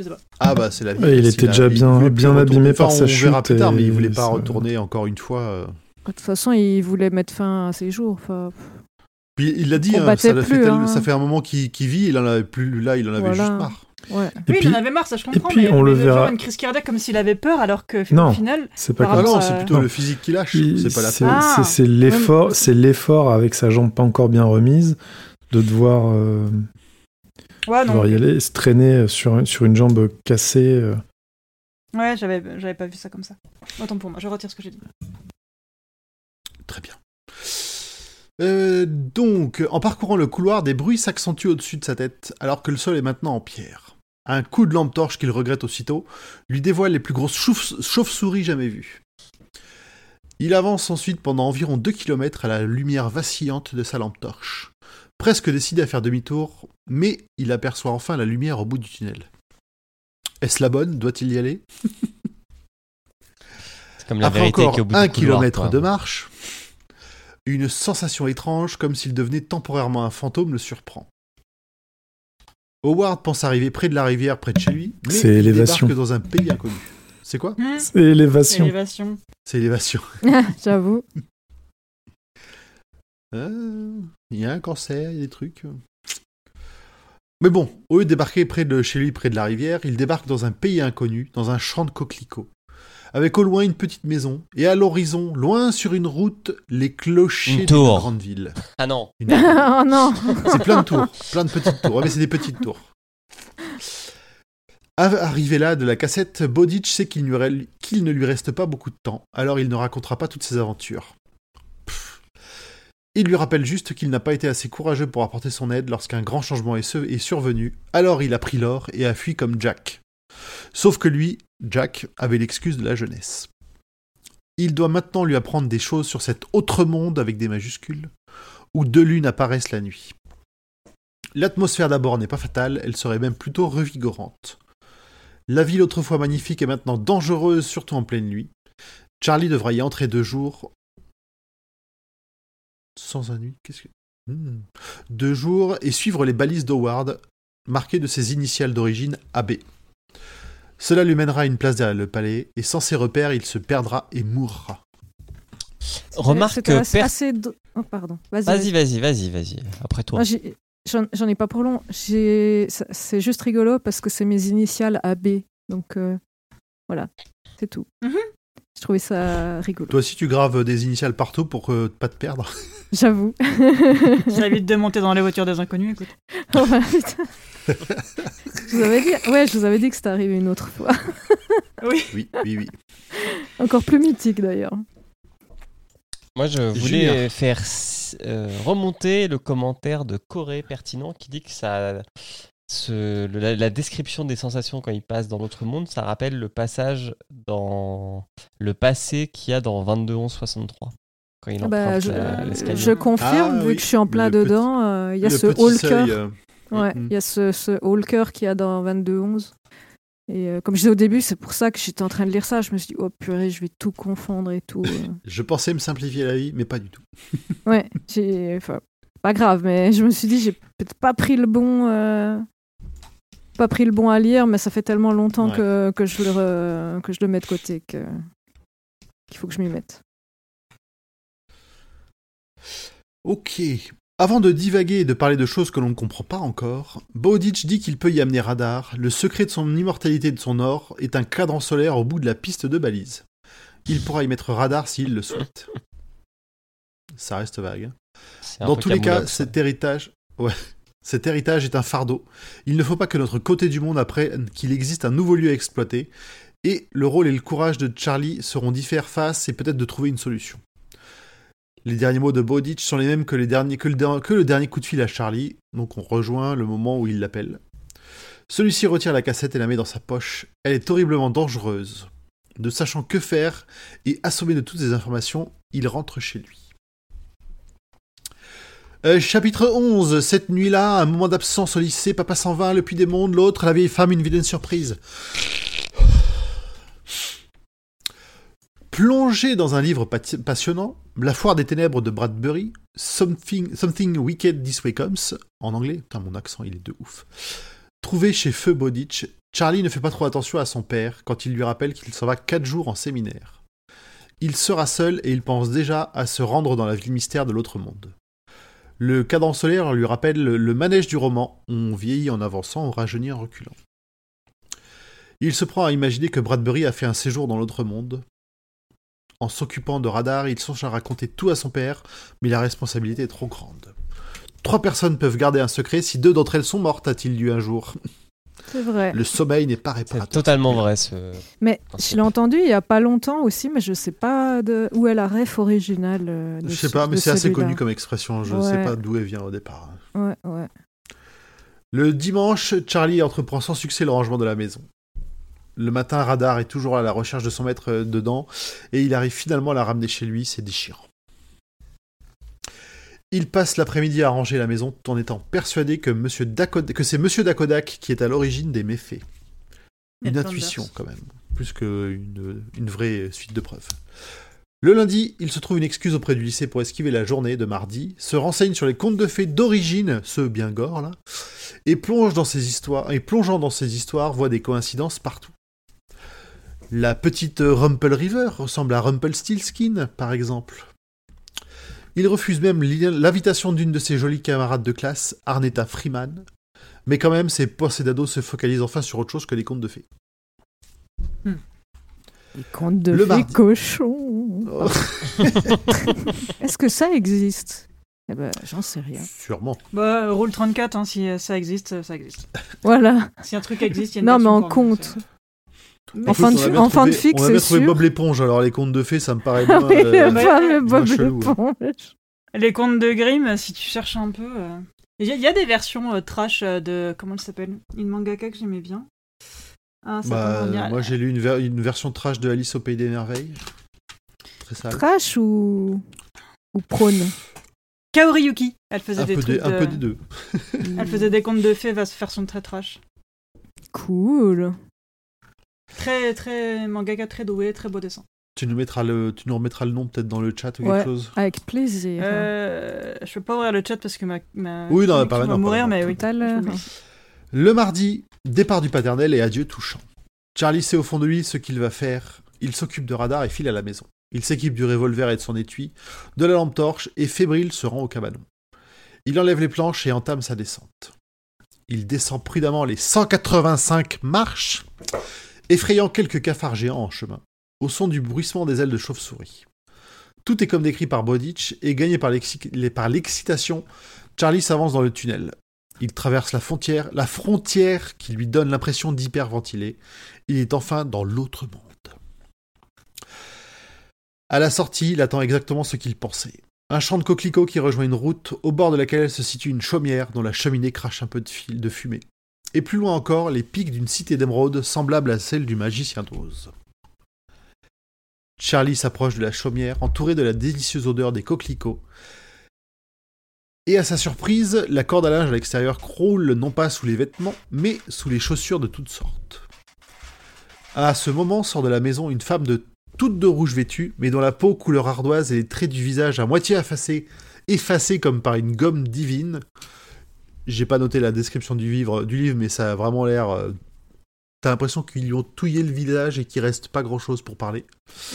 je sais pas. Ah bah c'est la vie. Ouais, il était déjà bien- bien abîmé par Enfin, sa on verra chute plus tard, mais et il voulait pas retourner encore une fois. euh. De toute façon, il voulait mettre fin à ses jours. Enfin, Puis il l'a dit, hein, ça, fait hein. ça fait un moment qu'il qu'il vit, il en avait plus, là il en avait Voilà. juste marre. Ouais. Et Oui, puis, il en avait marre, ça je comprends. puis, mais, on le verra- une crise cardiaque comme s'il avait peur, alors que Non. au final, c'est pas par Ah comme non, c'est plutôt Non. le physique qui lâche. C'est pas la peur. Ah. c'est- c'est l'effort, c'est l'effort avec sa jambe pas encore bien remise de devoir, euh, ouais, non. y aller, se traîner sur, sur une jambe cassée. euh. Ouais, j'avais, j'avais pas vu ça comme ça. Autant pour moi, je retire ce que j'ai dit. Très bien. Euh, donc, en parcourant le couloir, des bruits s'accentuent au-dessus de sa tête, alors que le sol est maintenant en pierre. Un coup de lampe torche qu'il regrette aussitôt lui dévoile les plus grosses chauves- chauves-souris jamais vues. Il avance ensuite pendant environ 2 km à la lumière vacillante de sa lampe torche. Presque décidé à faire demi-tour, mais il aperçoit enfin la lumière au bout du tunnel. Est-ce la bonne? Doit-il y aller? C'est comme la Après vérité encore au bout un du couloir, kilomètre quoi. de marche, une sensation étrange, comme s'il devenait temporairement un fantôme, le surprend. Howard pense arriver près de la rivière, près de chez lui, mais C'est il élévation. débarque dans un pays inconnu. C'est quoi? Hmm, C'est élévation. élévation. C'est élévation. <laughs> J'avoue. Euh, Il y a un cancer, il y a des trucs. Mais bon, au lieu de débarquer près de chez lui, près de la rivière, il débarque dans un pays inconnu, dans un champ de coquelicots. Avec au loin une petite maison, et à l'horizon, loin sur une route, les clochers tour. grande ville. Ah non. Une- <laughs> oh non C'est plein de tours, plein de petites tours. Ouais, mais c'est des petites tours. Arrivé là de la cassette, Bodic sait qu'il ne lui reste pas beaucoup de temps, alors il ne racontera pas toutes ses aventures. Il lui rappelle juste qu'il n'a pas été assez courageux pour apporter son aide lorsqu'un grand changement est survenu, alors il a pris l'or et a fui comme Jack. Sauf que lui, Jack, avait l'excuse de la jeunesse. Il doit maintenant lui apprendre des choses sur cet autre monde avec des majuscules, où deux lunes apparaissent la nuit. L'atmosphère d'abord n'est pas fatale, elle serait même plutôt revigorante. La ville autrefois magnifique est maintenant dangereuse, surtout en pleine nuit. Charlie devra y entrer deux jours. Sans un nuit Qu'est-ce que. Hmm. Deux jours et suivre les balises d'Howard, marquées de ses initiales d'origine AB. Cela lui mènera à une place derrière le palais, et sans ses repères, il se perdra et mourra. Remarque per- assez do- Oh, pardon. Vas-y. Vas-y, vas-y. vas-y. Après toi. J'en ai pas pour long. C'est juste rigolo parce que c'est mes initiales AB. Donc euh, voilà, c'est tout. Mhm. Je trouvais ça rigolo. Toi aussi, tu graves des initiales partout pour euh, pas te perdre. <laughs> J'avoue. <laughs> Ça évite de monter dans les voitures des inconnus, écoute. <laughs> Oh, bah, putain. je vous avais dit, ouais, je vous avais dit que c'était arrivé une autre fois. Oui. Oui, oui, oui. Encore plus mythique d'ailleurs. Moi, je voulais faire euh, remonter le commentaire de Corée pertinent qui dit que ça, ce- la, la description des sensations quand il passe dans l'autre monde, ça rappelle le passage dans le passé qu'il y a dans 22 11 63 quand il Ah bah, je, la- l'escalier. je confirme, Ah, vu oui. que je suis en plein Le dedans, euh, il y a ce cœur. euh, Ouais, Mhm. il y a ce, ce cœur qu'il y a dans 22-11. Et euh, comme je disais au début, c'est pour ça que j'étais en train de lire ça. Je me suis dit, oh purée, je vais tout confondre et tout. euh. <laughs> Je pensais me simplifier la vie, mais pas du tout. ouais, j'ai. Enfin, pas grave, mais je me suis dit, j'ai peut-être pas pris le bon. euh, Pas pris le bon à lire, mais ça fait tellement longtemps Ouais. que, que, je le re- que je le mets de côté que- qu'il faut que je m'y mette. Ok. Avant de divaguer et de parler de choses que l'on ne comprend pas encore, Bowditch dit qu'il peut y amener Radar. Le secret de son immortalité et de son or est un cadran solaire au bout de la piste de balise. Il pourra y mettre Radar s'il le souhaite. <laughs> Ça reste vague. hein. Dans tous les cas, cet héritage, ouais, cet héritage est un fardeau. Il ne faut pas que notre côté du monde apprenne qu'il existe un nouveau lieu à exploiter, et le rôle et le courage de Charlie seront d'y faire face et peut-être de trouver une solution. Les derniers mots de Bowditch sont les mêmes que, les derniers, que, le, der- que le dernier coup de fil à Charlie, donc on rejoint le moment où il l'appelle. Celui-ci retire la cassette et la met dans sa poche. Elle est horriblement dangereuse. Ne sachant que faire et assommé de toutes ces informations, il rentre chez lui. Euh, chapitre 11. Cette nuit-là, un moment d'absence au lycée, papa s'en va, le puits des mondes, l'autre, la vieille femme, une vilaine surprise. Plongé dans un livre passionnant, La foire des ténèbres de Bradbury, Something, Wicked This Way Comes, en anglais, putain mon accent il est de ouf, trouvé chez Feu Bowditch, Charlie ne fait pas trop attention à son père quand il lui rappelle qu'il s'en va 4 jours en séminaire. Il sera seul et il pense déjà à se rendre dans la ville mystère de l'autre monde. Le cadran solaire lui rappelle le manège du roman, on vieillit en avançant, on rajeunit en reculant. Il se prend à imaginer que Bradbury a fait un séjour dans l'autre monde. En s'occupant de radar, il songe à raconter tout à son père, mais la responsabilité est trop grande. Trois personnes peuvent garder un secret si deux d'entre elles sont mortes, a-t-il lu un jour. C'est vrai. Le sommeil n'est pas C'est réparateur. totalement vrai ce. Mais je c'est l'ai entendu il y a pas longtemps aussi, mais je sais pas de... où est la ref originale. euh, de Je sais ce- pas, mais c'est assez connu comme expression. Je Ouais. sais pas d'où elle vient au départ. Ouais, ouais. Le dimanche, Charlie entreprend sans succès le rangement de la maison. Le matin, Radar est toujours à la recherche de son maître euh, dedans, et il arrive finalement à la ramener chez lui, c'est déchirant. Il passe l'après-midi à ranger la maison tout en étant persuadé que, Monsieur Dakod- que c'est Monsieur Dakodak qui est à l'origine des méfaits. Une intuition quand même, plus qu'une une vraie suite de preuves. Le lundi, il se trouve une excuse auprès du lycée pour esquiver la journée de mardi, se renseigne sur les contes de fées d'origine, ceux bien gore là, et plonge dans ces histoires et plongeant dans ces histoires voit des coïncidences partout. La petite Rumpel River ressemble à Rumpelstiltskin par exemple. Il refuse même l'i- l'invitation d'une de ses jolies camarades de classe, Arnetta Freeman, mais quand même ses pensées d'ado se focalisent enfin sur autre chose que les contes de fées. Les contes de Le fées mardi. cochons. Oh, <laughs> Est-ce que ça existe? Eh ben, j'en sais rien. sûrement. Bah, Rule 34, hein, si ça existe, ça existe. Voilà. Si un truc existe, il y a une Non, mais en c'est- En fin de, en fin de trouvé- fixe, On a bien trouvé sûr. Bob l'éponge, alors les contes de fées, ça me paraît <laughs> moins... oui, euh, moins Bob chelou, hein. l'éponge. Les contes de Grimm, si tu cherches un peu. euh, Il y, a- il y a des versions euh, trash de. Comment elle s'appelle? Une mangaka que j'aimais bien. Ah, ça Bah, moi j'ai lu une, ver- une version trash de Alice au Pays des Merveilles. Très sale. Trash ou, ou prône? Kaori Yuki. Elle faisait Un des peu, trucs un de- peu des deux. <laughs> Elle faisait des contes de fées, va se faire son très trash. Cool. Très, très mangaka, très doué, très beau dessin. Tu nous, mettras le, tu nous remettras le nom peut-être dans le chat ou Ouais. quelque chose. Avec plaisir. Euh, je peux pas ouvrir le chat parce que ma. ma Oui, non, pas va mourir, mais oui. Le mardi, départ du paternel et adieu touchant. Charlie sait au fond de lui ce qu'il va faire. Il s'occupe de radar et file à la maison. Il s'équipe du revolver et de son étui, de la lampe torche et fébrile se rend au cabanon. Il enlève les planches et entame sa descente. Il descend prudemment les 185 marches, effrayant quelques cafards géants en chemin, au son du bruissement des ailes de chauve-souris. Tout est comme décrit par Bodich et gagné par l'excitation, Charlie s'avance dans le tunnel. Il traverse la frontière, la frontière qui lui donne l'impression d'hyperventiler. Il est enfin dans l'autre monde. À la sortie, il attend exactement ce qu'il pensait. Un champ de coquelicots qui rejoint une route au bord de laquelle se situe une chaumière dont la cheminée crache un peu de fil de fumée. Et plus loin encore, les pics d'une cité d'émeraude semblable à celle du magicien d'Oz. Charlie s'approche de la chaumière, entouré de la délicieuse odeur des coquelicots. Et à sa surprise, la corde à linge à l'extérieur croule non pas sous les vêtements, mais sous les chaussures de toutes sortes. À ce moment sort de la maison une femme de toute de rouge vêtue, mais dont la peau couleur ardoise et les traits du visage à moitié effacés, effacés comme par une gomme divine. J'ai pas noté la description du livre, du livre mais ça a vraiment l'air. euh, T'as l'impression qu'ils lui ont touillé le visage et qu'il reste pas grand chose pour parler.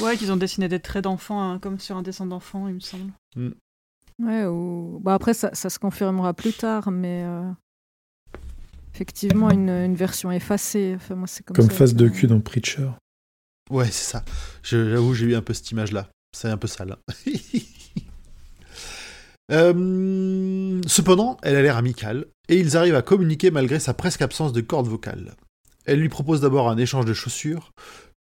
Ouais, qu'ils ont dessiné des traits d'enfant, hein, comme sur un dessin d'enfant, il me semble. Ouais, ou... bah après, ça, ça se confirmera plus tard, mais euh, effectivement, une, une version effacée. Enfin, moi, c'est comme, Comme ça face de cul dans Preacher. Ouais, c'est ça. J'avoue, j'ai eu un peu cette image-là. C'est un peu sale. <laughs> Euh, cependant, elle a l'air amicale, et ils arrivent à communiquer malgré sa presque absence de corde vocale. Elle lui propose d'abord un échange de chaussures,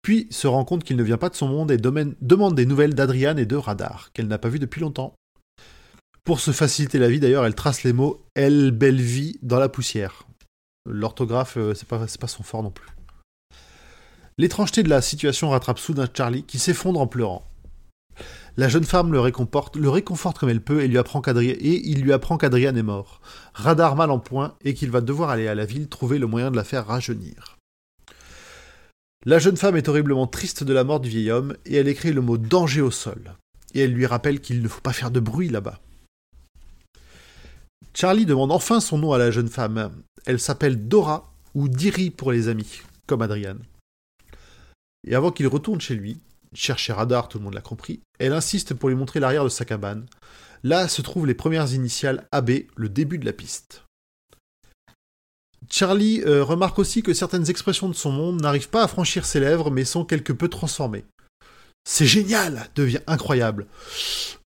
puis se rend compte qu'il ne vient pas de son monde et demande des nouvelles d'Adriane et de Radar, qu'elle n'a pas vu depuis longtemps. Pour se faciliter la vie, d'ailleurs, elle trace les mots « Elle, belle vie » dans la poussière. L'orthographe, euh, c'est pas son fort non plus. L'étrangeté de la situation rattrape soudain Charlie, qui s'effondre en pleurant. La jeune femme le réconforte, le réconforte comme elle peut et, et il lui apprend qu'Adrian est mort. Radar mal en point et qu'il va devoir aller à la ville trouver le moyen de la faire rajeunir. La jeune femme est horriblement triste de la mort du vieil homme et elle écrit le mot danger au sol. Et elle lui rappelle qu'il ne faut pas faire de bruit là-bas. Charlie demande enfin son nom à la jeune femme. Elle s'appelle Dora ou Diri pour les amis, comme Adrian. Et avant qu'il retourne chez lui, chercher Radar, tout le monde l'a compris, elle insiste pour lui montrer l'arrière de sa cabane. Là se trouvent les premières initiales AB, le début de la piste. Charlie euh, remarque aussi que certaines expressions de son monde n'arrivent pas à franchir ses lèvres, mais sont quelque peu transformées. C'est génial, devient incroyable.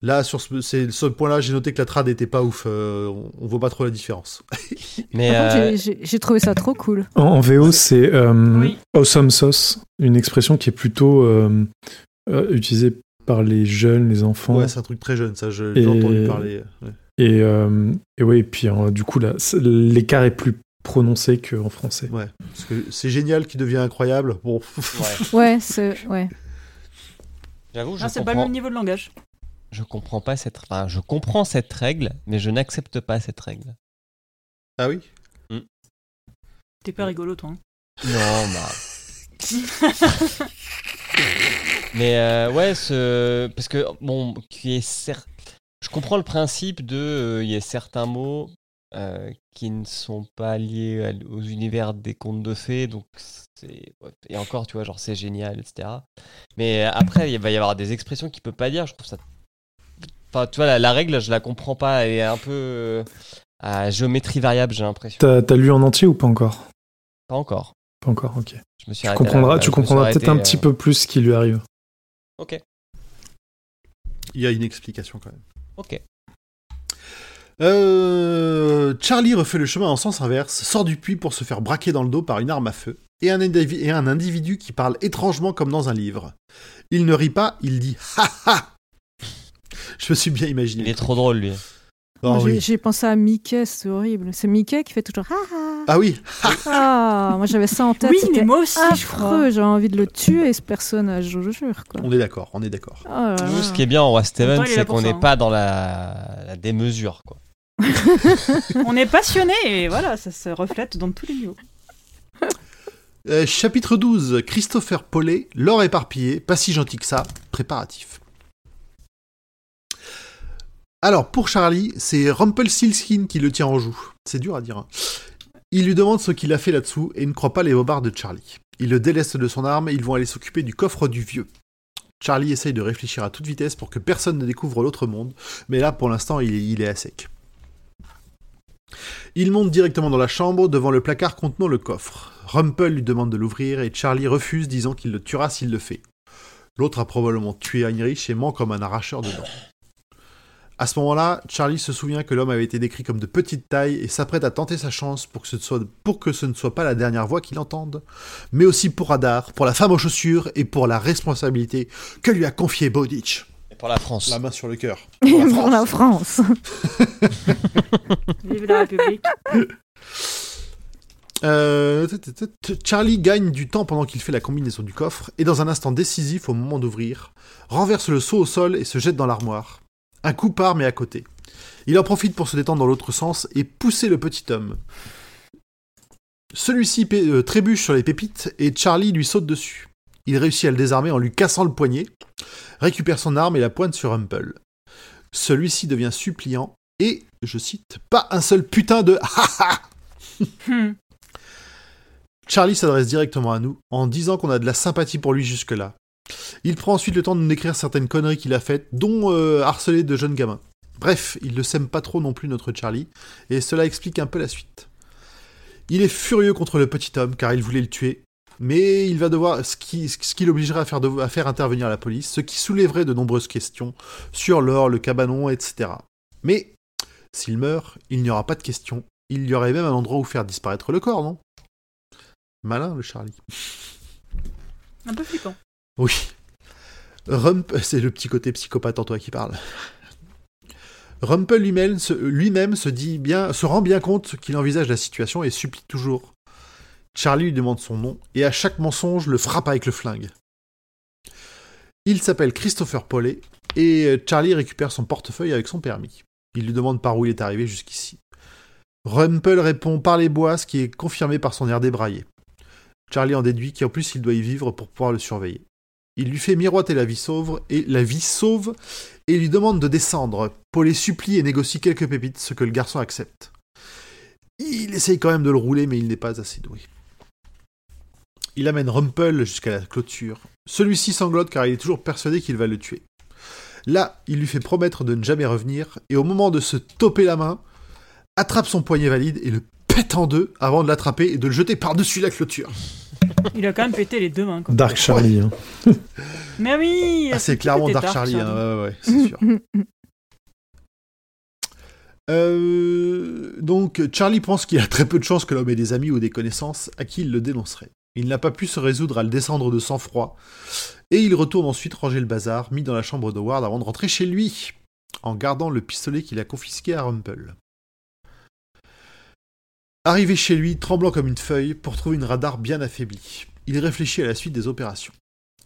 Là, sur ce, c'est- ce point-là, j'ai noté que la trad n'était pas ouf. euh, on, on voit pas trop la différence. <laughs> Mais euh, j'ai- trouvé ça trop cool. En, en VO, c'est euh, Oui. awesome sauce, une expression qui est plutôt euh, euh, utilisée par les jeunes, les enfants. Ouais, c'est un truc très jeune, ça, je- Et- j'ai entendu parler. ouais. et, euh, et ouais, et puis euh, du coup, là, l'écart est plus prononcé qu'en français. Ouais, parce que c'est génial qui devient incroyable. Bon, ouais. <laughs> Ouais, c'est ouais. J'avoue, je Ah, c'est pas le comprends, même niveau de langage. je comprends pas cette, enfin, je comprends cette règle, mais je n'accepte pas cette règle. ah oui? T'es pas rigolo, toi. hein. Non, bah. <laughs> Mais euh, ouais, ce... parce que bon, qui est cer- je comprends le principe de, euh, il y a certains mots euh, qui ne sont pas liés à- aux univers des contes de fées, donc c'est et encore, tu vois, genre c'est génial, etc. Mais euh, après, il va y avoir des expressions qu'il peut pas dire. Je trouve ça. Enfin, tu vois, la, la règle, je la comprends pas. Elle est un peu euh, à géométrie variable, j'ai l'impression. T'as t'as lu en entier ou pas encore? Pas encore. Pas encore, ok. Je me suis Tu comprendras, là, tu je me suis comprendras arrêté, peut-être un euh, petit peu plus ce qui lui arrive. Ok, Il y a une explication quand même. ok. Euh, Charlie refait le chemin en sens inverse, sort du puits pour se faire braquer dans le dos par une arme à feu, et un, indivi- et un individu qui parle étrangement comme dans un livre. Il ne rit pas, il dit ha ha Je me suis bien imaginé. Il est trop drôle, lui. Oh, j'ai- oui. J'ai pensé à Mickey, c'est horrible. C'est Mickey qui fait toujours ah ah. Ah oui, Ah, moi j'avais ça en tête. Oui, mais moi aussi, je crois. affreux. J'ai envie de le tuer ce personnage, je vous jure quoi. on est d'accord, on est d'accord. Oh ce qui est bien en Roi Steven, c'est qu'on n'est hein. pas dans la, la démesure, quoi. <laughs> On est passionné et voilà, ça se reflète dans tous les niveaux. <laughs> Euh, chapitre 12, Christopher Paulet, l'or éparpillé, pas si gentil que ça, préparatif. Alors, pour Charlie, c'est Rumpelstiltskin qui le tient en joue. C'est dur à dire. hein. Il lui demande ce qu'il a fait là-dessous et ne croit pas les bobards de Charlie. Il le déleste de son arme et ils vont aller s'occuper du coffre du vieux. Charlie essaye de réfléchir à toute vitesse pour que personne ne découvre l'autre monde, mais là, pour l'instant, il il est à sec. Il monte directement dans la chambre devant le placard contenant le coffre. Rumpel lui demande de l'ouvrir et Charlie refuse, disant qu'il le tuera s'il le fait. L'autre a probablement tué Heinrich et ment comme un arracheur de dents. À ce moment-là, Charlie se souvient que l'homme avait été décrit comme de petite taille et s'apprête à tenter sa chance pour que, ce ne soit pas la dernière voix qu'il entende, mais aussi pour Radar, pour la femme aux chaussures et pour la responsabilité que lui a confiée Bowditch. Pour la France. La main sur le cœur. <laughs> Pour la France. <laughs> Vive la République. Euh, Charlie gagne du temps pendant qu'il fait la combinaison du coffre et dans un instant décisif au moment d'ouvrir, renverse le seau au sol et se jette dans l'armoire. Un coup part mais à côté. Il en profite pour se détendre dans l'autre sens et pousser le petit homme. Celui-ci euh, trébuche sur les pépites et Charlie lui saute dessus. Il réussit à le désarmer en lui cassant le poignet, récupère son arme et la pointe sur Humple. Celui-ci devient suppliant et, je cite, pas un seul putain de ha ha Hmm. Charlie s'adresse directement à nous en disant qu'on a de la sympathie pour lui jusque-là. Il prend ensuite le temps de nous décrire certaines conneries qu'il a faites, dont euh, harceler de jeunes gamins. Bref, il ne s'aime pas trop non plus notre Charlie, et cela explique un peu la suite. Il est furieux contre le petit homme car il voulait le tuer, mais il va devoir, ce qui, ce qui l'obligerait à faire, de- à faire intervenir la police, ce qui soulèverait de nombreuses questions sur l'or, le cabanon, etc. Mais s'il meurt, il n'y aura pas de questions. Il y aurait même un endroit où faire disparaître le corps, non? Malin, le Charlie. Un peu flippant. Oui. Rump, <laughs> c'est le petit côté psychopathe en toi qui parle. Rumpel lui-même se, lui-même se dit bien, se rend bien compte qu'il envisage la situation et supplie toujours. Charlie lui demande son nom et à chaque mensonge le frappe avec le flingue. Il s'appelle Christopher Paulet et euh, Charlie récupère son portefeuille avec son permis. Il lui demande par où il est arrivé jusqu'ici. Rumpel répond par les bois, ce qui est confirmé par son air débraillé. Charlie en déduit qu'en plus il doit y vivre pour pouvoir le surveiller. Il lui fait miroiter la vie sauve et la vie sauve et lui demande de descendre. Paul les supplie et négocie quelques pépites, ce que le garçon accepte. Il essaye quand même de le rouler, mais il n'est pas assez doué. Il amène Rumpel jusqu'à la clôture. Celui-ci sanglote car il est toujours persuadé qu'il va le tuer. Là, il lui fait promettre de ne jamais revenir, et au moment de se toper la main, attrape son poignet valide et le pète en deux avant de l'attraper et de le jeter par-dessus la clôture. Il a quand même pété les deux mains. Quoi. Dark Charlie. hein. <laughs> Mais oui Ah, c'est clairement Dark Charlie, hein, ouais, ouais, ouais, c'est sûr. <laughs> Euh, donc Charlie pense qu'il a très peu de chances que l'homme ait des amis ou des connaissances à qui il le dénoncerait. Il n'a pas pu se résoudre à le descendre de sang-froid, et il retourne ensuite ranger le bazar mis dans la chambre d'Howard avant de rentrer chez lui, en gardant le pistolet qu'il a confisqué à Rumple. Arrivé chez lui, tremblant comme une feuille, pour trouver une radar bien affaiblie, il réfléchit à la suite des opérations.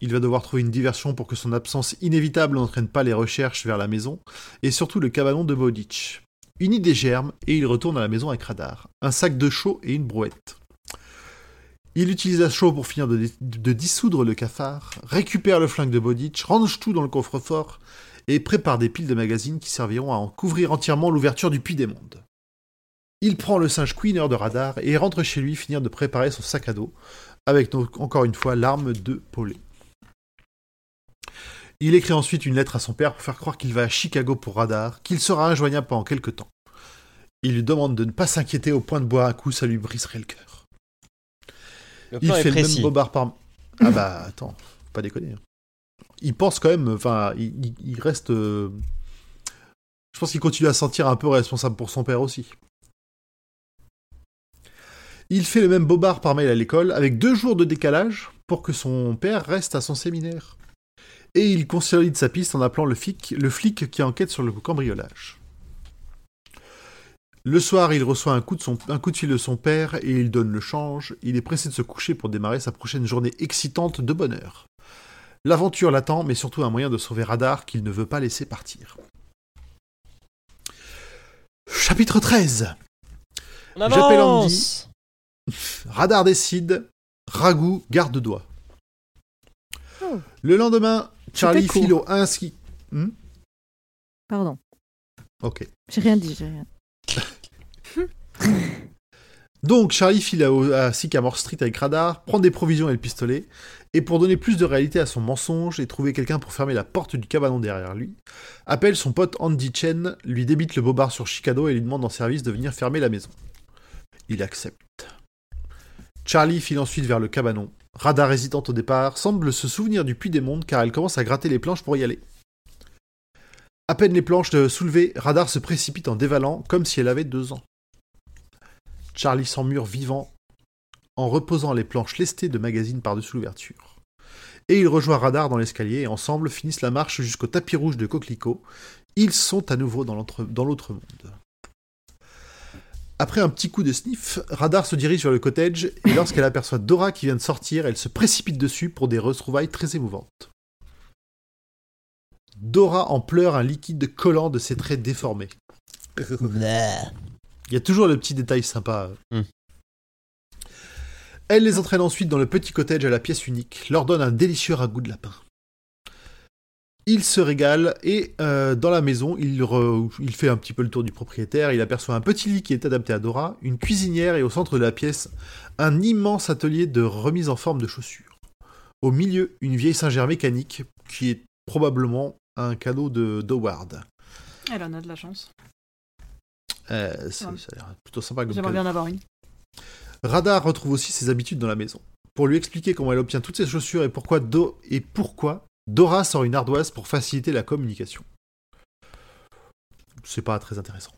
Il va devoir trouver une diversion pour que son absence inévitable n'entraîne pas les recherches vers la maison, et surtout le cabanon de Bowditch. Une idée germe, et il retourne à la maison avec radar, un sac de chaux et une brouette. Il utilise la chaux pour finir de, dissoudre le cafard, récupère le flingue de Bowditch, range tout dans le coffre-fort, et prépare des piles de magazines qui serviront à en couvrir entièrement l'ouverture du puits des mondes. Il prend le singe Queener de radar et rentre chez lui finir de préparer son sac à dos, avec encore une fois l'arme de Paulet. Il écrit ensuite une lettre à son père pour faire croire qu'il va à Chicago pour radar, qu'il sera injoignable pendant quelque temps. Il lui demande de ne pas s'inquiéter au point de boire un coup, ça lui briserait le cœur. Le Il plan est fait le précis. même bobard par... Ah bah attends, faut pas déconner. hein. Il pense quand même, enfin, il, il- il reste... euh, Je pense qu'il continue à se sentir un peu responsable pour son père aussi. Il fait le même bobard par mail à l'école, avec deux jours de décalage, pour que son père reste à son séminaire. Et il consolide sa piste en appelant le flic, le flic qui enquête sur le cambriolage. Le soir, il reçoit un coup, de son, un coup de fil de son père et il donne le change. Il est pressé de se coucher pour démarrer sa prochaine journée excitante de bonheur. L'aventure l'attend, mais surtout un moyen de sauver Radar qu'il ne veut pas laisser partir. Chapitre 13 On J'appelle avance <laughs> Radar décide, Ragout garde doigt. Oh. Le lendemain, Charlie file au 1 ski. Hmm? Pardon. ok. J'ai rien dit, j'ai rien. Donc Charlie file à, à Sycamore Street avec Radar, prend des provisions et le pistolet, et pour donner plus de réalité à son mensonge et trouver quelqu'un pour fermer la porte du cabanon derrière lui, appelle son pote Andy Chen, lui débite le bobard sur Chicago et lui demande en service de venir fermer la maison. Il accepte. Charlie file ensuite vers le cabanon. Radar hésitante au départ, semble se souvenir du puits des mondes car elle commence à gratter les planches pour y aller. À peine les planches soulevées, Radar se précipite en dévalant comme si elle avait deux ans. Charlie s'emmure vivant en reposant les planches lestées de magazines par-dessus l'ouverture. Et il rejoint Radar dans l'escalier et ensemble finissent la marche jusqu'au tapis rouge de Coquelicot. Ils sont à nouveau dans l'autre monde. Après un petit coup de sniff, Radar se dirige vers le cottage et lorsqu'elle aperçoit Dora qui vient de sortir, elle se précipite dessus pour des retrouvailles très émouvantes. Dora en pleure un liquide collant de ses traits déformés. Il y a toujours le petit détail sympa. Hmm. Elle les entraîne ensuite dans le petit cottage à la pièce unique, leur donne un délicieux ragoût de lapin. Il se régale et euh, dans la maison, il, re- il fait un petit peu le tour du propriétaire. Il aperçoit un petit lit qui est adapté à Dora, une cuisinière et au centre de la pièce, un immense atelier de remise en forme de chaussures. Au milieu, une vieille singère mécanique qui est probablement un cadeau de d'Howard. Elle en a de la chance. Euh, c'est- Ouais. ça a l'air plutôt sympa comme J'aimerais bien en avoir une. Radar retrouve aussi ses habitudes dans la maison. Pour lui expliquer comment elle obtient toutes ses chaussures et pourquoi, Do- et pourquoi Dora sort une ardoise pour faciliter la communication. C'est pas très intéressant.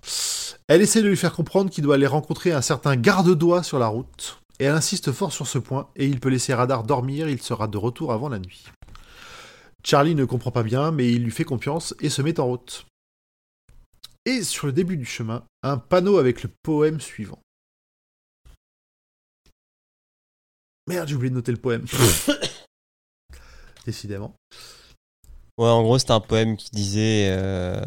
Elle essaie de lui faire comprendre qu'il doit aller rencontrer un certain garde-doigt sur la route, et elle insiste fort sur ce point, et il peut laisser Radar dormir, il sera de retour avant la nuit. Charlie ne comprend pas bien, mais il lui fait confiance et se met en route. Et sur le début du chemin, un panneau avec le poème suivant. Merde, j'ai oublié de noter le poème. <coughs> Décidément. Ouais, en gros, c'était un poème qui disait. euh,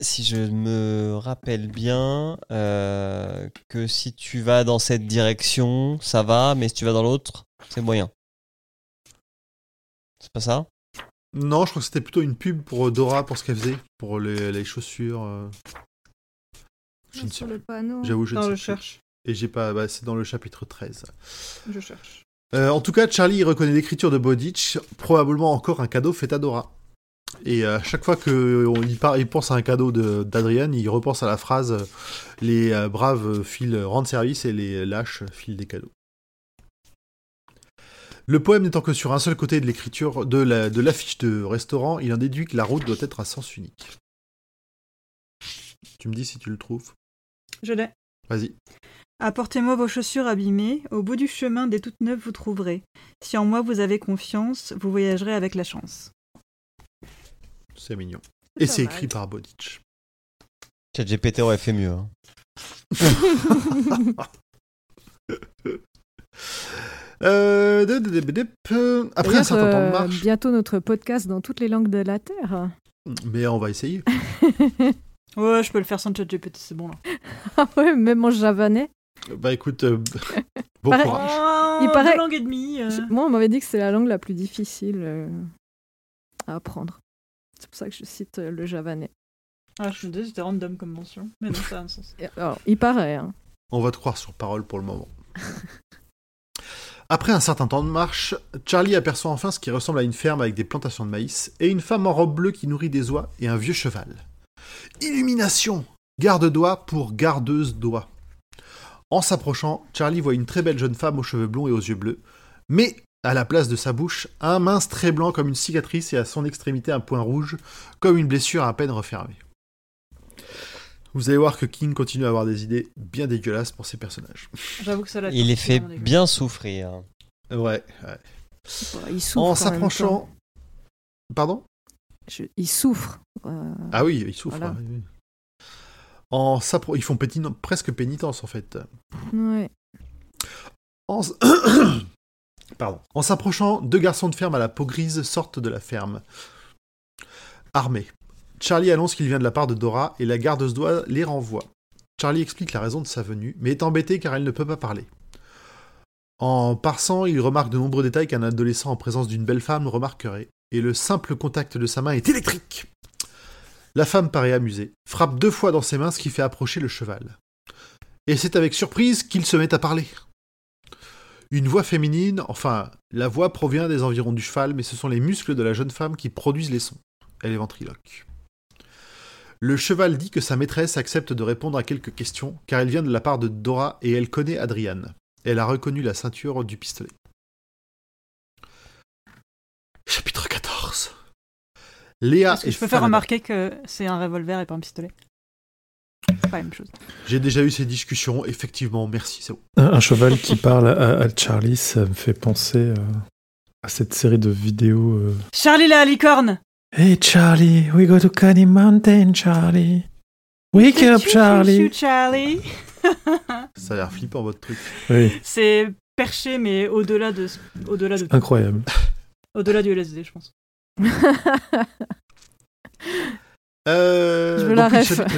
Si je me rappelle bien, euh, que si tu vas dans cette direction, ça va, mais si tu vas dans l'autre, c'est moyen. C'est pas ça? Non, je crois que c'était plutôt une pub pour Dora, pour ce qu'elle faisait, pour les, les chaussures. euh. Je ne sais Sur plus. le panneau. J'avoue, je ne Non, sais je plus. cherche. Et j'ai pas. bah, c'est dans le chapitre 13. Je cherche. Euh, en tout cas, Charlie reconnaît l'écriture de Bowditch, probablement encore un cadeau fait à Dora. Et à chaque fois qu'il il pense à un cadeau de- d'Adrian, il repense à la phrase euh, Les euh, braves filent rendent service et les lâches filent des cadeaux. Le poème n'étant que sur un seul côté de l'écriture de la- de l'affiche de restaurant, il en déduit que la route doit être à sens unique. Tu me dis si tu le trouves. Je l'ai. Vas-y. Apportez-moi vos chaussures abîmées, au bout du chemin des toutes neuves vous trouverez. Si en moi vous avez confiance, vous voyagerez avec la chance. C'est mignon. Et c'est écrit par Bodic. ChatGPT aurait fait mieux. hein. <laughs> <laughs> Euh, de- de- de- de- de- Après un certain temps de euh, marche. bientôt notre podcast dans toutes les langues de la Terre. Mais on va essayer. <laughs> Ouais, je peux le faire sans ChatGPT, c'est bon là. <laughs> Ah ouais, même en javanais. Bah écoute, euh, <laughs> bon courage. Oh, Il paraît- deux langues et demie. euh. Moi, on m'avait dit que c'est la langue la plus difficile euh, à apprendre. C'est pour ça que je cite euh, le javanais. Ah, je me disais c'était random comme mention. Mais non, ça a un sens. Alors, il paraît. Hein. On va te croire sur parole pour le moment. Après un certain temps de marche, Charlie aperçoit enfin ce qui ressemble à une ferme avec des plantations de maïs et une femme en robe bleue qui nourrit des oies et un vieux cheval. Illumination Garde-doigt pour gardeuse doigt. En s'approchant, Charlie voit une très belle jeune femme aux cheveux blonds et aux yeux bleus, mais à la place de sa bouche, un mince trait blanc comme une cicatrice et à son extrémité un point rouge, comme une blessure à peine refermée. Vous allez voir que King continue à avoir des idées bien dégueulasses pour ses personnages. J'avoue que ça l'a Il les fait bien souffrir. Ouais. ouais. Il souffre. En s'approchant. Pardon Je- Il souffre. euh, Ah oui, ils souffrent. Voilà. oui, oui. En s'appro- ils font pétin- presque pénitence en fait. ouais. En, <coughs> Pardon. En s'approchant, deux garçons de ferme à la peau grise sortent de la ferme. Armés. Charlie annonce qu'il vient de la part de Dora et la garde doigt les renvoie. Charlie explique la raison de sa venue, mais est embêté car elle ne peut pas parler. En passant, il remarque de nombreux détails qu'un adolescent en présence d'une belle femme remarquerait, et le simple contact de sa main est électrique. La femme paraît amusée, frappe deux fois dans ses mains ce qui fait approcher le cheval. Et c'est avec surprise qu'il se met à parler. Une voix féminine, enfin, la voix provient des environs du cheval, mais ce sont les muscles de la jeune femme qui produisent les sons. Elle est ventriloque. Le cheval dit que sa maîtresse accepte de répondre à quelques questions, car elle vient de la part de Dora et elle connaît Adrian. Elle a reconnu la ceinture du pistolet. Chapitre 14 Léa Est-ce que je peux faire remarquer que c'est un revolver et pas un pistolet? C'est pas la même chose. J'ai déjà eu ces discussions, effectivement, merci, c'est bon. Un, cheval qui parle à, à Charlie, ça me fait penser euh, à cette série de vidéos. euh, Charlie la licorne Hey Charlie, we go to Candy Mountain, Charlie. Wake up, Charlie. Charlie <laughs> Ça a l'air flippant votre truc. Oui, C'est perché, mais au-delà de, au-delà de, incroyable. <laughs> au-delà du LSD, je pense. <laughs> Euh, Je veux la ref. chapitre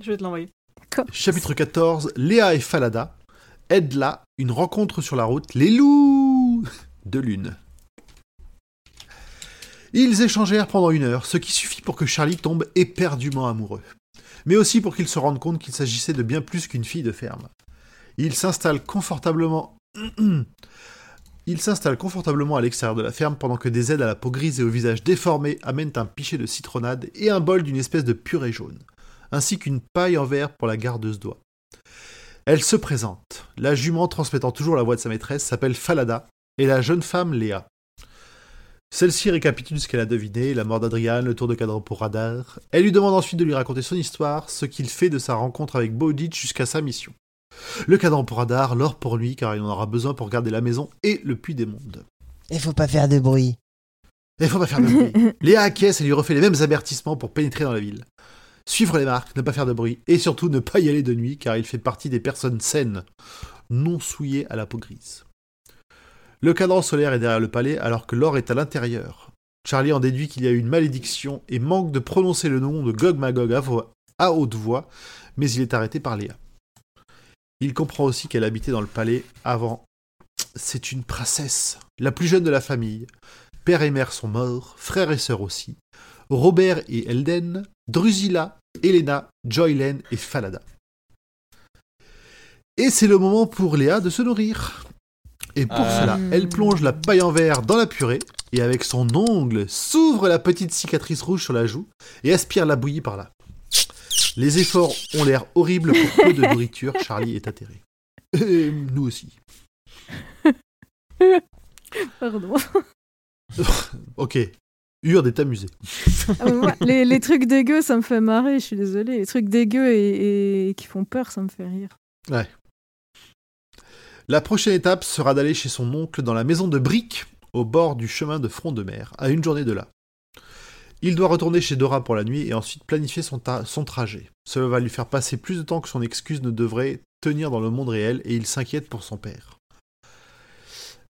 Je vais te l'envoyer. Chapitre 14, Léa et Falada aident là une rencontre sur la route, les loups de lune. Ils échangèrent pendant une heure, ce qui suffit pour que Charlie tombe éperdument amoureux. Mais aussi pour qu'il se rende compte qu'il s'agissait de bien plus qu'une fille de ferme. Il s'installe confortablement. <clears throat> Il s'installe confortablement à l'extérieur de la ferme pendant que des aides à la peau grise et au visage déformé amènent un pichet de citronnade et un bol d'une espèce de purée jaune ainsi qu'une paille en verre pour la gardeuse doigt. Elle se présente. La jument, transmettant toujours la voix de sa maîtresse, s'appelle Falada, et la jeune femme Léa. Celle-ci récapitule ce qu'elle a deviné, la mort d'Adrian, le tour de cadran pour Radar. Elle lui demande ensuite de lui raconter son histoire, ce qu'il fait de sa rencontre avec Bowditch jusqu'à sa mission. Le cadran pour Radar, l'or pour lui, car il en aura besoin pour garder la maison et le puits des mondes. Il faut pas faire de bruit. Il faut pas faire de bruit. <laughs> Léa acquiesce et lui refait les mêmes avertissements pour pénétrer dans la ville. Suivre les marques, ne pas faire de bruit, et surtout ne pas y aller de nuit, car il fait partie des personnes saines, non souillées à la peau grise. Le cadran solaire est derrière le palais, alors que l'or est à l'intérieur. Charlie en déduit qu'il y a eu une malédiction et manque de prononcer le nom de Gog Magog à, haute voix, mais il est arrêté par Léa. Il comprend aussi qu'elle habitait dans le palais avant. C'est une princesse, la plus jeune de la famille. Père et mère sont morts, frères et sœurs aussi. Robert et Elden, Drusilla, Elena, Joylen et Falada. Et c'est le moment pour Léa de se nourrir. Et pour Ah. cela, elle plonge la paille en verre dans la purée et avec son ongle s'ouvre la petite cicatrice rouge sur la joue et aspire la bouillie par là. Les efforts ont l'air horribles pour peu de nourriture, Charlie est atterré. Et nous aussi. Pardon. <laughs> Ok. Urde est amusé. Ah, moi, les, les trucs dégueux, ça me fait marrer, je suis désolée. Les trucs dégueux et, et qui font peur, ça me fait rire. La prochaine étape sera d'aller chez son oncle dans la maison de briques, au bord du chemin de front de mer, à une journée de là. Il doit retourner chez Dora pour la nuit et ensuite planifier son, trajet. Cela va lui faire passer plus de temps que son excuse ne devrait tenir dans le monde réel et il s'inquiète pour son père.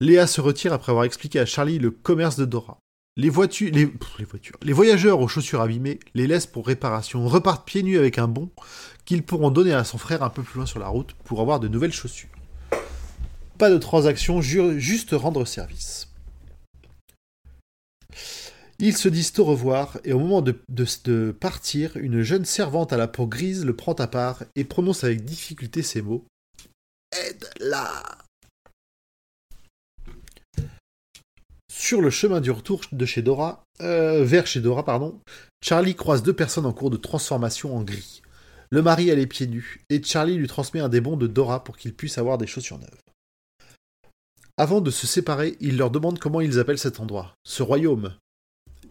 Léa se retire après avoir expliqué à Charlie le commerce de Dora. Les, les voitures, les voyageurs aux chaussures abîmées les laissent pour réparation, repartent pieds nus avec un bon qu'ils pourront donner à son frère un peu plus loin sur la route pour avoir de nouvelles chaussures. Pas de transaction, ju- juste rendre service. Ils se disent au revoir et au moment de, partir, une jeune servante à la peau grise le prend à part et prononce avec difficulté ces mots. Aide-la Sur le chemin du retour de chez Dora, euh, vers chez Dora, pardon, Charlie croise deux personnes en cours de transformation en gris. Le mari a les pieds nus, et Charlie lui transmet un des de Dora pour qu'il puisse avoir des chaussures neuves. Avant de se séparer, il leur demande comment ils appellent cet endroit, ce royaume.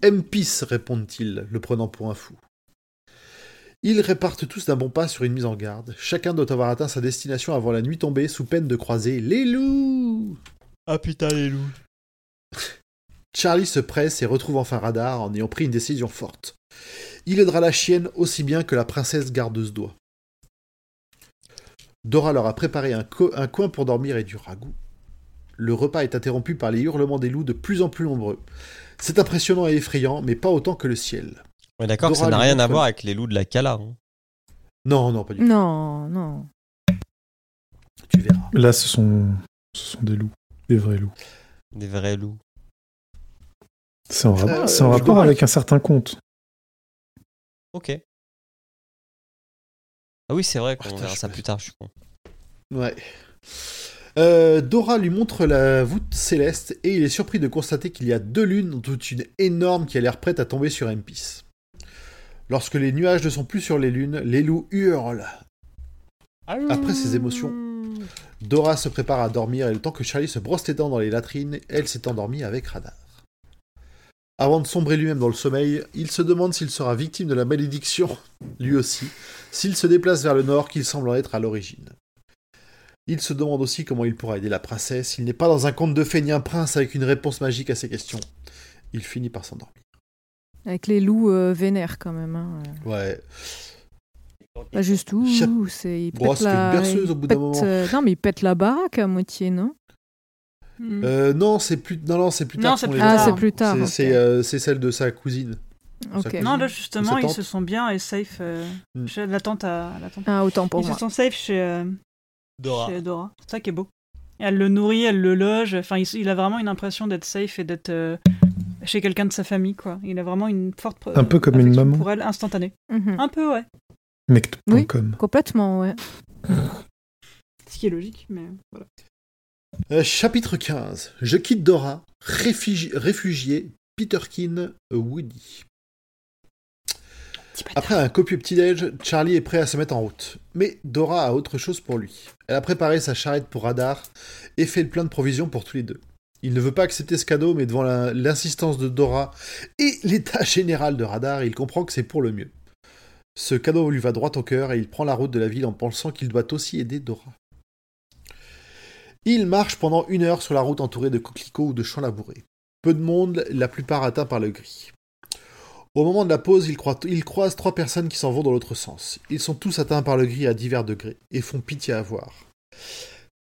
Empis, répondent-ils, le prenant pour un fou. Ils répartent tous d'un bon pas sur une mise en garde. Chacun doit avoir atteint sa destination avant la nuit tombée, sous peine de croiser les loups. Ah putain, les loups. <laughs> Charlie se presse et retrouve enfin Radar en ayant pris une décision forte. Il aidera la chienne aussi bien que la princesse gardeuse d'oie. Dora leur a préparé un, co- un coin pour dormir et du ragoût. Le repas est interrompu par les hurlements des loups de plus en plus nombreux. C'est impressionnant et effrayant, mais pas autant que le ciel. On est d'accord que ça n'a rien à voir avec les loups de la Cala. hein. Non, non, pas du tout. Non, non. Tu verras. Là, ce sont, ce sont des loups, des vrais loups. Des vrais loups. C'est en, Euh, c'est en je rapport avec un certain conte. Ok. Ah oui, c'est vrai qu'on verra ça plus tard, je suis con. Ouais. Euh, Dora lui montre la voûte céleste et il est surpris de constater qu'il y a deux lunes, dont une énorme qui a l'air prête à tomber sur Empis. Lorsque les nuages ne sont plus sur les lunes, les loups hurlent. Après ces émotions, Dora se prépare à dormir et le temps que Charlie se brosse les dents dans les latrines, elle s'est endormie avec Radar. Avant de sombrer lui-même dans le sommeil, il se demande s'il sera victime de la malédiction, lui aussi, s'il se déplace vers le nord qu'il semble en être à l'origine. Il se demande aussi comment il pourra aider la princesse, il n'est pas dans un conte de fée ni un prince avec une réponse magique à ses questions. Il finit par s'endormir. Avec les loups euh, vénères quand même. Hein. euh. Ouais. Pas juste où, c'est. ils Bon, pètent c'est une la- berceuse ils au bout d'un moment. euh, Non, mais ils pètent la baraque à moitié, non? Mm. Euh, non, c'est plus, non, non, c'est plus Non, tard. c'est qu'on plus les Ah, c'est plus tard. C'est euh, celle de sa cousine. Ok. ça- Non, là justement, ils se sont bien et safe. euh, Mm. chez la tante à la tante. Ah, autant pour ils moi. se sont safe chez, euh, Dora. chez Dora. C'est ça qui est beau. Et elle le nourrit, elle le loge. Enfin, il, il a vraiment une impression d'être safe et d'être euh, chez quelqu'un de sa famille, quoi. Il a vraiment une forte. Un peu comme une maman. Pour elle, instantanée. Mhm. Un peu, ouais. Mect.com. Complètement, ouais. Ce qui est logique, mais voilà. Euh, chapitre 15. Je quitte Dora, réfugi- réfugié, Peterkin, Woody. Après un copieux petit-déj, Charlie est prêt à se mettre en route. Mais Dora a autre chose pour lui. Elle a préparé sa charrette pour Radar et fait le plein de provisions pour tous les deux. Il ne veut pas accepter ce cadeau, mais devant l'insistance de Dora et <laughs> l'état général de Radar, il comprend que c'est pour le mieux. Ce cadeau lui va droit au cœur et il prend la route de la ville en pensant qu'il doit aussi aider Dora. Il marche pendant une heure sur la route entourée de coquelicots ou de champs labourés. Peu de monde, la plupart atteints par le gris. Au moment de la pause, il, croit- il croise trois personnes qui s'en vont dans l'autre sens. Ils sont tous atteints par le gris à divers degrés et font pitié à voir.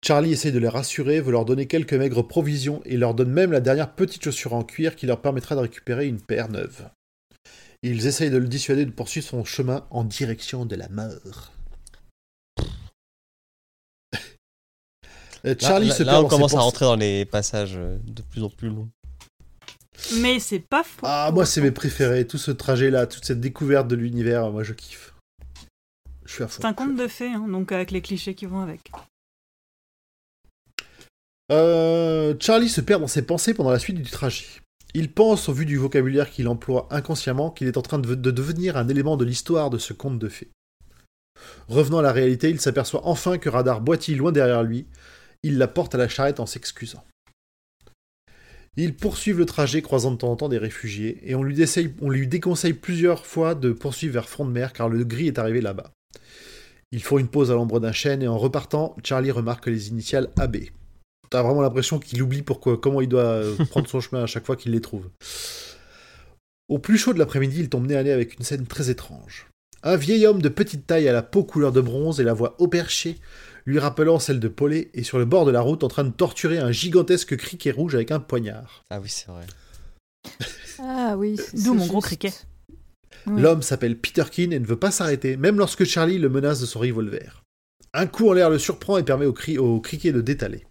Charlie essaie de les rassurer, veut leur donner quelques maigres provisions et leur donne même la dernière petite chaussure en cuir qui leur permettra de récupérer une paire neuve. Ils essayent de le dissuader de poursuivre son chemin en direction de la mort. Là, Charlie là- se là, perd on dans ses commence à rentrer dans les passages euh, de plus en plus longs. Mais c'est pas faux. Ah, moi, c'est mes préférés. Tout ce trajet-là, toute cette découverte de l'univers, moi, je kiffe. Je suis à fond. C'est un conte de fées, hein, donc avec les clichés qui vont avec. Euh, Charlie se perd dans ses pensées pendant la suite du trajet. Il pense, au vu du vocabulaire qu'il emploie inconsciemment, qu'il est en train de, de devenir un élément de l'histoire de ce conte de fées. Revenant à la réalité, il s'aperçoit enfin que Radar boitille loin derrière lui. Il la porte à la charrette en s'excusant. Ils poursuivent le trajet, croisant de temps en temps des réfugiés, et on lui, déceille- on lui déconseille plusieurs fois de poursuivre vers front de mer car le gris est arrivé là-bas. Ils font une pause à l'ombre d'un chêne et en repartant, Charlie remarque les initiales AB. T'as vraiment l'impression qu'il oublie pourquoi, comment il doit euh, <laughs> prendre son chemin à chaque fois qu'il les trouve. Au plus chaud de l'après-midi, il tombe nez à nez avec une scène très étrange. Un vieil homme de petite taille à la peau couleur de bronze et la voix au perché, lui rappelant celle de Paulet, est sur le bord de la route en train de torturer un gigantesque criquet rouge avec un poignard. Ah oui, c'est vrai. <laughs> Ah oui. D'où mon gros criquet. Oui. L'homme s'appelle Peterkin et ne veut pas s'arrêter, même lorsque Charlie le menace de son revolver. Un coup en l'air le surprend et permet au, cri au criquet de détaler.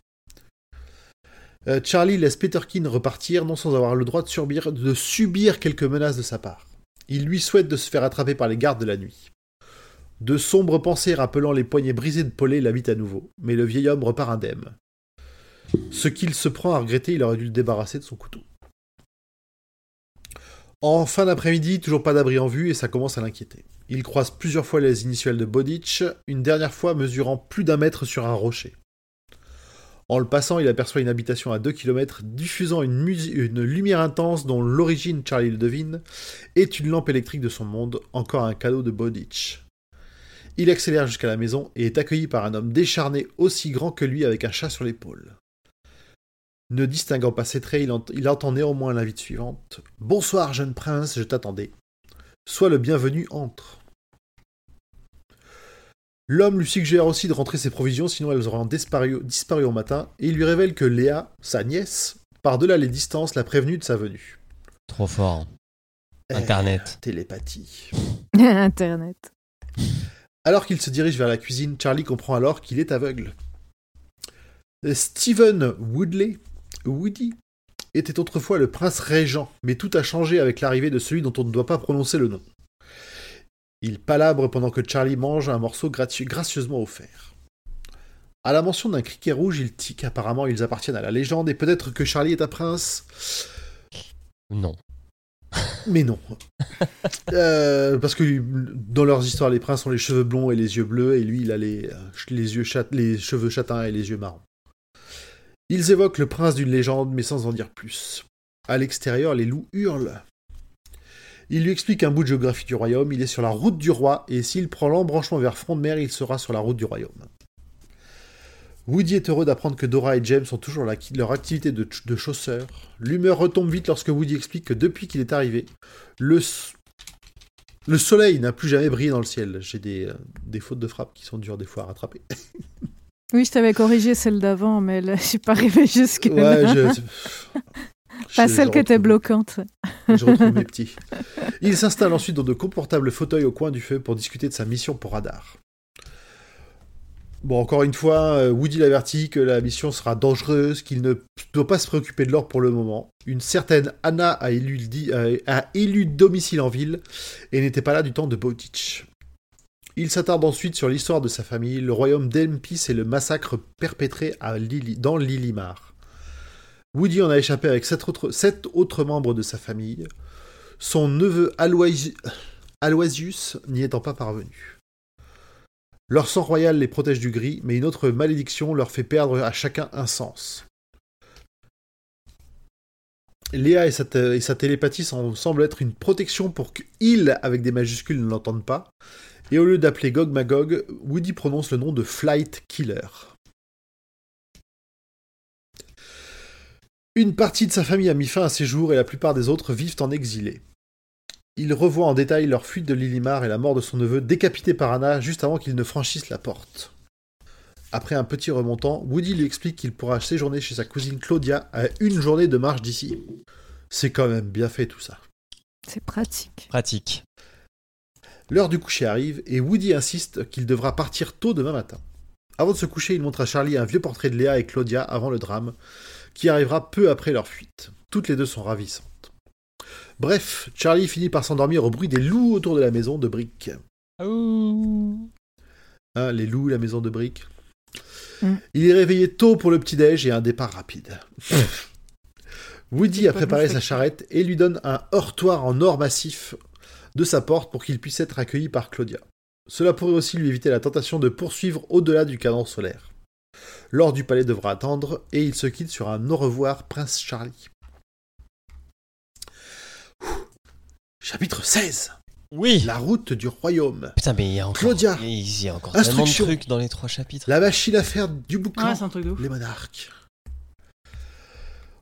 Euh, Charlie laisse Peterkin repartir, non sans avoir le droit de subir, de subir quelques menaces de sa part. Il lui souhaite de se faire attraper par les gardes de la nuit. De sombres pensées rappelant les poignets brisés de Paulet l'habitent à nouveau, mais le vieil homme repart indemne. Ce qu'il se prend à regretter, il aurait dû le débarrasser de son couteau. En fin d'après-midi, toujours pas d'abri en vue et ça commence à l'inquiéter. Il croise plusieurs fois les initiales de Bodich, une dernière fois mesurant plus d'un mètre sur un rocher. En le passant, il aperçoit une habitation à 2 km diffusant une, lumière intense dont l'origine, Charlie le devine, est une lampe électrique de son monde, encore un cadeau de Bodich. Il accélère jusqu'à la maison et est accueilli par un homme décharné aussi grand que lui avec un chat sur l'épaule. Ne distinguant pas ses traits, il, ent- il entend néanmoins l'invite suivante. Bonsoir, jeune prince, je t'attendais. Sois le bienvenu, entre. L'homme lui suggère aussi de rentrer ses provisions, sinon elles auront disparu, disparu au matin, et il lui révèle que Léa, sa nièce, par-delà les distances, l'a prévenu de sa venue. Trop fort. Eh, Internet. télépathie. <laughs> Internet. Alors qu'il se dirige vers la cuisine, Charlie comprend alors qu'il est aveugle. Euh, Stephen Woodley, Woody, était autrefois le prince régent, mais tout a changé avec l'arrivée de celui dont on ne doit pas prononcer le nom. Il palabre pendant que Charlie mange un morceau gracieusement offert. À la mention d'un criquet rouge, il tique. Apparemment, ils appartiennent à la légende, et peut-être que Charlie est un prince. Non. Mais non. <laughs> Euh, parce que dans leurs histoires, les princes ont les cheveux blonds et les yeux bleus, et lui, il a les, euh, les, yeux chat- les cheveux châtains et les yeux marrons. Ils évoquent le prince d'une légende, mais sans en dire plus. À l'extérieur, les loups hurlent. Il lui explique un bout de géographie du royaume, il est sur la route du roi, et s'il prend l'embranchement vers front de mer, il sera sur la route du royaume. Woody est heureux d'apprendre que Dora et James ont toujours leur activité de, ch- de chausseurs. L'humeur retombe vite lorsque Woody explique que depuis qu'il est arrivé, le, le soleil n'a plus jamais brillé dans le ciel. J'ai des, euh, des fautes de frappe qui sont dures des fois à rattraper. <laughs> Oui, je t'avais corrigé celle d'avant, mais là, <laughs> je suis pas arrivée jusque là. Ouais, <laughs> je... Pas je- celle qui était bloquante. Je retrouve mes petits. Il s'installe ensuite dans de confortables fauteuils au coin du feu pour discuter de sa mission pour Radar. Bon, encore une fois, euh, Woody l'avertit que la mission sera dangereuse, qu'il ne doit pas se préoccuper de l'or pour le moment. Une certaine Anna a élu, domicile en ville et n'était pas là du temps de Bowtich. Il s'attarde ensuite sur l'histoire de sa famille, le royaume d'Elmpis et le massacre perpétré dans Lilimar. Woody en a échappé avec sept autres, membres de sa famille, son neveu Aloisius n'y étant pas parvenu. Leur sang royal les protège du gris, mais une autre malédiction leur fait perdre à chacun un sens. Léa et sa, télépathie sem- semblent être une protection pour que il, avec des majuscules, ne l'entendent pas. Et au lieu d'appeler Gog Magog, Woody prononce le nom de Flight Killer. Une partie de sa famille a mis fin à ses jours et la plupart des autres vivent en exilé. Il revoit en détail leur fuite de Lilimar et la mort de son neveu décapité par Anna juste avant qu'il ne franchisse la porte. Après un petit remontant, Woody lui explique qu'il pourra séjourner chez sa cousine Claudia à une journée de marche d'ici. C'est quand même bien fait tout ça. C'est pratique. Pratique. L'heure du coucher arrive et Woody insiste qu'il devra partir tôt demain matin. Avant de se coucher, il montre à Charlie un vieux portrait de Léa et Claudia avant le drame, qui arrivera peu après leur fuite. Toutes les deux sont ravissantes. Bref, Charlie finit par s'endormir au bruit des loups autour de la maison de briques. Hein, les loups, la maison de briques. Mm. Il est réveillé tôt pour le petit-déj et un départ rapide. <laughs> Woody a préparé sa charrette et lui donne un heurtoir en or massif de sa porte pour qu'il puisse être accueilli par Claudia. Cela pourrait aussi lui éviter la tentation de poursuivre au-delà du cadran solaire. L'or du palais devra attendre et il se quitte sur un au revoir, Prince Charlie. Chapitre 16 Oui. La route du royaume. Putain, mais il y a encore, Claudia. il y a encore tellement de Instruction. trucs dans les trois chapitres. La machine à faire du boucan. Ouais, c'est un truc de ouf. les monarques.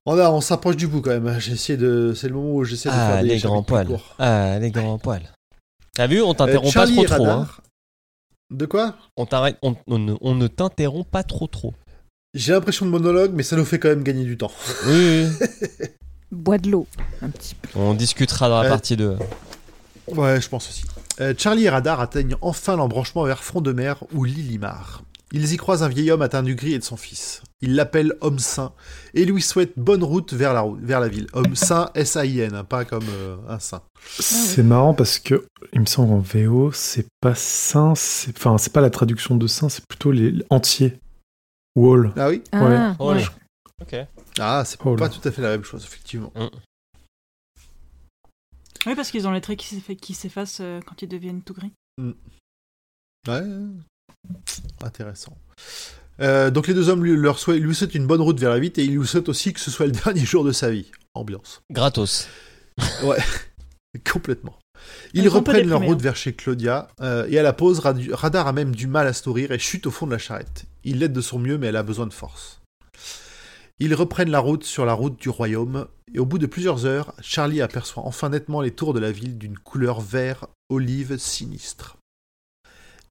On, a- on s'approche du bout quand même. J'ai essayé de. C'est le moment où j'essaie de Ah, faire des les grands plus poils. courts. Ah, les grands poils. T'as vu, on Euh, t'interrompt pas Charlie trop et trop. Hein. Radar. De quoi? On, t'arrête- on, on ne- on ne t'interrompt pas trop trop. J'ai l'impression de monologue, mais ça nous fait quand même gagner du temps. Oui, oui. <laughs> Bois de l'eau, un petit peu. on discutera dans la Euh, partie 2. Ouais, je pense aussi. Euh, Charlie et Radar atteignent enfin l'embranchement vers Front de Mer ou Lilimar. Ils y croisent un vieil homme atteint du gris et de son fils. Ils l'appellent Homme Saint et lui souhaitent bonne route vers la, route, vers la ville. Homme Saint, <laughs> S-A-I-N, hein, pas comme euh, un saint. C'est marrant parce que il me semble en VO, c'est pas saint, c'est enfin c'est pas la traduction de saint, c'est plutôt les entiers. Wall. Ah oui Ah, Oh, ouais. Ok. Ah, c'est Oh pas tout à fait la même chose, effectivement. Oui, parce qu'ils ont les traits qui s'effa- qui s'effacent euh, quand ils deviennent tout gris. Ouais. Intéressant. Euh, donc les deux hommes lui, leur souhaitent, lui souhaitent une bonne route vers la ville et ils lui souhaitent aussi que ce soit le <laughs> dernier jour de sa vie. Ambiance. Gratos. <laughs> Complètement. Ils reprennent leur route vers chez Claudia euh, et à la pause, Radar a même du mal à se nourrir et chute au fond de la charrette. Il l'aide de son mieux mais elle a besoin de force. Ils reprennent la route sur la route du royaume et au bout de plusieurs heures, Charlie aperçoit enfin nettement les tours de la ville d'une couleur vert olive sinistre.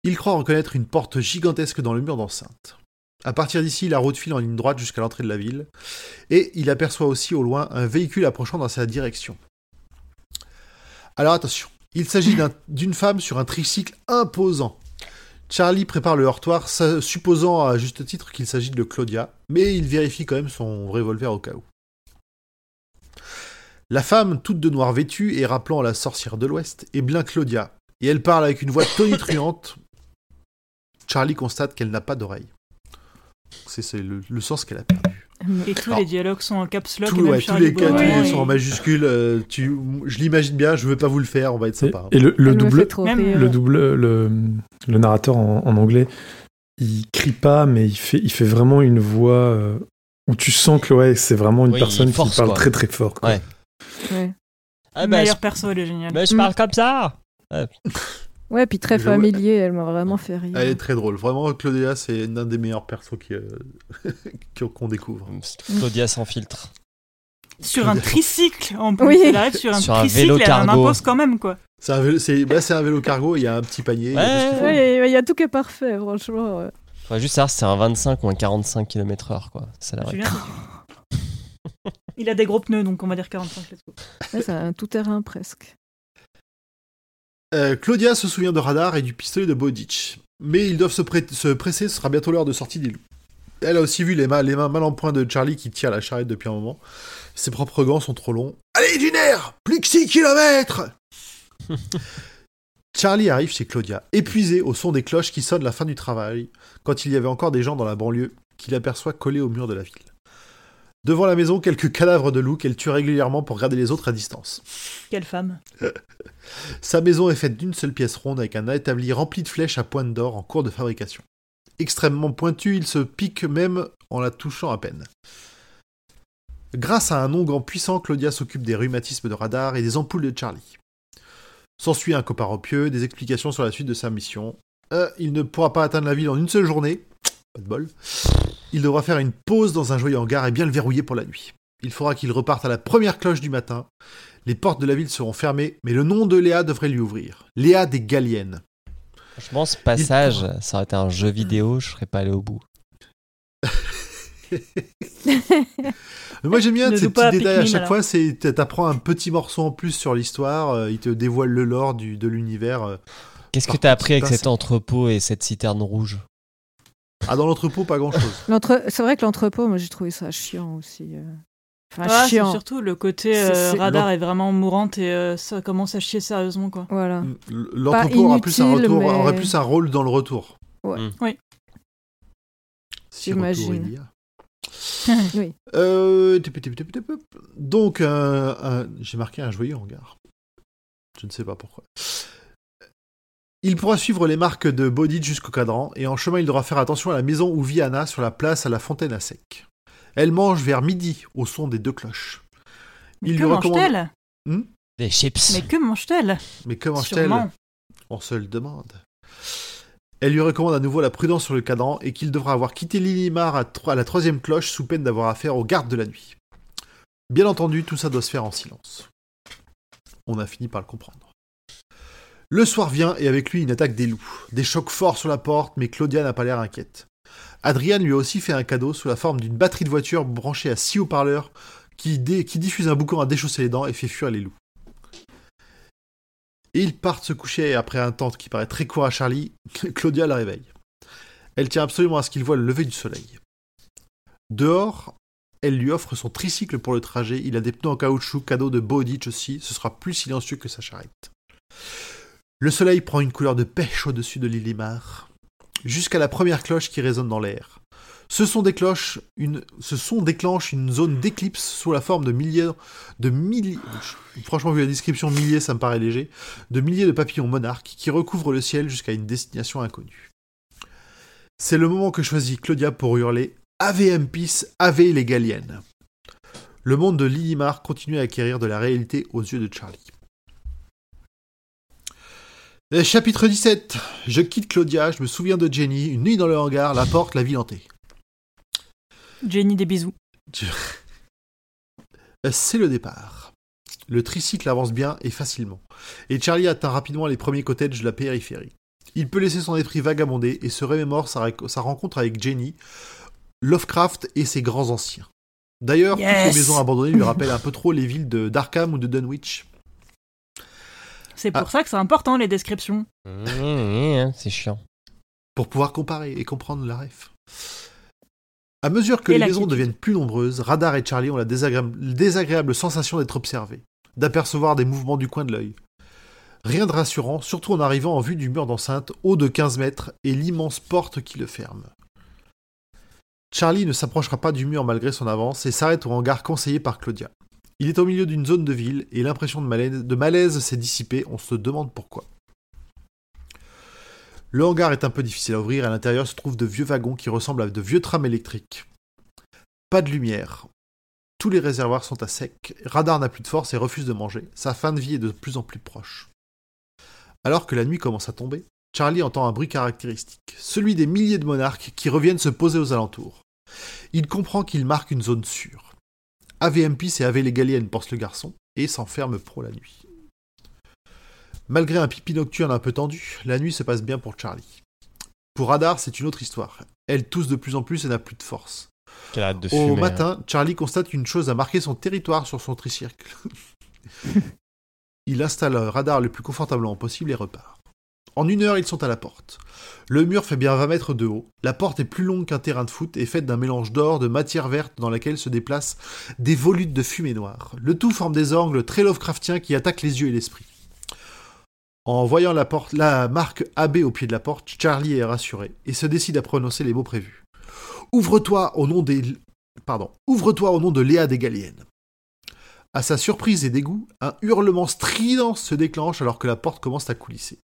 Il croit reconnaître une porte gigantesque dans le mur d'enceinte. À partir d'ici, la route file en ligne droite jusqu'à l'entrée de la ville, et il aperçoit aussi au loin un véhicule approchant dans sa direction. Alors attention, il s'agit d'un- d'une femme sur un tricycle imposant. Charlie prépare le heurtoir, sa- supposant à juste titre qu'il s'agit de Claudia, mais il vérifie quand même son revolver au cas où. La femme, toute de noir vêtue et rappelant la sorcière de l'Ouest, est bien Claudia, et elle parle avec une voix tonitruante. Charlie constate qu'elle n'a pas d'oreille. C'est c'est le, le sens qu'elle a perdu. Et tous Alors, les dialogues sont en caps lock. Tous, et même ouais, tous les cas tous Beaumont, les il- sont en majuscule. euh, tu, je l'imagine bien, je veux pas vous le faire, on va être Et, sympa. et le, double, Même le double, le, le narrateur en, en anglais, il crie pas, mais il fait, il fait vraiment une voix euh, où tu sens que ouais, c'est vraiment une Oui, personne il force, qui parle quoi. très très fort. quoi. Ouais. Ouais. Ah Le bah, meilleur je, perso, elle est géniale. bah, je Mm. parle comme ça. Ouais, <laughs> puis très familier, elle m'a vraiment fait rire. Elle est très drôle. Vraiment, Claudia, c'est l'un des meilleurs persos qui, euh, <laughs> qu'on découvre. Claudia sans filtre. Sur un tricycle, en plus. Oui. Elle arrive sur un Sur un tricycle vélo et elle en cargo. impose quand même, quoi. C'est un, vélo- c'est, bah, c'est un vélo cargo, il y a un petit panier. il y a tout ce qu'il faut. Ouais, il y a tout qui est parfait, franchement. ouais. Faudrait juste savoir si c'est un 25 ou un 45 km/h, quoi. Ça Il a des gros pneus, donc on va dire 45. let's go. Ouais, c'est un tout-terrain presque. Euh, Claudia se souvient de Radar et du pistolet de Bodic. Mais ils doivent se, presser, ce sera bientôt l'heure de sortie des loups. Elle a aussi vu les, mains les mains mal en point de Charlie qui tire la charrette depuis un moment. Ses propres gants sont trop longs. Allez, du nerf Plus que 6 kilomètres <laughs> Charlie arrive chez Claudia, épuisé au son des cloches qui sonnent la fin du travail, quand il y avait encore des gens dans la banlieue qu'il aperçoit collés au mur de la ville. Devant la maison, quelques cadavres de loups qu'elle tue régulièrement pour garder les autres à distance. Quelle femme. <laughs> Sa maison est faite d'une seule pièce ronde avec un établi rempli de flèches à pointe d'or en cours de fabrication. Extrêmement pointu, il se pique même en la touchant à peine. Grâce à un onguent puissant, Claudia s'occupe des rhumatismes de radar et des ampoules de Charlie. S'ensuit un coparopieux, des explications sur la suite de sa mission. Euh, il ne pourra pas atteindre la ville en une seule journée. Pas de bol. Il devra faire une pause dans un joyeux hangar et bien le verrouiller pour la nuit. Il faudra qu'il reparte à la première cloche du matin. Les portes de la ville seront fermées, mais le nom de Léa devrait lui ouvrir. Léa des Galliennes. Franchement, ce passage, ça aurait été un jeu vidéo, je serais pas allé au bout. <laughs> Moi j'aime bien ces petits détails à chaque alors. fois, c'est t'apprends un petit morceau en plus sur l'histoire, euh, il te dévoile le lore du, de l'univers. euh. Qu'est-ce que t'as appris avec cet entrepôt et cette citerne rouge? Ah dans l'entrepôt pas grand chose. L'entre- C'est vrai que l'entrepôt, moi j'ai trouvé ça chiant aussi. euh. Enfin, Ah, chiant. surtout le côté euh, radar est vraiment mourante et euh, ça commence à chier sérieusement, quoi. Voilà. L'entrepôt aura plus un inutile, retour, mais- aurait plus un rôle dans le retour. Ouais. Mm. Oui. Si retour J'imagine. il y a. <laughs> oui. Euh. Donc, euh, j'ai marqué un joyeux hangar. Je ne sais pas pourquoi. Il pourra suivre les marques de Bodhi jusqu'au cadran, et en chemin, il devra faire attention à la maison où vit Anna sur la place à la fontaine à sec. Elle mange vers midi au son des deux cloches. Mais Il que lui recommande- mange-t-elle? Des chips. Mais que mange-t-elle? Mais comment mange-t-elle? On se le demande. Elle lui recommande à nouveau la prudence sur le cadran et qu'il devra avoir quitté Lilimar à, tro- à la troisième cloche sous peine d'avoir affaire aux gardes de la nuit. Bien entendu, tout ça doit se faire en silence. On a fini par le comprendre. Le soir vient et avec lui une attaque des loups. Des chocs forts sur la porte, mais Claudia n'a pas l'air inquiète. Adrian lui a aussi fait un cadeau sous la forme d'une batterie de voiture branchée à six haut-parleurs qui, diffuse un boucan à déchausser les dents et fait fuir les loups. Et ils partent se coucher après un temps qui paraît très court à Charlie. <laughs> Claudia la réveille. Elle tient absolument à ce qu'il voit le lever du soleil. Dehors, elle lui offre son tricycle pour le trajet. Il a des pneus en caoutchouc, cadeau de Bowditch aussi. Ce sera plus silencieux que sa charrette. Le soleil prend une couleur de pêche au-dessus de Lilimar, jusqu'à la première cloche qui résonne dans l'air. Ce son déclenche une, zone d'éclipse sous la forme de milliers, de milliers, franchement vu la description milliers, ça me paraît léger, de milliers de papillons monarques qui recouvrent le ciel jusqu'à une destination inconnue. C'est le moment que choisit Claudia pour hurler Ave Peace, Ave les Galliennes. Le monde de Lilimar continue à acquérir de la réalité aux yeux de Charlie. Euh, Chapitre 17. Je quitte Claudia, je me souviens de Jenny, une nuit dans le hangar, la porte, la ville hantée. Jenny, des bisous. Euh, C'est le départ. Le tricycle avance bien et facilement, et Charlie atteint rapidement les premiers cottages de la périphérie. Il peut laisser son esprit vagabonder et se remémore sa, rencontre avec Jenny, Lovecraft et ses grands anciens. D'ailleurs, toutes les maisons abandonnées lui rappellent un peu trop les villes de d'Arkham ou de Dunwich. C'est pour Ah. ça que c'est important les descriptions. Mmh, c'est chiant. pour pouvoir comparer et comprendre la ref. À mesure que Et les maisons deviennent plus nombreuses, Radar et Charlie ont la désagréable, désagréable sensation d'être observés, d'apercevoir des mouvements du coin de l'œil. Rien de rassurant, surtout en arrivant en vue du mur d'enceinte, haut de 15 mètres, et l'immense porte qui le ferme. Charlie ne s'approchera pas du mur malgré son avance et s'arrête au hangar conseillé par Claudia. Il est au milieu d'une zone de ville et l'impression de malaise, s'est dissipée, on se demande pourquoi. Le hangar est un peu difficile à ouvrir, à l'intérieur se trouvent de vieux wagons qui ressemblent à de vieux trams électriques. Pas de lumière. Tous les réservoirs sont à sec, Radar n'a plus de force et refuse de manger, sa fin de vie est de plus en plus proche. Alors que la nuit commence à tomber, Charlie entend un bruit caractéristique, celui des milliers de monarques qui reviennent se poser aux alentours. Il comprend qu'il marque une zone sûre. AVMP c'est AV les Galliennes, pense le garçon, et s'enferme pour la nuit. Malgré un pipi nocturne un peu tendu, la nuit se passe bien pour Charlie. Pour Radar, c'est une autre histoire. Elle tousse de plus en plus et n'a plus de force. Quelle hâte de Au fumer. hein. matin, Charlie constate une chose a marqué son territoire sur son tricycle. <laughs> il installe le radar le plus confortablement possible et repart. En une heure, ils sont à la porte. Le mur fait bien 20 mètres de haut. La porte est plus longue qu'un terrain de foot et faite d'un mélange d'or, de matière verte dans laquelle se déplacent des volutes de fumée noire. Le tout forme des angles très Lovecraftiens qui attaquent les yeux et l'esprit. En voyant la, marque AB au pied de la porte, Charlie est rassuré et se décide à prononcer les mots prévus. Ouvre-toi au nom des. Pardon. Ouvre-toi au nom de Léa des Galliennes. À sa surprise et dégoût, un hurlement strident se déclenche alors que la porte commence à coulisser.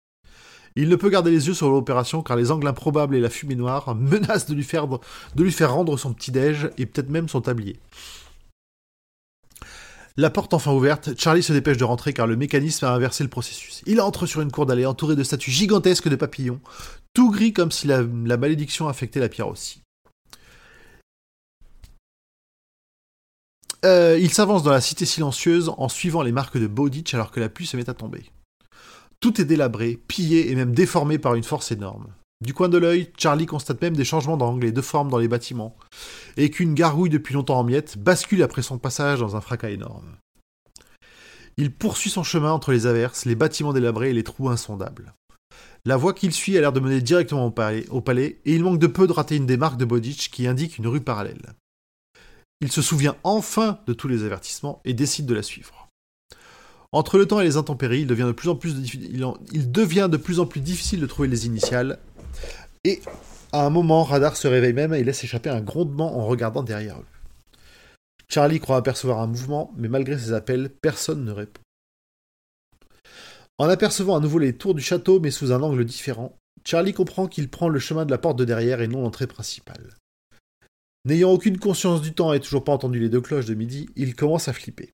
Il ne peut garder les yeux sur l'opération car les angles improbables et la fumée noire menacent de lui faire, rendre son petit-déj et peut-être même son tablier. La porte enfin ouverte, Charlie se dépêche de rentrer car le mécanisme a inversé le processus. Il entre sur une cour d'allée entourée de statues gigantesques de papillons, tout gris comme si la, la malédiction affectait la pierre aussi. Euh, il s'avance dans la cité silencieuse en suivant les marques de Bowditch alors que la pluie se met à tomber. Tout est délabré, pillé et même déformé par une force énorme. Du coin de l'œil, Charlie constate même des changements d'angle et de forme dans les bâtiments, et qu'une gargouille depuis longtemps en miettes bascule après son passage dans un fracas énorme. Il poursuit son chemin entre les averses, les bâtiments délabrés et les trous insondables. La voie qu'il suit a l'air de mener directement au palais, et il manque de peu de rater une des marques de Bowditch qui indique une rue parallèle. Il se souvient enfin de tous les avertissements et décide de la suivre. Entre le temps et les intempéries, il devient de plus en plus, difficile de trouver les initiales. Et à un moment, Radar se réveille même et laisse échapper un grondement en regardant derrière eux. Charlie croit apercevoir un mouvement, mais malgré ses appels, personne ne répond. En apercevant à nouveau les tours du château, mais sous un angle différent, Charlie comprend qu'il prend le chemin de la porte de derrière et non l'entrée principale. N'ayant aucune conscience du temps et toujours pas entendu les deux cloches de midi, il commence à flipper.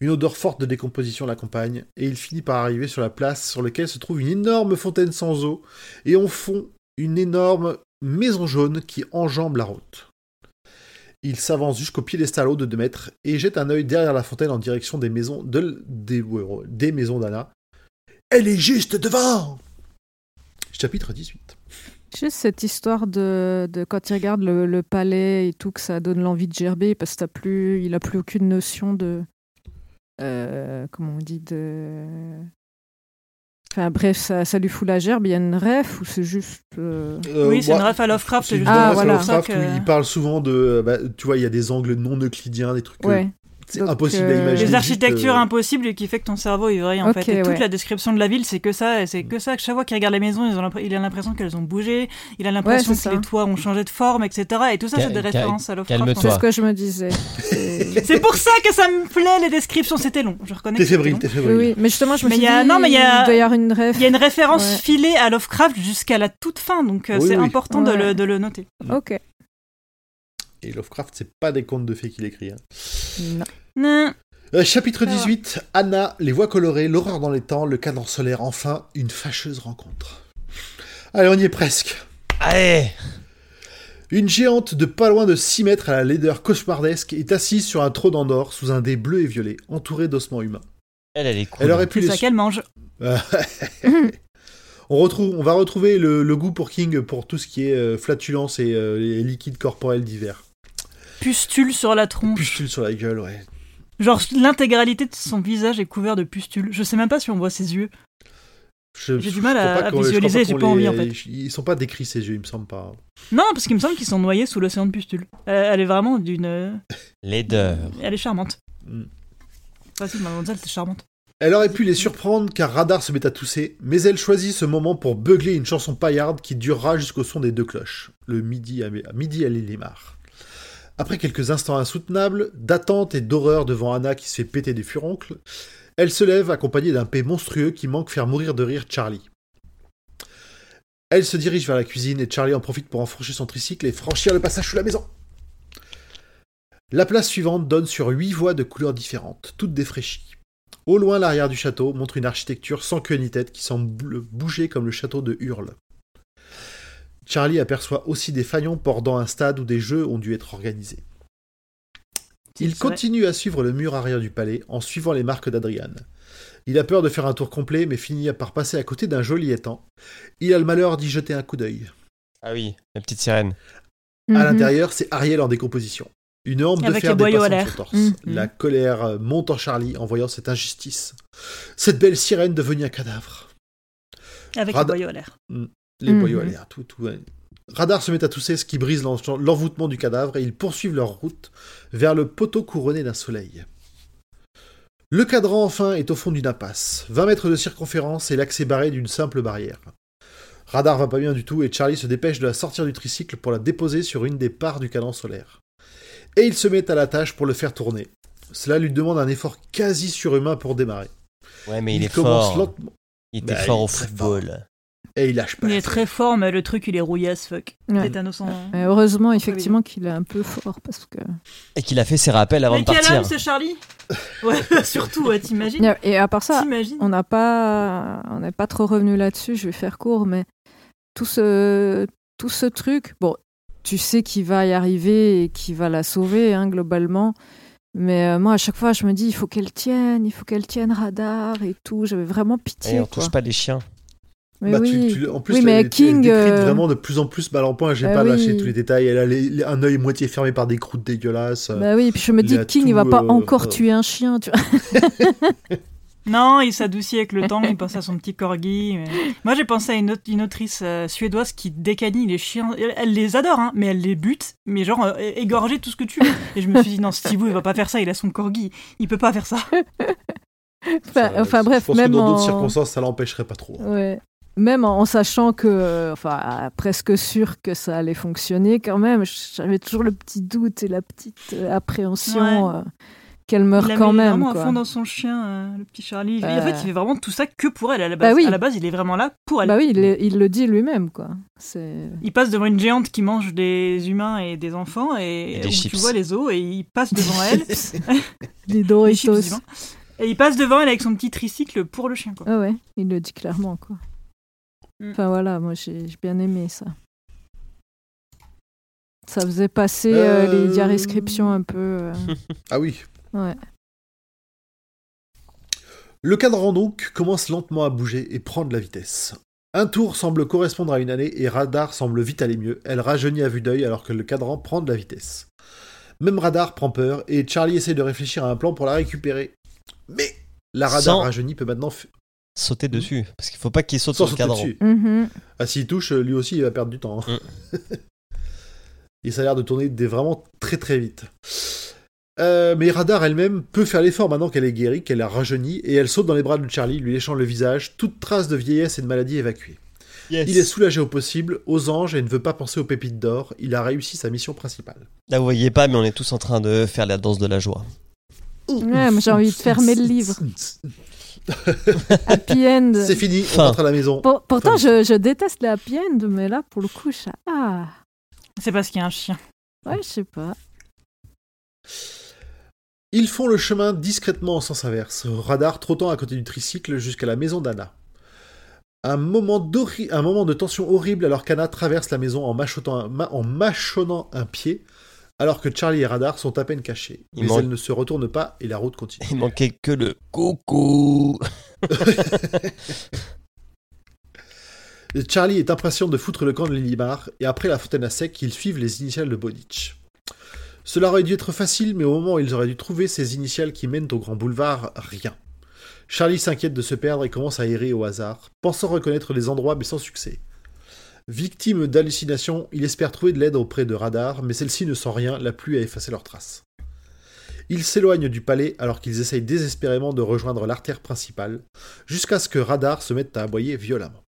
Une odeur forte de décomposition l'accompagne, et il finit par arriver sur la place sur laquelle se trouve une énorme fontaine sans eau, et au fond, une énorme maison jaune qui enjambe la route. Il s'avance jusqu'au piédestal haut de 2 mètres et jette un œil derrière la fontaine en direction des maisons de, des, maisons d'Anna. Elle est juste devant Chapitre 18. Juste cette histoire de, quand il regarde le, palais et tout, que ça donne l'envie de gerber parce qu'il plus, il a plus aucune notion de. Euh, comment on dit de. Enfin bref, ça, ça lui fout la gerbe. Il y a une ref ou c'est juste. euh, Euh, oui, c'est une ref à Lovecraft. C'est juste Ah, voilà. Lovecraft Ça que- où il parle souvent de. bah, tu vois, il y a des angles non euclidiens, des trucs. Ouais. C'est impossible euh, à imaginer. Les juste, architectures euh, impossibles et qui fait que ton cerveau est vrai en fait. Et toute ouais. la description de la ville, c'est que ça. C'est que ça. que Chaque fois qu'il regarde les maisons, ils ont il a l'impression qu'elles ont bougé. Il a l'impression Ouais, que ça. les toits ont changé de forme, etc. Et tout ça, c'est des références à Lovecraft. C'est ce que je me disais. <laughs> C'est- pour ça que ça me plaît les descriptions. C'était long. Je reconnais. T'es fébrile, t'es Oui, fébrile. oui, mais justement, je me Mais suis il y a- dit, non, mais il y a- doit y avoir une ref. Il y a une référence Ouais. filée à Lovecraft jusqu'à la toute fin, donc euh, Oui, c'est oui. important de, Ouais. le, de le noter. Ok. Et Lovecraft, c'est pas des contes de fées qu'il écrit. hein. Non. Non. Euh, chapitre Ça va. 18, Anna, les voix colorées, l'horreur dans les temps, le cadran solaire, enfin, une fâcheuse rencontre. Allez, on y est presque. Allez Une géante de pas loin de 6 mètres à la laideur cauchemardesque est assise sur un trône en or sous un dé bleu et violet, entouré d'ossements humains. Elle, elle est cool. Elle aurait pu C'est les... ça qu'elle mange. <laughs> on, retrouve, on va retrouver le, le goût pour King pour tout ce qui est euh, flatulence et euh, les liquides corporels divers. Pustule sur la tronche. Pustule sur la gueule, ouais. Genre l'intégralité de son visage est couvert de pustules. Je sais même pas si on voit ses yeux. Je- J'ai du mal à- visualiser, j'ai pas envie, en fait. Ils sont pas décrits ces yeux, il me semble pas. Non, parce qu'il me semble qu'ils sont noyés sous l'océan de pustules. Elle, elle est vraiment d'une. euh, Laideur. Elle est charmante. Mm. Vas-y, mademoiselle, c'est charmante. Elle aurait pu les surprendre car Radar se met à tousser, mais elle choisit ce moment pour beugler une chanson paillarde qui durera jusqu'au son des deux cloches, le midi à, à midi à. Après quelques instants insoutenables, d'attente et d'horreur devant Anna qui se fait péter des furoncles, elle se lève accompagnée d'un paix monstrueux qui manque faire mourir de rire Charlie. Elle se dirige vers la cuisine et Charlie en profite pour enfourcher son tricycle et franchir le passage sous la maison. La place suivante donne sur huit voies de couleurs différentes, toutes défraîchies. Au loin, l'arrière du château montre une architecture sans queue ni tête qui semble bouger comme le château de Hurle. Charlie aperçoit aussi des faillons bordant un stade où des jeux ont dû être organisés. Il continue à suivre le mur arrière du palais en suivant les marques d'Adrian. Il a peur de faire un tour complet mais finit par passer à côté d'un joli étang. Il a le malheur d'y jeter un coup d'œil. Ah oui, la petite sirène. À Mhm. l'intérieur, c'est Ariel en décomposition. Une hampe de Avec fer les dépassant à son torse. Mhm. La colère monte en Charlie en voyant cette injustice. Cette belle sirène devenue un cadavre. Avec Rada- le boyau à l'air. Les Mhm. boyaux à l'air, tout, tout. ouais. Radar se met à tousser, ce qui brise l'en- l'envoûtement du cadavre, et ils poursuivent leur route vers le poteau couronné d'un soleil. Le cadran, enfin, est au fond d'une impasse. 20 mètres de circonférence et l'accès barré d'une simple barrière. Radar va pas bien du tout et Charlie se dépêche de la sortir du tricycle pour la déposer sur une des parts du cadran solaire. Et il se met à la tâche pour le faire tourner. Cela lui demande un effort quasi surhumain pour démarrer. Ouais, mais il, est commence fort. lentement Il était Bah, fort il est au football. Et il lâche pas. Il la est très fort, mais le truc, il est rouillé as fuck. Ouais. Tétanos en. Mais heureusement, effectivement, qu'il est un peu fort parce que. Et qu'il a fait ses rappels avant Mais de quel partir. c'est Charlie <laughs> Ouais, <laughs> surtout, ouais, t'imagines Et à part ça, T'imagines on n'a pas, on n'est pas trop revenu là-dessus. Je vais faire court, mais tout ce, tout ce truc, bon, tu sais qu'il va y arriver et qu'il va la sauver, hein, globalement. Mais euh, moi, à chaque fois, je me dis, il faut qu'elle tienne, il faut qu'elle tienne radar et tout. J'avais vraiment pitié. Et on quoi. touche pas les chiens. Mais Bah, tu- oui. tu- en plus, Oui, elle- mais elle est King, euh, vraiment de plus en plus mal en point. J'ai bah pas oui. lâché tous les détails. Elle a les- les- un œil moitié fermé par des croûtes dégueulasses. Bah oui, puis je me dis, King, il va tout, pas euh, encore euh. tuer un chien, tu vois. <laughs> Non, il s'adoucit avec le temps, il pense à son petit corgi. mais- Moi, j'ai pensé à une, autre- une autrice euh, suédoise qui décanille les chiens. Elle, elle les adore, hein, mais elle les bute, mais genre euh, égorger tout ce que tu veux. Et je me suis dit, non, Steve, il va pas faire ça, il a son corgi. Il peut pas faire ça. Enfin, Ça, enfin, je bref, pense même que dans d'autres en- circonstances, ça l'empêcherait pas trop. Ouais. Même en, en sachant que, enfin, presque sûr que ça allait fonctionner, quand même, j'avais toujours le petit doute et la petite euh, appréhension Ouais. euh, qu'elle meure il quand même. vraiment à fond dans son chien, euh, le petit Charlie. Et en Euh. fait, il fait vraiment tout ça que pour elle à la base. Bah oui. À la base, il est vraiment là pour elle. Bah oui, il, il le dit lui-même, quoi. C'est. Il passe devant une géante qui mange des humains et des enfants et, Et des où chips. tu vois les os et il passe devant elle. <laughs> Les Des chips, Doritos. évidemment. et il passe devant elle avec son petit tricycle pour le chien. Quoi. Ah ouais, il le dit clairement, quoi. Mm. Enfin voilà, moi j'ai bien aimé ça. Ça faisait passer euh, Euh. les diarescriptions un peu. euh, <laughs> Ah oui. Ouais. Le cadran donc commence lentement à bouger et prendre de la vitesse. Un tour semble correspondre à une année et Radar semble vite aller mieux. Elle rajeunit à vue d'œil alors que le cadran prend de la vitesse. Même Radar prend peur et Charlie essaie de réfléchir à un plan pour la récupérer. Mais la Radar Sans- rajeunie peut maintenant f- Sauter dessus. Parce qu'il faut pas qu'il saute sans sur le cadran. dessus. Mhm. Ah, s'il touche, lui aussi, il va perdre du temps. hein. Mm. <laughs> et ça a l'air de tourner des vraiment très très vite. Euh, mais Radar elle-même peut faire l'effort maintenant qu'elle est guérie, qu'elle a rajeuni, et elle saute dans les bras de Charlie, lui léchant le visage, toute trace de vieillesse et de maladie évacuée. Il est soulagé au possible, aux anges, et ne veut pas penser aux pépites d'or. Il a réussi sa mission principale. Là, vous voyez pas, mais on est tous en train de faire la danse de la joie. Ouais, j'ai envie de fermer le livre. <laughs> <laughs> Happy end. C'est fini, on rentre à la maison. Pour- pourtant, je, je déteste les happy end, mais là, pour le coup, je... ah, C'est parce qu'il y a un chien. ouais, je sais pas. Ils font le chemin discrètement en sens inverse, radar trottant à côté du tricycle jusqu'à la maison d'Anna. Un moment, un moment de tension horrible alors qu'Anna traverse la maison en, un- en mâchonnant un pied, alors que Charlie et Radar sont à peine cachés. Il Mais manque- elle ne se retourne pas et la route continue. Il manquait que le coucou. <laughs> Charlie est impatient de foutre le camp de Lilimar, et après la fontaine à sec, ils suivent les initiales de Bodich. Cela aurait dû être facile, mais au moment où ils auraient dû trouver ces initiales qui mènent au grand boulevard, rien. Charlie s'inquiète de se perdre et commence à errer au hasard, pensant reconnaître les endroits mais sans succès. Victime d'hallucinations, il espère trouver de l'aide auprès de Radar, mais celle-ci ne sent rien, la pluie a effacé leurs traces. Ils s'éloignent du palais alors qu'ils essayent désespérément de rejoindre l'artère principale, jusqu'à ce que Radar se mette à aboyer violemment.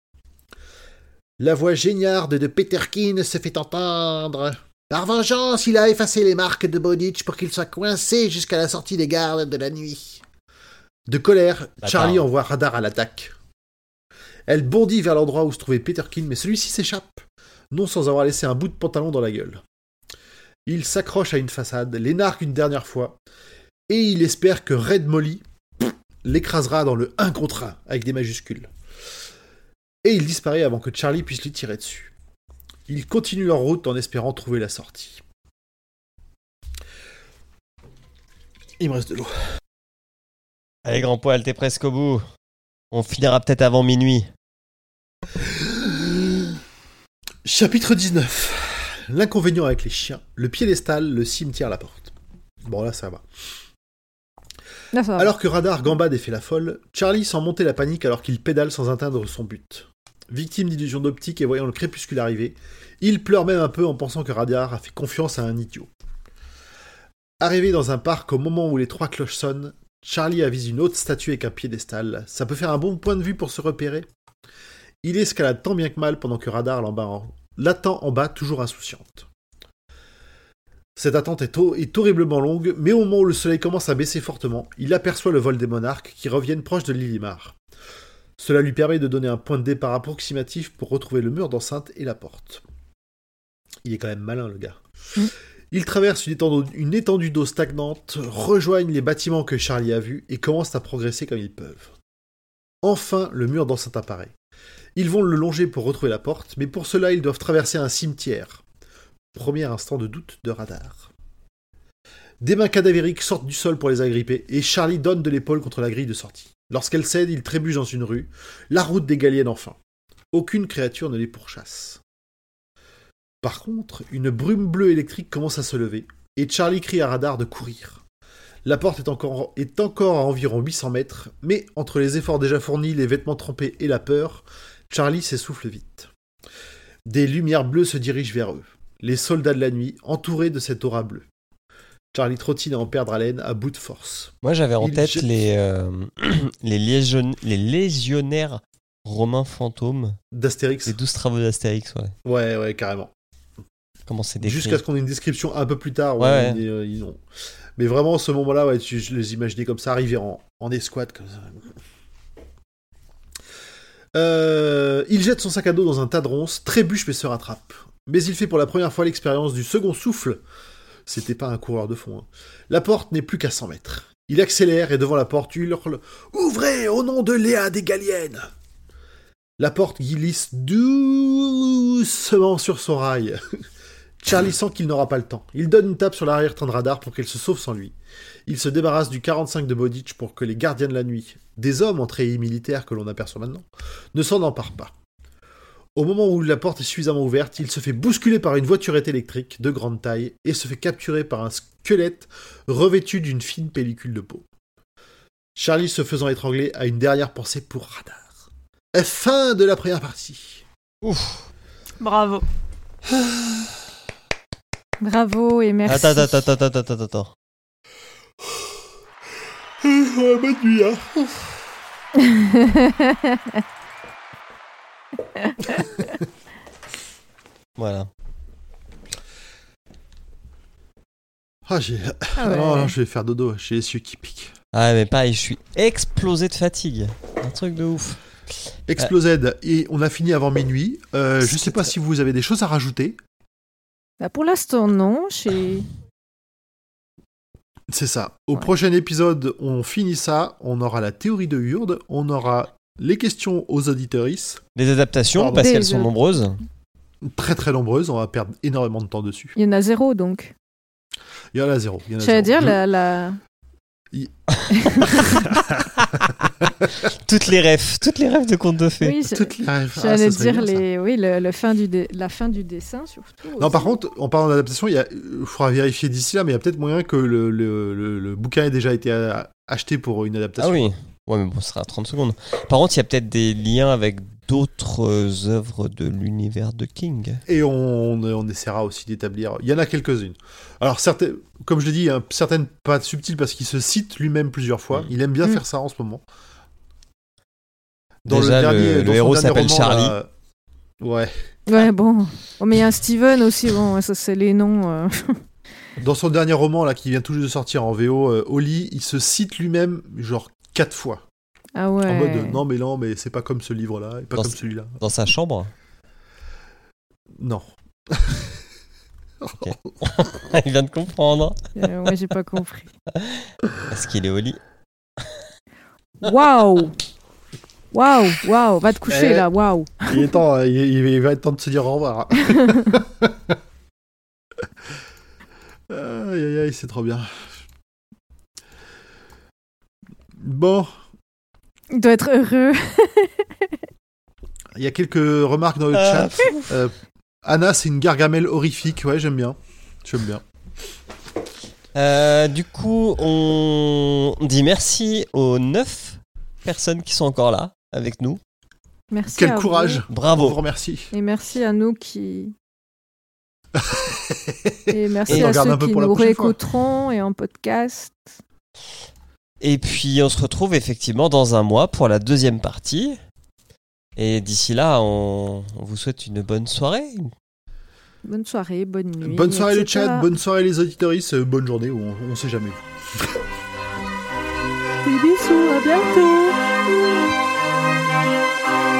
La voix géniarde de Peterkin se fait entendre. Par vengeance, il a effacé les marques de Bodich pour qu'il soit coincé jusqu'à la sortie des gardes de la nuit. De colère. Charlie envoie Radar à l'attaque. Elle bondit vers l'endroit où se trouvait Peterkin, mais celui-ci s'échappe, non sans avoir laissé un bout de pantalon dans la gueule. Il s'accroche à une façade, l'énarque une dernière fois, et il espère que Red Molly l'écrasera dans le 1 contre 1 avec des majuscules. Et il disparaît avant que Charlie puisse lui tirer dessus. Ils continuent leur route en espérant trouver la sortie. Il me reste de l'eau. Allez, grand poil, t'es presque au bout. On finira peut-être avant minuit. Chapitre 19. L'inconvénient avec les chiens. Le piédestal, le cimetière, la porte. Bon là ça va. Là, ça va. Alors que Radar gambade et fait la folle, Charlie sent monter la panique alors qu'il pédale sans atteindre son but. Victime d'illusions d'optique et voyant le crépuscule arriver, il pleure même un peu en pensant que Radar a fait confiance à un idiot. Arrivé dans un parc au moment où les trois cloches sonnent, Charlie avise une haute statue avec un piédestal. Ça peut faire un bon point de vue pour se repérer. Il escalade tant bien que mal pendant que Radar l'attend en bas, toujours insouciante. Cette attente est, ho- est horriblement longue, mais au moment où le soleil commence à baisser fortement, il aperçoit le vol des monarques qui reviennent proche de Lilimar. Cela lui permet de donner un point de départ approximatif pour retrouver le mur d'enceinte et la porte. Il est quand même malin, le gars. Mm. Il traverse une étendue, d'eau stagnante, rejoignent les bâtiments que Charlie a vus et commencent à progresser comme ils peuvent. Enfin, le mur d'enceinte apparaît. Ils vont le longer pour retrouver la porte, mais pour cela, ils doivent traverser un cimetière. Premier instant de doute de radar. Des mains cadavériques sortent du sol pour les agripper, et Charlie donne de l'épaule contre la grille de sortie. Lorsqu'elle cède, il trébuche dans une rue, la route des Galiennes enfin. Aucune créature ne les pourchasse. Par contre, une brume bleue électrique commence à se lever, et Charlie crie à Radar de courir. La porte est encore, est encore à environ 800 mètres, mais entre les efforts déjà fournis, les vêtements trempés et la peur, Charlie s'essouffle vite. Des lumières bleues se dirigent vers eux, les soldats de la nuit, entourés de cette aura bleue. Charlie trottine à en perdre haleine à bout de force. Moi, j'avais en Il tête jette- les, euh, <clears throat> les, légion- les légionnaires Romain Fantôme, d'Astérix. les 12 travaux d'Astérix, ouais. Ouais, ouais, carrément. Comment c'est décrit Jusqu'à ce qu'on ait une description un peu plus tard. Ouais, euh, ils ont- Mais vraiment, ce moment-là, ouais, tu- je les imaginais comme ça, arriver en, en escouade. Comme ça. Euh, il jette son sac à dos dans un tas de ronces, trébuche mais se rattrape. Mais il fait pour la première fois l'expérience du second souffle. C'était pas un coureur de fond. hein. La porte n'est plus qu'à 100 mètres. Il accélère et devant la porte hurle Ouvrez au nom de Léa des Galiennes La porte glisse doucement sur son rail. <laughs> Charlie sent qu'il n'aura pas le temps. Il donne une tape sur l'arrière-train de radar pour qu'elle se sauve sans lui. Il se débarrasse du 45 de Bodich pour que les gardiens de la nuit, des hommes en treillis militaires que l'on aperçoit maintenant, ne s'en emparent pas. Au moment où la porte est suffisamment ouverte, il se fait bousculer par une voiturette électrique de grande taille et se fait capturer par un squelette revêtu d'une fine pellicule de peau. Charlie, se faisant étrangler, a une dernière pensée pour Radar. Fin de la première partie. Ouf. Bravo. <sighs> Bravo et merci. Attends, attends, attends, attends, attends, attends. bonne nuit, hein. Voilà. Ah, j'ai... Ah <laughs> ouais. Oh, non, je vais faire dodo, j'ai les yeux qui piquent. Ah, mais pareil, je suis explosé de fatigue. Un truc de ouf. Explosed, et on a fini avant minuit. Euh, je sais pas si vous avez des choses à rajouter. Bah, pour l'instant, non. J'ai- C'est ça. Au Ouais. prochain épisode, on finit ça. On aura la théorie de Hurde. On aura les questions aux auditeuristes. Les adaptations, Pardon. parce qu'elles sont nombreuses. Très très nombreuses. On va perdre énormément de temps dessus. Il y en a zéro donc. Il y en a zéro. J'allais dire Je- la, la... <laughs> <laughs> Toutes les rêves, toutes les rêves de contes de fées. Oui, je- Toutes les- Ah, j'allais dire les... oui, le, le fin du dé- la fin du dessin surtout. Non, aussi. par contre, en parlant d'adaptation, il y a... il faudra vérifier d'ici là, mais il y a peut-être moyen que le, le- le- le bouquin ait déjà été euh, acheté pour une Ah adaptation. oui. Ouais, mais bon, ce sera à 30 secondes. Par contre, il y a peut-être des liens avec d'autres euh, œuvres de l'univers de King. Et on, on essaiera aussi d'établir. Il y en a quelques-unes. Alors, certaines, comme je l'ai dit, hein, certaines pas subtiles parce qu'il se cite lui-même plusieurs fois. Mm. Il aime bien Mm. faire ça en ce moment. Déjà, le- le dans son héros dernier s'appelle roman, Charlie. là, Ouais. Ouais, bon. Oh, mais il y a un Steven aussi, bon, ça c'est les noms. euh. <laughs> Dans son dernier roman, là, qui vient tout juste de sortir en VO, euh, Oli, il se cite lui-même, genre, quatre fois. Ah ouais. En mode, euh, non, mais non, mais c'est pas comme ce livre-là, et pas Dans comme ce- celui-là. Dans sa chambre. Non. <laughs> <laughs> il vient de comprendre. Euh, ouais, j'ai pas compris. Parce qu'il est au lit. Waouh Waouh Waouh Va te coucher Eh. là, waouh Il est temps, euh, il, il va être temps de se dire au revoir. <laughs> aïe, aïe, aïe, c'est trop bien. Bon, Il doit être heureux. il y a quelques remarques dans le Euh, chat. Euh, Anna, c'est une gargamelle horrifique. Ouais, j'aime bien. J'aime bien. Euh, du coup, on dit merci aux 9 personnes qui sont encore là avec nous. Merci. Quel à vous. courage. On vous Bravo. remercie. Et merci à nous qui. <laughs> Et merci Et on à regarde ceux un peu qui pour la nous fois. réécouteront et en podcast. Et puis, on se retrouve effectivement dans un mois pour la deuxième partie. Et d'ici là, on, on vous souhaite une bonne soirée. Bonne soirée, bonne nuit. Bonne soirée le etc. chat, bonne soirée les auditoristes, euh, bonne journée, ou on, on sait jamais. Des bisous, à bientôt. Música